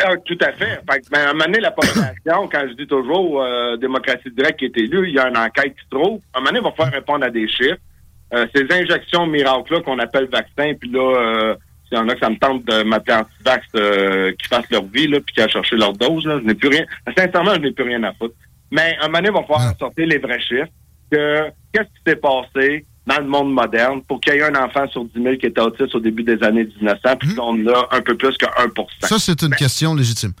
K: Euh, tout à fait. Fait que, ben, à un moment donné, la population, quand je dis toujours euh, démocratie directe qui est élue, il y a une enquête qui se trouve. À un moment donné, il va falloir répondre à des chiffres. Euh, ces injections miracles-là qu'on appelle vaccins, puis là, euh, s'il y en a que ça me tente de m'appeler anti-vax euh, qui fassent leur vie, là, puis qui a cherché leur dose, là, je n'ai plus rien. Sincèrement, je n'ai plus rien à foutre. Mais à un moment donné, il va falloir sortir les vrais chiffres. Que qu'est-ce qui s'est passé? Dans le monde moderne pour qu'il y ait un enfant sur 10 000 qui était autiste au début des années 1900, puis qu'on a un peu plus que 1%
I: Ça, c'est une question légitime.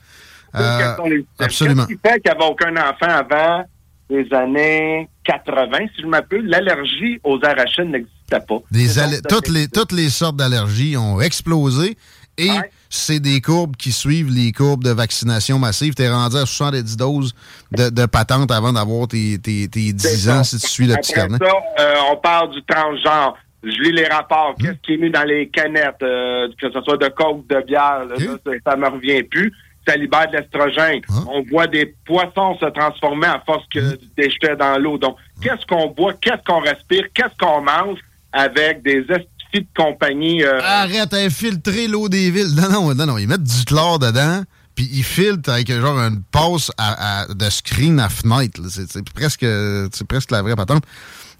K: c'est une
I: Euh,
K: question légitime.
I: absolument.
K: Qu'est-ce qui fait qu'il n'y avait aucun enfant avant les années 80, si je m'appelle? L'allergie aux arachides n'existait pas.
I: Des toutes, les, toutes les sortes d'allergies ont explosé et c'est des courbes qui suivent les courbes de vaccination massive. Tu es rendu à 70 doses de, de patente avant d'avoir tes, tes, tes 10 ans si tu suis le petit carnet.
K: ça, euh, on parle du transgenre. Je lis les rapports. Qu'est-ce qui est mis dans les canettes, euh, que ce soit de coke, de bière, là, ça, ça me revient plus. Ça libère de l'estrogène. On voit des poissons se transformer à force que des jetés dans l'eau. Donc, qu'est-ce qu'on boit, qu'est-ce qu'on respire, qu'est-ce qu'on mange avec des de compagnie. euh,
I: Arrête à infiltrer l'eau des villes. Non, non, non, non. Ils mettent du chlore dedans, puis ils filtrent avec genre une passe à, à- de screen à fenêtre. C'est presque, c'est presque la vraie patente.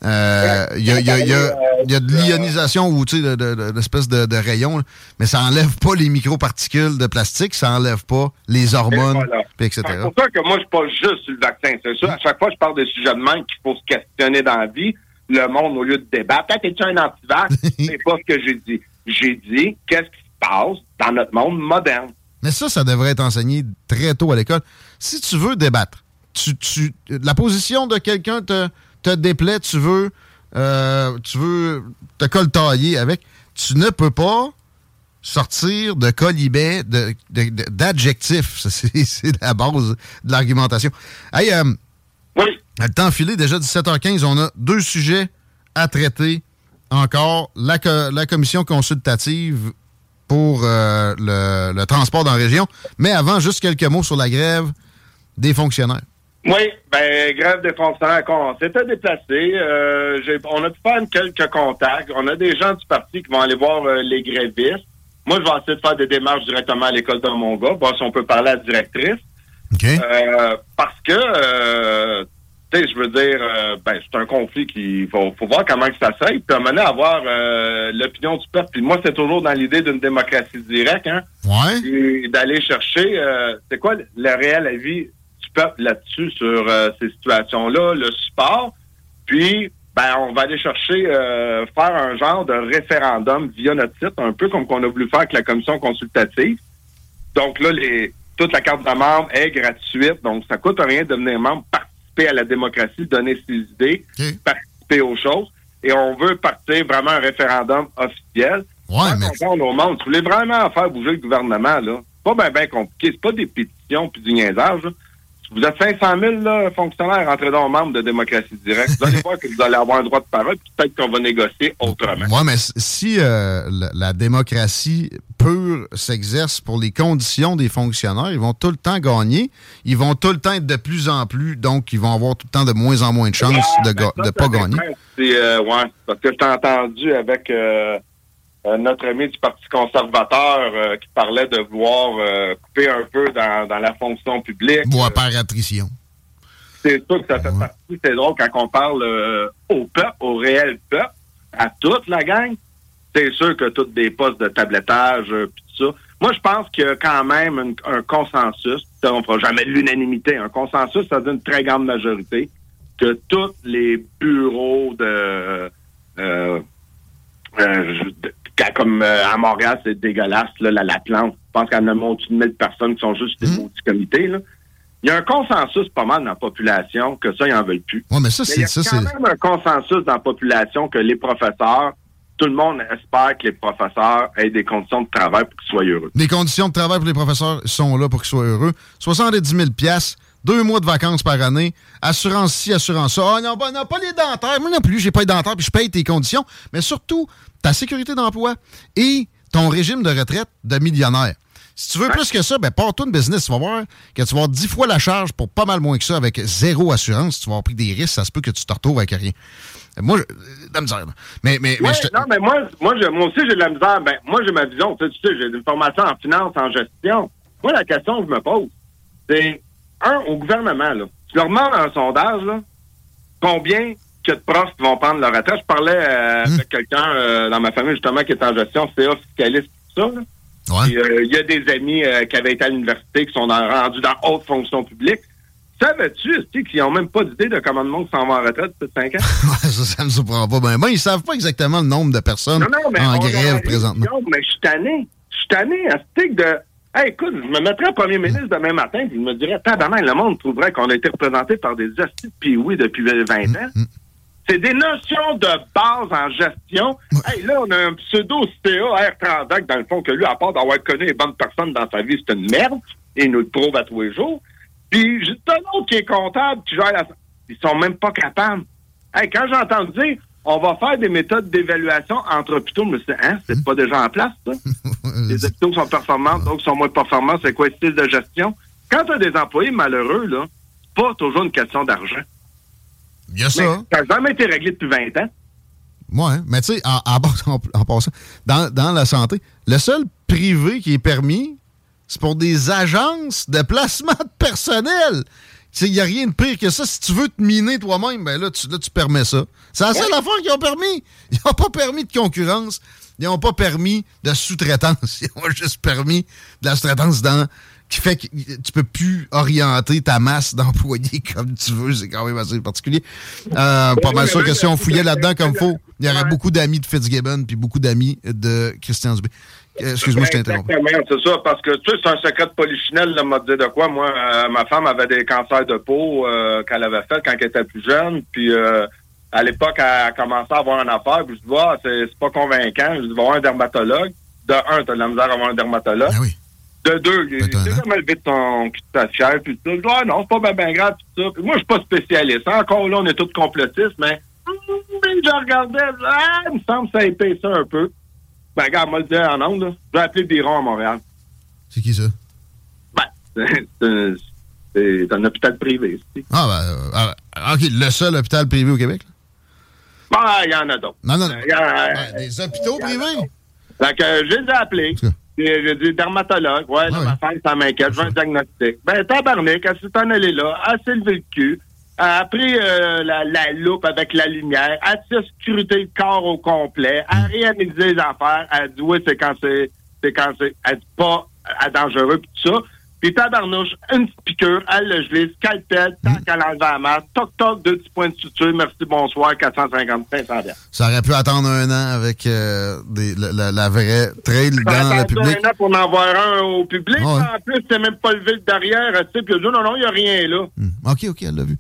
I: Euh, Il y, a, il y a- il y a- il y a de l'ionisation ou tu sais, de, de, de- d'espèces de, de rayons, mais ça enlève pas les microparticules de plastique, ça enlève pas les hormones,
K: voilà.
I: etc.
K: C'est pour ça que moi, je pas juste sur le vaccin. C'est ça. À chaque fois, je parle des sujets de même qu'il faut se questionner dans la vie. Le monde, au lieu de débattre, Ah, t'es-tu un antivax? c'est pas ce que j'ai dit. J'ai dit qu'est-ce qui se passe dans notre monde moderne?
I: Mais ça, ça devrait être enseigné très tôt à l'école. Si tu veux débattre, tu, tu, la position de quelqu'un te, te déplaît, tu veux, euh, tu veux te coltailler avec, tu ne peux pas sortir de colibet de- de- de- d'adjectifs. C'est c'est la base de l'argumentation. Hey, euh, Le temps filé, déjà 17h15, on a deux sujets à traiter encore. La, co- la commission consultative pour euh, le, le transport dans la région. Mais avant, juste quelques mots sur la grève des fonctionnaires.
K: Oui, ben, grève des fonctionnaires, on s'était déplacé. euh, on a pu faire quelques contacts. On a des gens du parti qui vont aller voir euh, les grévistes. Moi, je vais essayer de faire des démarches directement à l'école de mon gars, voir si on peut parler à la directrice. Euh, parce que, euh, tu sais, je veux dire, euh, ben, c'est un conflit qui faut, faut voir comment que ça s'aille. Puis à moment donné, avoir l'opinion du peuple. Puis moi, c'est toujours dans l'idée d'une démocratie directe, hein.
I: Ouais.
K: Et d'aller chercher, c'est quoi le- réel avis du peuple là-dessus sur ces situations-là, le support. Puis, ben, on va aller chercher, faire un genre de référendum via notre site, un peu comme qu'on a voulu faire avec la commission consultative. Donc là, les, toute la carte de membre est gratuite, donc ça coûte rien de devenir membre, participer à la démocratie, donner ses idées, participer aux choses. Et on veut partir vraiment un référendum officiel.
I: Ouais, mais...
K: On au monde. Si vous voulez vraiment faire bouger le gouvernement, là, c'est pas bien ben compliqué. C'est pas des pétitions puis du niaisage. là. Si vous êtes 500 000 là, fonctionnaires, rentrez dans membre de démocratie directe. Vous allez voir que vous allez avoir un droit de parole, puis peut-être qu'on va négocier autrement.
I: Ouais, mais si euh, la, la démocratie pur s'exerce pour les conditions des fonctionnaires, ils vont tout le temps gagner. Ils vont tout le temps être de plus en plus, donc ils vont avoir tout le temps de moins en moins de chances de ne pas gagner.
K: Euh, ouais, parce que je t'ai entendu avec euh, euh, notre ami du Parti conservateur euh, qui parlait de vouloir couper un peu dans, dans la fonction publique.
I: Bois par attrition.
K: C'est sûr que ça fait partie. C'est drôle quand on parle au peuple, au réel peuple, à toute la gang. C'est sûr que tous des postes de tablettage, euh, pis tout ça. Moi, je pense qu'il y a quand même une- un consensus. On ne fera jamais de l'unanimité. Un consensus, ça dit une très grande majorité que tous les bureaux de, euh, euh, de- comme à Montréal, c'est dégueulasse, là, la, la plante. Je pense qu'il y en a au-dessus de 1000 personnes qui sont juste des maudits comités. Là. Il y a un consensus pas mal dans la population que ça, ils n'en veulent plus.
I: Ouais, mais ça,
K: Mais
I: c'est
K: il y a
I: ça,
K: quand même un consensus dans la population que les professeurs, tout le monde espère que les professeurs aient des conditions de travail pour qu'ils soient heureux.
I: Les conditions de travail pour les professeurs sont là pour qu'ils soient heureux. 70 000 deux mois de vacances par année, assurance ci, assurance ça. Ah non, non, pas les dentaires. Moi non plus, j'ai pas les dentaires, puis je paye tes conditions. Mais surtout, ta sécurité d'emploi et ton régime de retraite de millionnaire. Si tu veux plus que ça, ben pars-toi une business. Tu vas voir que tu vas avoir 10 fois la charge pour pas mal moins que ça avec zéro assurance. Tu vas avoir pris des risques, ça se peut que tu te retrouves avec rien. Moi, de la misère. Mais, mais, je
K: Non, mais moi, moi, je- moi aussi, j'ai de la misère. Ben, moi, j'ai ma vision. Tu sais, tu sais, j'ai une formation en finance, en gestion. Moi, la question que je me pose, c'est, un, au gouvernement, là, tu leur demandes un sondage, là, combien que de profs qui vont prendre leur retraite? Je parlais euh,
I: Hum.
K: avec quelqu'un euh, dans ma famille, justement, qui est en gestion, CA, fiscaliste, tout ça. euh, Il y a des amis qui avaient été à l'université, qui sont rendus dans haute fonction publique. Savais-tu, est-ce qu'ils n'ont même pas d'idée de comment le monde s'en va en retraite depuis 5 ans?
I: Ça, ça me surprend pas. Ben, ben, ils savent pas exactement le nombre de personnes en
K: on
I: grève
K: aurait
I: présentement.
K: une vision, Mais je suis tanné. Je suis tanné à ce de. Hey, écoute, je me mettrais premier ministre demain matin, puis je me dirais, tabarnak, le monde trouverait qu'on a été représenté par des hosties de oui depuis 20 ans. C'est des notions de base en gestion. Hey, là, on a un pseudo CA R30 dans le fond, que lui, à part d'avoir connu les bonnes personnes dans sa vie, c'est une merde. Et il nous le prouve à tous les jours. Puis, juste un autre qui est comptable, qui gère la... Ils sont même pas capables. Hey, quand j'entends dire, on va faire des méthodes d'évaluation entre hôpitaux, je me suis dit, hein, c'est pas déjà en place, ça? les hôpitaux sont performants, d'autres sont moins performants. C'est quoi le style de gestion? Quand tu as des employés malheureux, là, c'est pas toujours une question d'argent.
I: Il y a ça.
K: Ça n'a jamais été réglé depuis 20 ans.
I: Hein. mais tu sais, en, en passant- en passant, dans, dans la santé, le seul privé qui est permis, c'est pour des agences de placement de personnel. Il n'y a rien de pire que ça. Si tu veux te miner toi-même, ben là tu, là, tu permets ça. C'est la seule affaire qu'ils ont permis. Ils n'ont pas permis de concurrence. Ils n'ont pas permis de sous-traitance. Ils ont juste permis de la sous-traitance dans qui fait que tu peux plus orienter ta masse d'employés comme tu veux. C'est quand même assez particulier. Euh, pas mal sûr que si on fouillait là-dedans comme faut, il y aurait beaucoup d'amis de Fitzgibbon puis beaucoup d'amis de Christian Dubé. Euh, Excuse-moi, je.
K: Exactement, c'est ça, parce que tu sais, c'est un secret de polichinelle, là, m'a dit de quoi. Moi, euh, ma femme avait des cancers de peau euh, qu'elle avait fait quand elle était plus jeune, puis euh, à l'époque, elle a commencé à avoir une affaire, puis je dis, ah, c'est pas convaincant, je dis, voir un dermatologue. De un, t'as de la misère à avoir un dermatologue. De deux, il il s'est jamais levé de ton ta fière, puis tout ça. Je dis, ah non, c'est pas bien ben grave, puis ça. Puis moi, je suis pas spécialiste. Encore là, on est tous complotistes, mais je regardais, ah, il me semble que ça épaisse un peu. Ben, regarde, moi, le dire en ondes, vais appeler Biron à Montréal.
I: C'est qui ça?
K: Ben, c'est- un hôpital privé.
I: Ah, ben, euh, ah, OK, le seul hôpital privé au Québec?
K: Ben, il y en a d'autres.
I: Non, non, non.
K: Il y en a-
I: des hôpitaux privés?
K: Fait que euh, je les ai appelés. Puis, J'ai dit dermatologue. Ouais, ma femme, ça m'inquiète. Je veux un diagnostic. Ben, tabarnak, elle s'est en allée là. Elle s'est levée le cul. Elle a pris euh, la, la loupe avec la lumière. Elle s'est scruté le corps au complet. A réalisé les affaires. A dit, oui, c'est quand c'est, c'est quand c'est, dit pas dangereux pis tout ça. Puis tabarnouche, une petite piqûre, elle le gelé, scalpel, tant qu'elle enlève la masse, toc toc, deux petits points de suture, merci, bonsoir, 450, 500 bières.
I: Ça aurait pu attendre un an avec euh, des- la, la- la vraie trail dans le public.
K: un an pour en avoir un au public.
I: Ouais.
K: En plus, c'est même pas levé le derrière. Tu sais, puis elle non, non, il n'y a rien là.
I: OK, OK, elle l'a vu.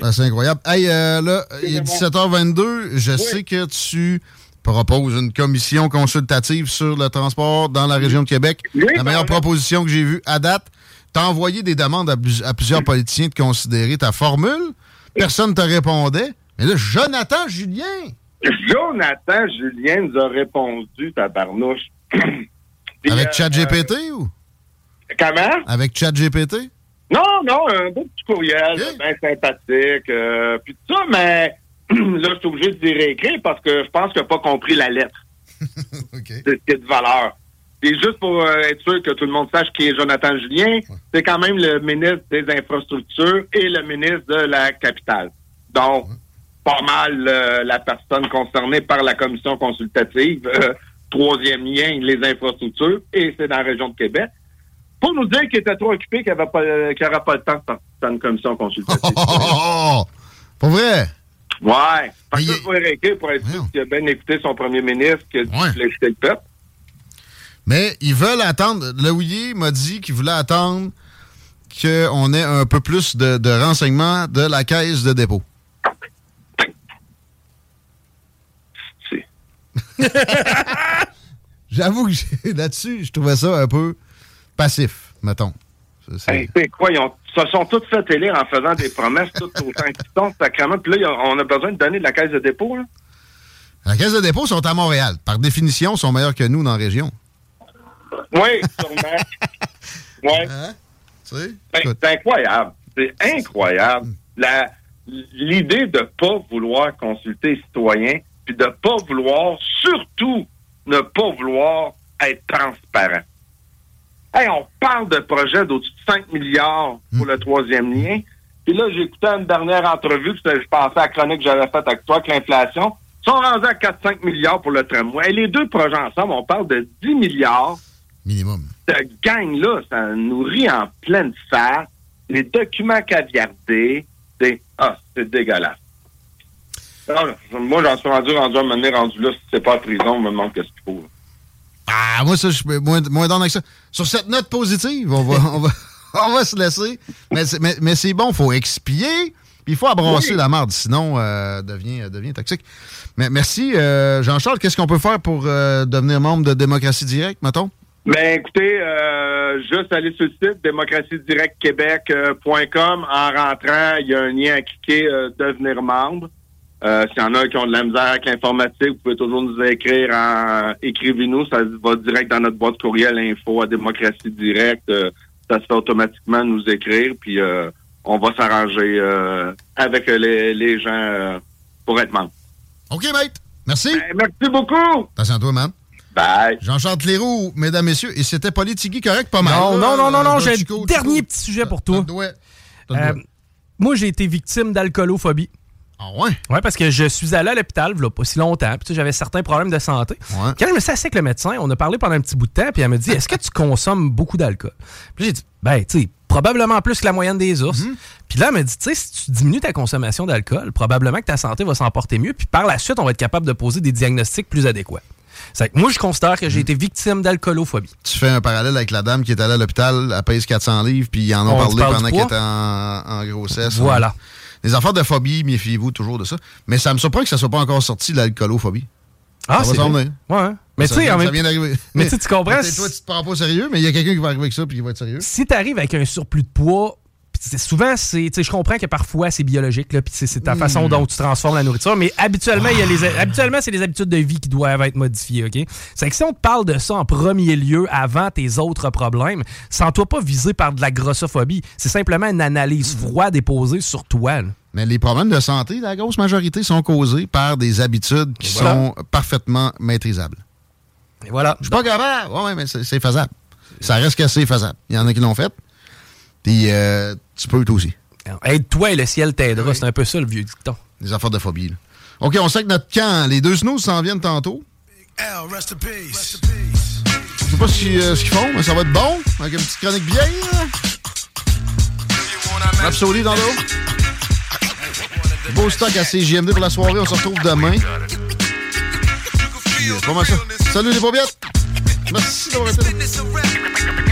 I: Ah, c'est incroyable. Hey, euh, là, il est 17h22. Je sais que tu proposes une commission consultative sur le transport dans la région de Québec. la meilleure proposition que j'ai vue à date. T'as envoyé des demandes à, plus- à plusieurs politiciens de considérer ta formule. Personne ne te répondait. Mais là, Jonathan Julien.
K: Jonathan Julien nous a répondu, tabarnouche. Puis,
I: Avec
K: euh,
I: ChatGPT ou?
K: Comment?
I: Avec ChatGPT?
K: Non, non, un beau petit courriel, bien sympathique, euh, puis tout ça, mais là, je suis obligé de dire écrire parce que je pense qu'il n'a pas compris la lettre. Qui est de valeur. Et juste pour euh, être sûr que tout le monde sache qui est Jonathan Julien, c'est quand même le ministre des Infrastructures et le ministre de la Capitale. Donc, pas mal euh, la personne concernée par la commission consultative. Euh, troisième lien, les infrastructures, et c'est dans la région de Québec. Pour nous dire qu'il était trop occupé, qu'il n'aurait pas, qu'il aurait pas le temps de à une commission consultative.
I: Oh! Pas vrai?
K: Ouais. Fait que écrire pour être sûr qu'il a bien écouté son premier ministre, qu'il a écouté le peuple.
I: Mais ils veulent attendre. Le m'a dit qu'il voulait attendre qu'on ait un peu plus de, de renseignements de la caisse de dépôt. J'avoue que là-dessus, je trouvais ça un peu passif, mettons. C'est-
K: Hey, quoi, ils ont- se sont tous fait élire en faisant des promesses tout autant qu'ils sont, sacrément. Puis là, on a besoin de donner de la caisse de dépôt. Là.
I: La caisse de dépôt sont à Montréal. Par définition, sont meilleurs que nous dans la région.
K: Oui, sûrement. ouais. Ben, c'est incroyable. C'est incroyable. L'idée de pas vouloir consulter les citoyens, puis de pas vouloir, surtout, ne pas vouloir être transparent. Hey, on parle de projets d'au-dessus de 5 milliards pour le troisième lien. Puis là, j'ai écouté une dernière entrevue, puis je pensais à la chronique que j'avais faite avec toi, que l'inflation. Ils sont rendus à 4-5 milliards pour le tramway. Et les deux projets ensemble, on parle de 10 milliards.
I: Minimum.
K: Cette gang-là, ça nous rit en pleine face. Les documents caviardés, c'est ah, c'est dégueulasse. Alors, moi, j'en suis rendu, rendu à un moment donné, rendu là, si c'est pas en prison, on me demande qu'est-ce qu'il faut.
I: Ah, moi, ça, je suis moins, moins avec ça. Sur cette note positive, on va, on va, on va se laisser. Mais, c'est- mais, mais c'est bon, il faut expier, puis il faut abrasser
K: Oui.
I: la marde, sinon, euh, devient, devient toxique. Mais merci, euh, Jean-Charles. Qu'est-ce qu'on peut faire pour euh, devenir membre de Démocratie Directe, mettons?
K: Ben écoutez, euh, juste aller sur le site démocratiedirectquebec.com. En rentrant, il y a un lien à cliquer euh, devenir membre. Euh, S'il y en a qui ont de la misère avec l'informatique, vous pouvez toujours nous écrire en écrivez-nous, ça va direct dans notre boîte courriel info à démocratie directe. Euh, ça se fait automatiquement nous écrire, puis euh, on va s'arranger euh, avec les, les gens euh, pour être membre.
I: OK, mate. Merci.
K: merci beaucoup.
I: Attention à toi, man.
K: Bye.
I: Jean-Charles Cléroux, mesdames, messieurs. Et c'était Politigui correct pas mal.
F: Non, non, non, non, non, j'ai
I: Chico,
F: un dernier petit sujet pour toi. Euh, moi, j'ai été victime d'alcoolophobie.
I: Ah ouais?
F: Ouais, parce que je suis allé à l'hôpital, il pas si longtemps, puis tu sais, j'avais certains problèmes de santé. Quand je me suis assis avec le médecin, on a parlé pendant un petit bout de temps, puis elle me dit Est-ce que tu consommes beaucoup d'alcool? Puis j'ai dit Ben, tu sais, probablement plus que la moyenne des ours. Puis là, elle me dit Tu sais, si tu diminues ta consommation d'alcool, probablement que ta santé va s'en porter mieux, puis par la suite, on va être capable de poser des diagnostics plus adéquats. C'est que moi, je considère que j'ai été victime d'alcoolophobie.
I: Tu fais un parallèle avec la dame qui est allée à l'hôpital, elle pèse 400 livres, puis ils en ont
F: On
I: parlé pendant qu'elle était en, en grossesse.
F: Voilà.
I: Les affaires de phobie, méfiez-vous toujours de ça. Mais ça me surprend que ça soit pas encore sorti, l'alcoolophobie.
F: Ah,
I: ça
F: c'est vrai. Ouais. Mais
I: Ça
F: tu sais,
I: ça
F: même
I: vient d'arriver.
F: Mais tu comprends?
I: Toi, tu te prends pas au sérieux, mais il y a quelqu'un qui va arriver avec ça puis qui va être sérieux.
F: si tu arrives avec un surplus de poids, souvent, c'est, je comprends que parfois c'est biologique, là, puis c'est, ta façon dont tu transformes la nourriture, mais habituellement, il y a les, habituellement, c'est les habitudes de vie qui doivent être modifiées, OK? C'est que si on te parle de ça en premier lieu, avant tes autres problèmes, sens-toi pas visé par de la grossophobie. C'est simplement une analyse froide et posée sur toi. là.
I: Mais les problèmes de santé, la grosse majorité, sont causés par des habitudes qui
F: voilà.
I: sont parfaitement maîtrisables.
F: Et voilà.
I: Je suis pas capable. Ouais, mais c'est c'est faisable. Ça reste que c'est faisable. Il y en a qui l'ont fait. Puis euh, tu peux toi aussi.
F: Aide-toi et le ciel t'aidera. C'est un peu ça le vieux dicton.
I: Les affaires de phobie. là. OK, on sait que notre camp, les deux snooze s'en viennent tantôt. Je sais pas si, euh, ce qu'ils font, mais ça va être bon. Avec une petite chronique bière. Rhapsody dans l'eau. Beau stock à CGMD pour la soirée. On se retrouve demain. Mal ça? Salut les paupiètes. Merci d'avoir été là.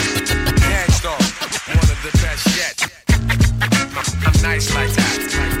L: Nice like that.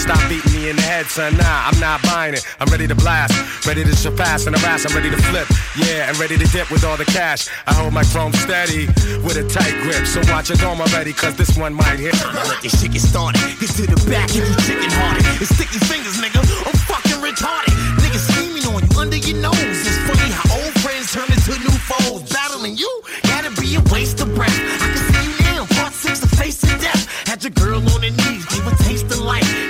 L: Stop beating me in the head, son. Nah, I'm not buying it. I'm ready to blast. Ready to surpass and harass. I'm ready to flip. Yeah, and ready to dip with all the cash. I hold my chrome steady with a tight grip. So watch your dome already, cause this one might hit.
M: Let this shit get started. Get to the back if you chicken hearted. It's sticky fingers, nigga. I'm fucking retarded. Niggas scheming on you under your nose. It's funny how old friends turn into new foes. Battling you gotta be a waste of breath. I can see you now, part six, the face of death. Had your girl on her knees, gave a taste of life.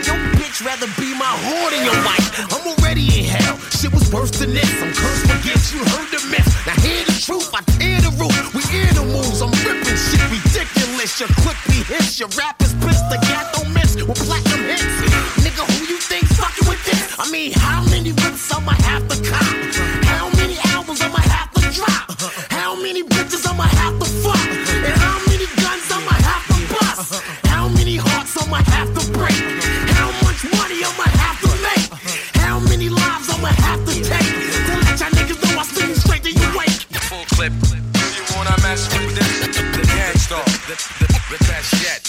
M: Rather be my whore your wife. I'm already in hell. Shit was worse than this. I'm cursed against you, heard the myth. Now hear the truth, I tear the roof. We hear the moves, I'm ripping shit ridiculous. Your clip be hits, your rap is pissed. The cat don't miss with platinum hits. Nigga, who you think fucking with this? I mean, how many rips I'ma have to cop? How many albums I'ma have to drop? How many
L: clip. You wanna mess with this, the the, the, the best yet.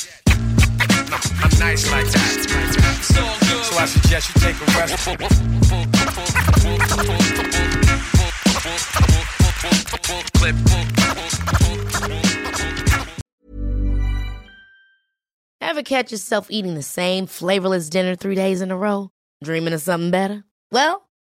L: I'm nice like that. So, good. so I suggest you take a rest.
N: Ever catch yourself eating the same flavorless dinner three days in a row? Dreaming of something better? Well,